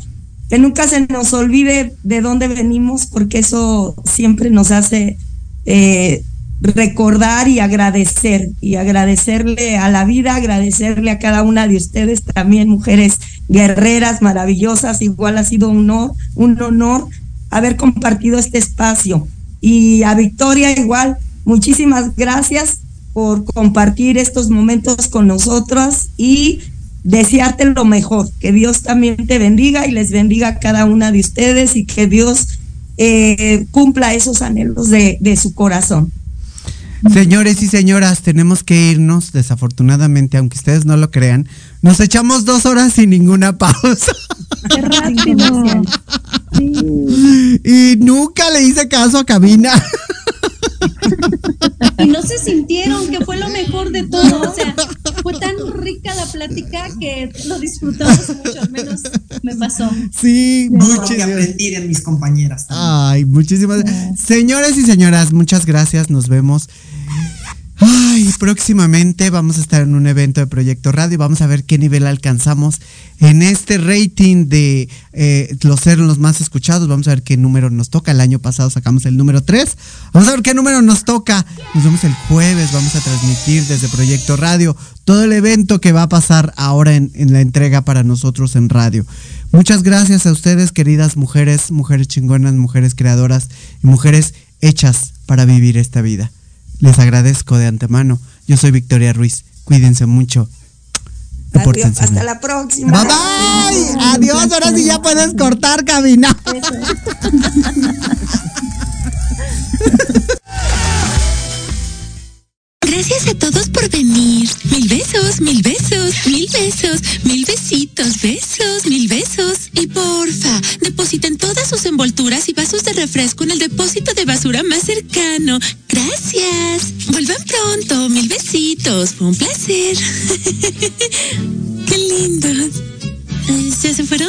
que nunca se nos olvide de dónde venimos, porque eso siempre nos hace eh, recordar y agradecer, y agradecerle a la vida, agradecerle a cada una de ustedes, también mujeres guerreras maravillosas, igual ha sido un honor, un honor haber compartido este espacio. Y a Victoria igual, muchísimas gracias por compartir estos momentos con nosotros y desearte lo mejor, que Dios también te bendiga y les bendiga a cada una de ustedes y que Dios eh, cumpla esos anhelos de, de su corazón. Señores y señoras, tenemos que irnos, desafortunadamente, aunque ustedes no lo crean. Nos echamos dos horas sin ninguna pausa. Qué rápido. Y nunca le hice caso a Cabina. Y no se sintieron, que fue lo mejor de todo. O sea, fue tan rica la plática que lo disfrutamos mucho, al menos me pasó. Sí, mucho. que aprendí de mis compañeras. Ay, muchísimas. Señores y señoras, muchas gracias. Nos vemos Ay, próximamente vamos a estar en un evento de Proyecto Radio. Vamos a ver qué nivel alcanzamos en este rating de eh, los ser los más escuchados. Vamos a ver qué número nos toca. El año pasado sacamos el número 3. Vamos a ver qué número nos toca. Nos vemos el jueves. Vamos a transmitir desde Proyecto Radio todo el evento que va a pasar ahora en, en la entrega para nosotros en radio. Muchas gracias a ustedes, queridas mujeres, mujeres chingonas, mujeres creadoras y mujeres hechas para vivir esta vida. Les agradezco de antemano. Yo soy Victoria Ruiz. Cuídense mucho. Adiós, hasta la próxima. Bye bye. Adiós. Ahora sí ya puedes cortar, cabina. [LAUGHS] Gracias a todos por venir. Mil besos, mil besos, mil besos, mil besitos, besos, mil besos. Y porfa, depositen todas sus envolturas y vasos de refresco en el depósito de basura más cercano. Gracias. Vuelvan pronto, mil besitos. Fue un placer. [LAUGHS] Qué lindos. ¿Ya se fueron?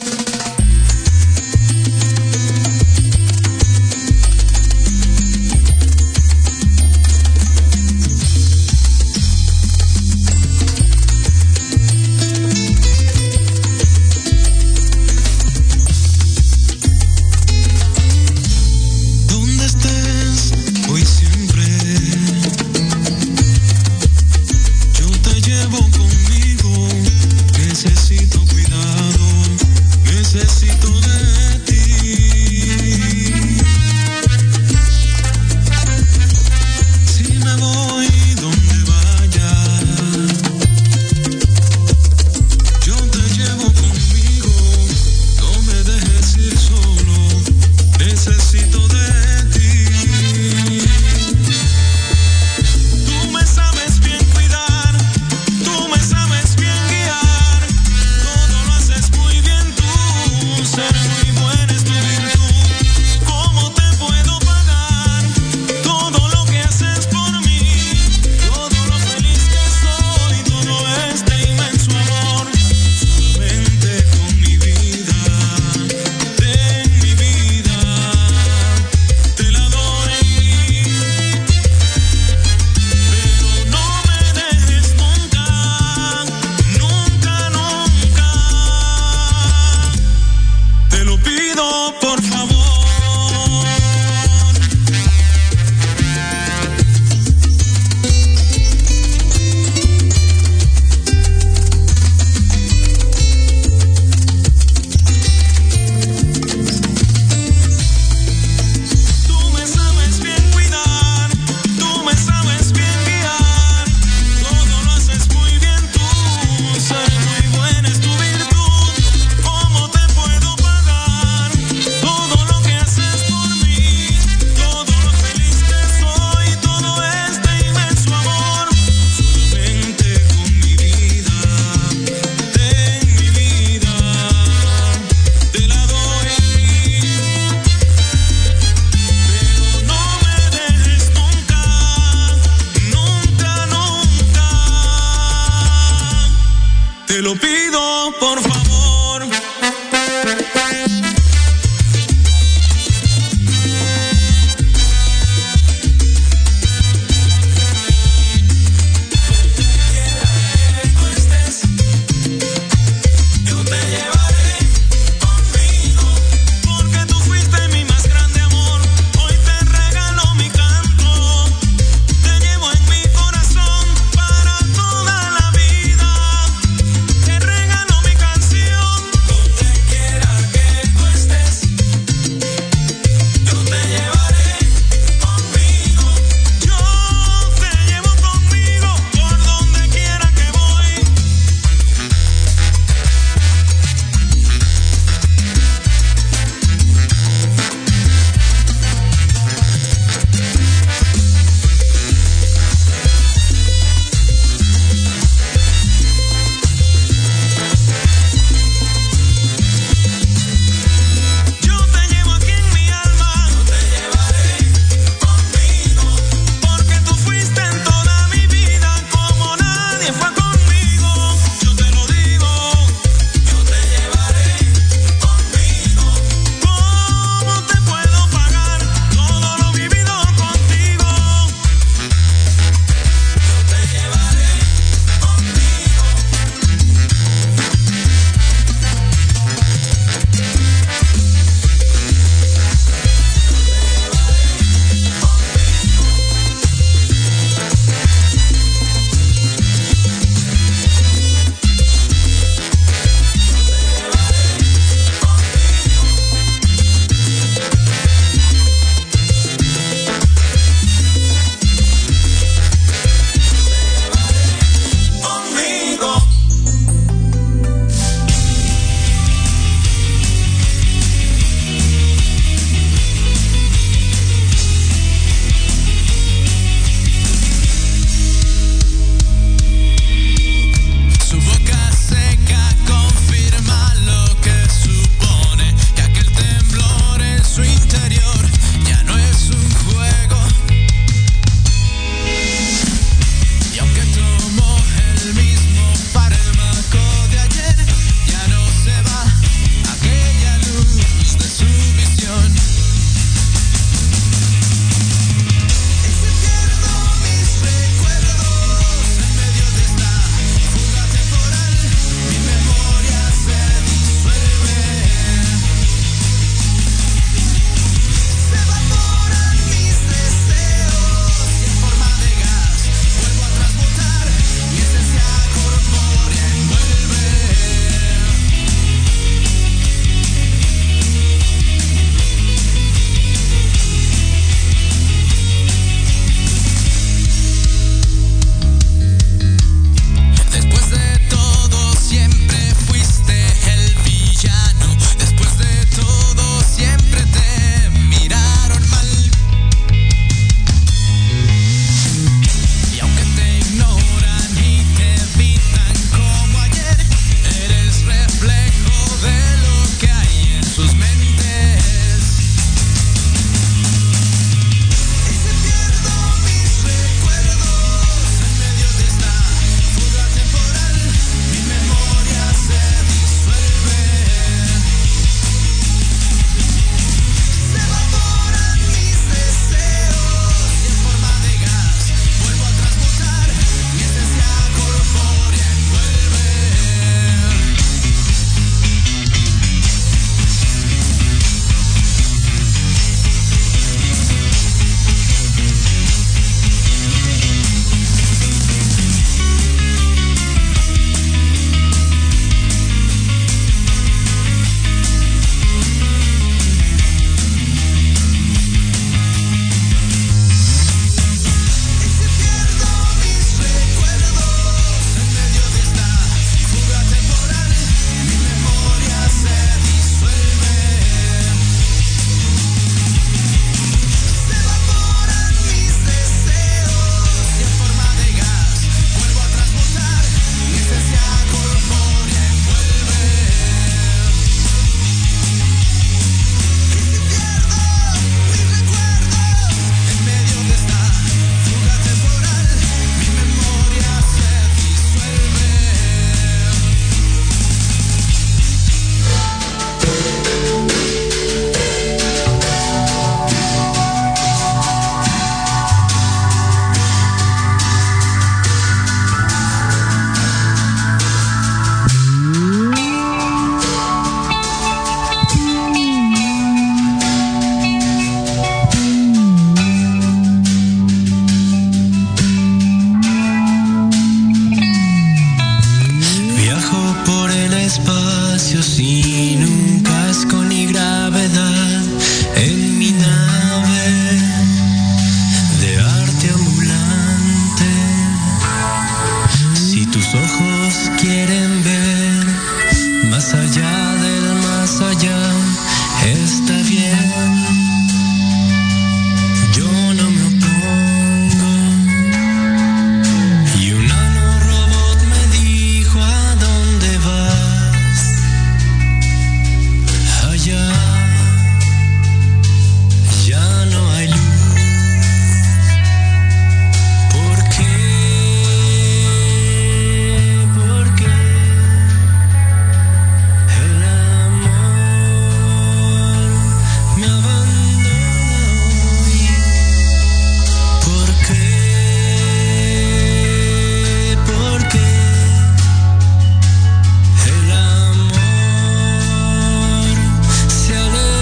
Thank you.